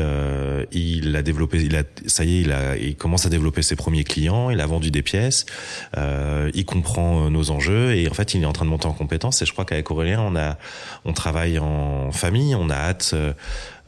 D: il a développé, il a, ça y est, il a, il commence à développer ses premiers clients. Il a vendu des pièces, il comprend nos enjeux et en fait, il est en train de monter en compétence. Et je crois qu'avec Aurélien, on a, on travaille en famille, on a hâte.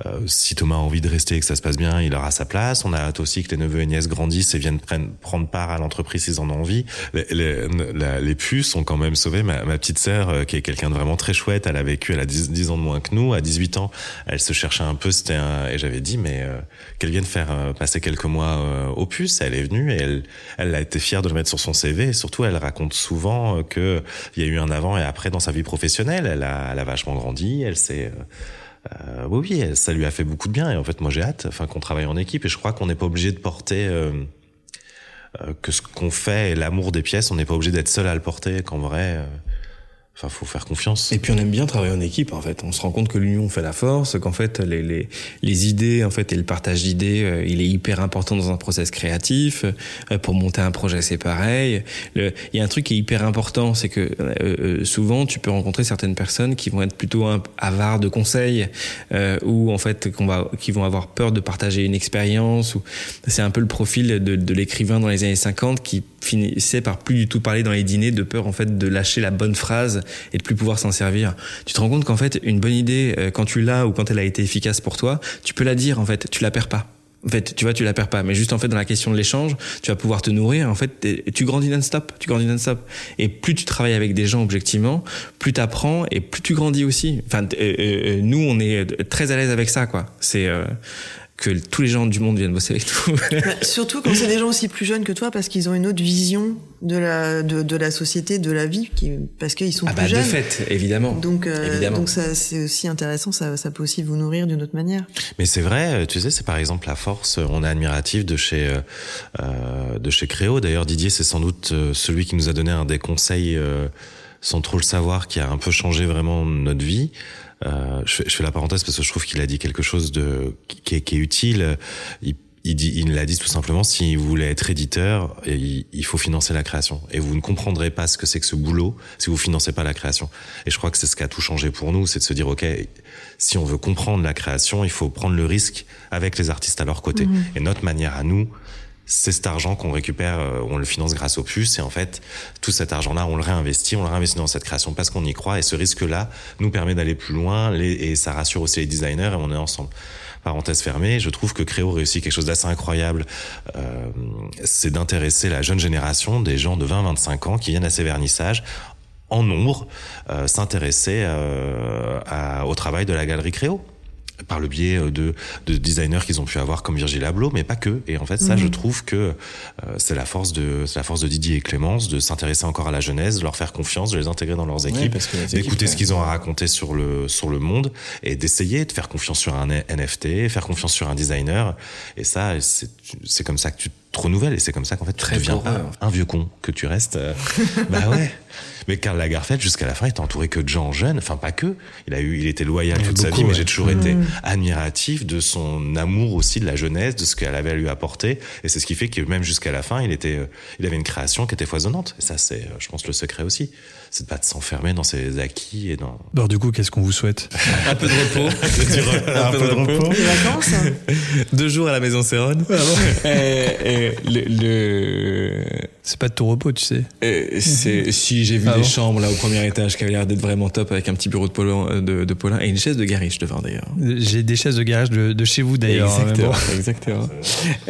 D: Euh, si Thomas a envie de rester et que ça se passe bien, il aura sa place. On a hâte aussi que les neveux et nièces grandissent et viennent prendre part à l'entreprise s'ils en ont envie. Les, puces ont quand même sauvé ma, petite sœur, euh, qui est quelqu'un de vraiment très chouette. Elle a vécu, elle a 10, 10, ans de moins que nous. À 18 ans, elle se cherchait un peu. C'était et j'avais dit, mais euh, qu'elle vienne faire passer quelques mois aux puces. Elle est venue et elle, elle a été fière de le mettre sur son CV. Et surtout, elle raconte souvent que il y a eu un avant et après dans sa vie professionnelle. Elle a, elle a vachement grandi. Elle s'est euh, oui, ça lui a fait beaucoup de bien. Et en fait, moi, j'ai hâte, enfin, qu'on travaille en équipe. Et je crois qu'on n'est pas obligé de porter euh, euh, que ce qu'on fait et l'amour des pièces, on n'est pas obligé d'être seul à le porter. Qu'en vrai, euh, Enfin, faut faire confiance.
C: Et puis on aime bien travailler en équipe en fait. On se rend compte que l'union fait la force, qu'en fait les, les, les idées en fait et le partage d'idées, euh, il est hyper important dans un process créatif. Euh, pour monter un projet, c'est pareil. Il y a un truc qui est hyper important, c'est que euh, euh souvent tu peux rencontrer certaines personnes qui vont être plutôt avares de conseils ou en fait qu'on va, qui vont avoir peur de partager une expérience. Ou c'est un peu le profil de, de l'écrivain dans les années 50 qui finissait par plus du tout parler dans les dîners de peur en fait de lâcher la bonne phrase et de plus pouvoir s'en servir. Tu te rends compte qu'en fait une bonne idée euh, quand tu l'as ou quand elle a été efficace pour toi, tu peux la dire en fait, tu la perds pas. En fait, tu vois, tu la perds pas. Mais juste en fait, dans la question de l'échange, tu vas pouvoir te nourrir. En fait, tu grandis non-stop. Tu grandis non-stop. Et plus tu travailles avec des gens objectivement, plus tu apprends et plus tu grandis aussi. Enfin, euh, euh, nous, on est très à l'aise avec ça, quoi. C'est que tous les gens du monde viennent bosser avec nous.
B: Bah, surtout quand c'est des gens aussi plus jeunes que toi, parce qu'ils ont une autre vision de la de, de la société, de la vie, qui, parce qu'ils sont
C: ah
B: plus
C: bah,
B: jeunes.
C: De fait, évidemment.
B: Donc, euh,
C: évidemment.
B: donc ça c'est aussi intéressant. Ça, ça peut aussi vous nourrir d'une autre manière.
D: Mais c'est vrai, tu sais, c'est par exemple la force. On est admiratif de chez euh, de chez Créo. D'ailleurs, Didier, c'est sans doute euh, celui qui nous a donné un des conseils. Euh, sans trop le savoir, qui a un peu changé vraiment notre vie. Euh, je, fais, je, fais, la parenthèse parce que je trouve qu'il a dit quelque chose de qui est, qui est utile. Il, il, dit, il l'a dit tout simplement, si vous voulez être éditeur, il, il, faut financer la création. Et vous ne comprendrez pas ce que c'est que ce boulot si vous financez pas la création. Et je crois que c'est ce qui a tout changé pour nous, c'est de se dire, OK, si on veut comprendre la création, il faut prendre le risque avec les artistes à leur côté. Mmh. Et notre manière à nous, c'est cet argent qu'on récupère, on le finance grâce aux puces, et en fait, tout cet argent-là, on le réinvestit, on le réinvestit dans cette création parce qu'on y croit, et ce risque-là nous permet d'aller plus loin, et ça rassure aussi les designers, et on est ensemble. Parenthèse fermée, je trouve que Créo réussit quelque chose d'assez incroyable, euh, c'est d'intéresser la jeune génération, des gens de 20-25 ans qui viennent à ces vernissages, en nombre, euh, s'intéresser euh, au travail de la galerie Créo par le biais de, de designers qu'ils ont pu avoir comme Virgil Abloh, mais pas que. Et en fait, ça, mmh. je trouve que euh, c'est la force de c'est la force de Didier et Clémence de s'intéresser encore à la jeunesse, de leur faire confiance, de les intégrer dans leurs équipes, ouais, d'écouter ce qu'ils ont à raconter sur le sur le monde et d'essayer de faire confiance sur un NFT, faire confiance sur un designer. Et ça, c'est comme ça que tu te renouvelles et c'est comme ça qu'en fait tu
C: Très
D: deviens
C: pas
D: un vieux con que tu restes. Euh, bah ouais. Mais Karl Lagerfeld, jusqu'à la fin, il était entouré que de gens jeunes. Enfin, pas que. Il a eu, il était loyal toute sa vie, ouais. mais j'ai toujours mmh. été admiratif de son amour aussi de la jeunesse, de ce qu'elle avait à lui apporter. Et c'est ce qui fait que même jusqu'à la fin, il était, il avait une création qui était foisonnante. Et ça, c'est, je pense, le secret aussi. C'est pas de s'enfermer dans ses acquis et dans.
A: Bon, du coup, qu'est-ce qu'on vous souhaite
C: Un peu de repos.
D: un, un, peu, de, de repos.
B: Des vacances.
C: Deux jours à la maison Céron.
A: Ah bon
C: et, et le, le...
A: C'est pas de tout repos, tu sais.
C: Et c'est si j'ai vu ah des bon chambres là au premier étage qui avaient l'air d'être vraiment top avec un petit bureau de Paulin, de, de Paulin et une chaise de garage devant d'ailleurs.
A: J'ai des chaises de garage de, de chez vous d'ailleurs.
C: Exactement. Bon. exactement.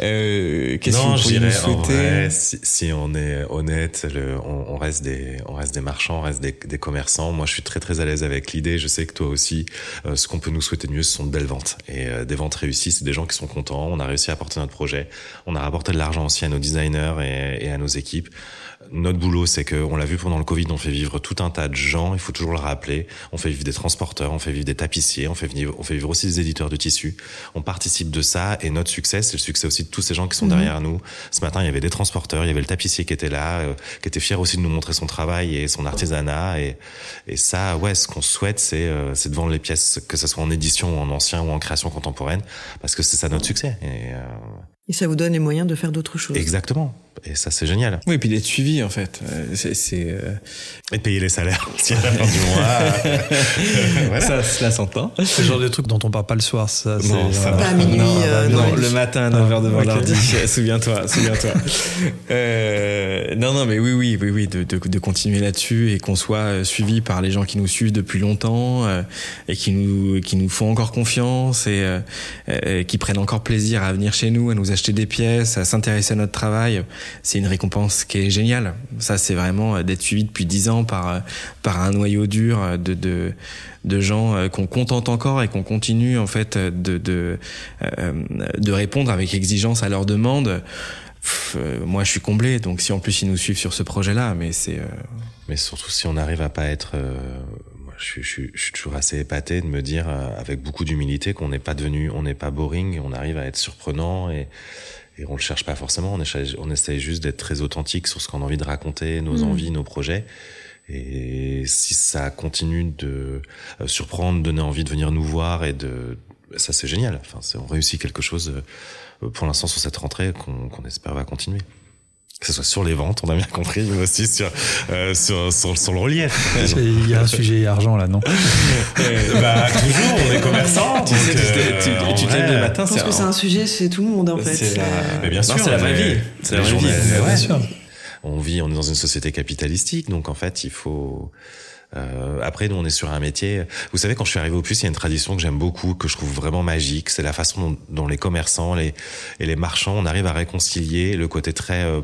C: Euh, Qu'est-ce que vous pourriez nous souhaiter
D: vrai, si, si, on est honnête, le, on, on, reste des, on reste des marchands, on reste des, commerçants. Moi, je suis très très à l'aise avec l'idée. Je sais que toi aussi, euh, ce qu'on peut nous souhaiter de mieux, ce sont de belles ventes et euh, des ventes réussies. C'est des gens qui sont contents. On a réussi à apporter notre projet. On a rapporté de l'argent aussi à nos designers et à nos équipes. Notre boulot, c'est que, on l'a vu pendant le Covid, on fait vivre tout un tas de gens. Il faut toujours le rappeler. On fait vivre des transporteurs, on fait vivre des tapissiers, on fait vivre, on fait vivre aussi des éditeurs de tissus. On participe de ça et notre succès, c'est le succès aussi de tous ces gens qui sont mmh. derrière nous. Ce matin, il y avait des transporteurs, il y avait le tapissier qui était là, euh, qui était fier aussi de nous montrer son travail et son artisanat. Et, et ça, ouais, ce qu'on souhaite, c'est, euh, c'est de vendre les pièces, que ce soit en édition ou en ancien ou en création contemporaine, parce que c'est ça notre succès. Et, euh...
B: et ça vous donne les moyens de faire d'autres choses.
D: Exactement. Et ça, c'est génial.
C: Oui, et puis d'être suivi, en fait. C'est, c'est euh...
D: Et de payer les salaires aussi à la fin du mois.
C: voilà. Ça, cela s'entend.
A: C'est le genre de truc dont on parle pas le soir, ça.
B: Non, ça pas à minuit.
C: Non,
B: euh,
C: non, le matin à 9h devant okay. l'ordi. souviens-toi, souviens-toi. euh, non, non, mais oui, oui, oui, oui, de, de, de continuer là-dessus et qu'on soit suivi par les gens qui nous suivent depuis longtemps euh, et qui nous, qui nous font encore confiance et euh, qui prennent encore plaisir à venir chez nous, à nous acheter des pièces, à s'intéresser à notre travail c'est une récompense qui est géniale. Ça, c'est vraiment d'être suivi depuis dix ans par par un noyau dur de de, de gens qu'on contente encore et qu'on continue en fait de de répondre avec exigence à leurs demandes. Moi, je suis comblé. Donc, si en plus ils nous suivent sur ce projet-là, mais c'est. Euh...
D: Mais surtout si on arrive à pas être euh je, je, je, suis toujours assez épaté de me dire, avec beaucoup d'humilité, qu'on n'est pas devenu, on n'est pas boring, on arrive à être surprenant et, et on le cherche pas forcément. On essaye, on essaye juste d'être très authentique sur ce qu'on a envie de raconter, nos mmh. envies, nos projets. Et si ça continue de surprendre, donner envie de venir nous voir et de, ça c'est génial. Enfin, on réussit quelque chose pour l'instant sur cette rentrée qu'on espère va continuer que ce soit sur les ventes, on a bien compris, mais aussi sur, euh, sur, sur, sur, le relief.
E: Il y a un sujet argent là, non
D: Bah toujours, on est commerçants.
C: Tu sais, tu, tu, te lèves le matin.
B: Je pense que c'est un sujet chez tout le monde en fait.
D: Mais bien sûr,
C: c'est la vraie vie.
D: C'est la vraie vie. Bien sûr. On vit, on est dans une société capitalistique, donc en fait, il faut euh, après, nous, on est sur un métier. Vous savez, quand je suis arrivé au Puce, il y a une tradition que j'aime beaucoup, que je trouve vraiment magique. C'est la façon dont, dont, les commerçants les, et les marchands, on arrive à réconcilier le côté très euh, euh,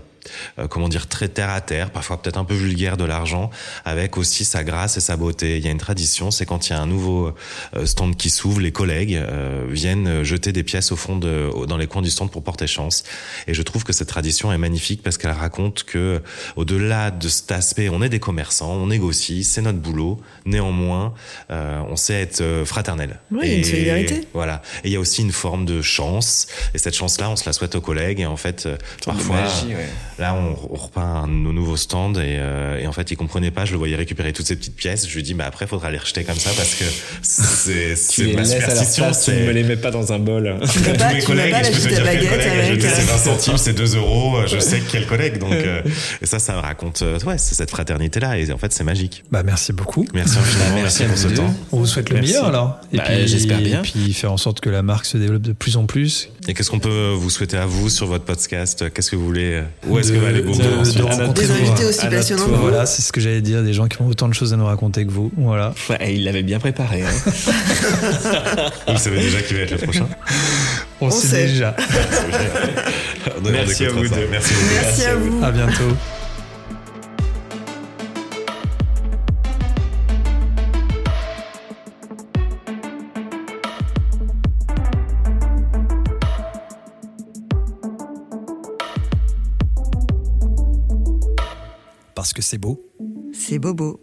D: comment dire, très terre à terre, parfois peut-être un peu vulgaire de l'argent, avec aussi sa grâce et sa beauté. Il y a une tradition, c'est quand il y a un nouveau euh, stand qui s'ouvre, les collègues euh, viennent jeter des pièces au fond de, dans les coins du stand pour porter chance. Et je trouve que cette tradition est magnifique parce qu'elle raconte que, au-delà de cet aspect, on est des commerçants, on négocie, c'est notre boulot. Néanmoins, on sait être fraternel.
B: Oui, et, une solidarité.
D: Voilà. Et il y a aussi une forme de chance. Et cette chance-là, on se la souhaite aux collègues. Et en fait, parfois, magie, ouais. Là, on, on repeint nos nouveaux stands et, euh, et, en fait, il comprenait pas. Je le voyais récupérer toutes ces petites pièces. Je lui dis, mais après, faudra les rejeter comme ça parce que c'est c'est ma superstition.
C: Tu ne me les mets pas dans un bol.
B: Tu pas, mes collègues, je peux te dire quel collègue,
D: c'est 20 centimes, c'est 2 euros. Je sais quel collègue. Donc, euh, et ça, ça me raconte, euh, ouais, c'est cette fraternité là. Et en fait, c'est magique.
E: Bah, merci beaucoup.
D: Merci infiniment.
C: merci,
D: pour ce temps.
E: On vous souhaite le meilleur alors.
C: Et bah, puis, j'espère bien.
E: Et puis, faire en sorte que la marque se développe de plus en plus.
D: Et qu'est-ce qu'on peut vous souhaiter à vous sur votre podcast? Qu'est-ce que vous voulez Où est-ce que va aller
B: de rencontrer des invités aussi passionnants.
E: Voilà, c'est ce que j'allais dire, des gens qui ont autant de choses à nous raconter que vous. Voilà.
C: Ouais, il l'avait bien préparé. Hein.
D: vous savez déjà qui va être le prochain
E: On, On sait, sait déjà.
C: Merci à vous deux.
D: Merci.
B: Merci à vous.
E: À bientôt.
A: Parce que c'est beau.
B: C'est bobo.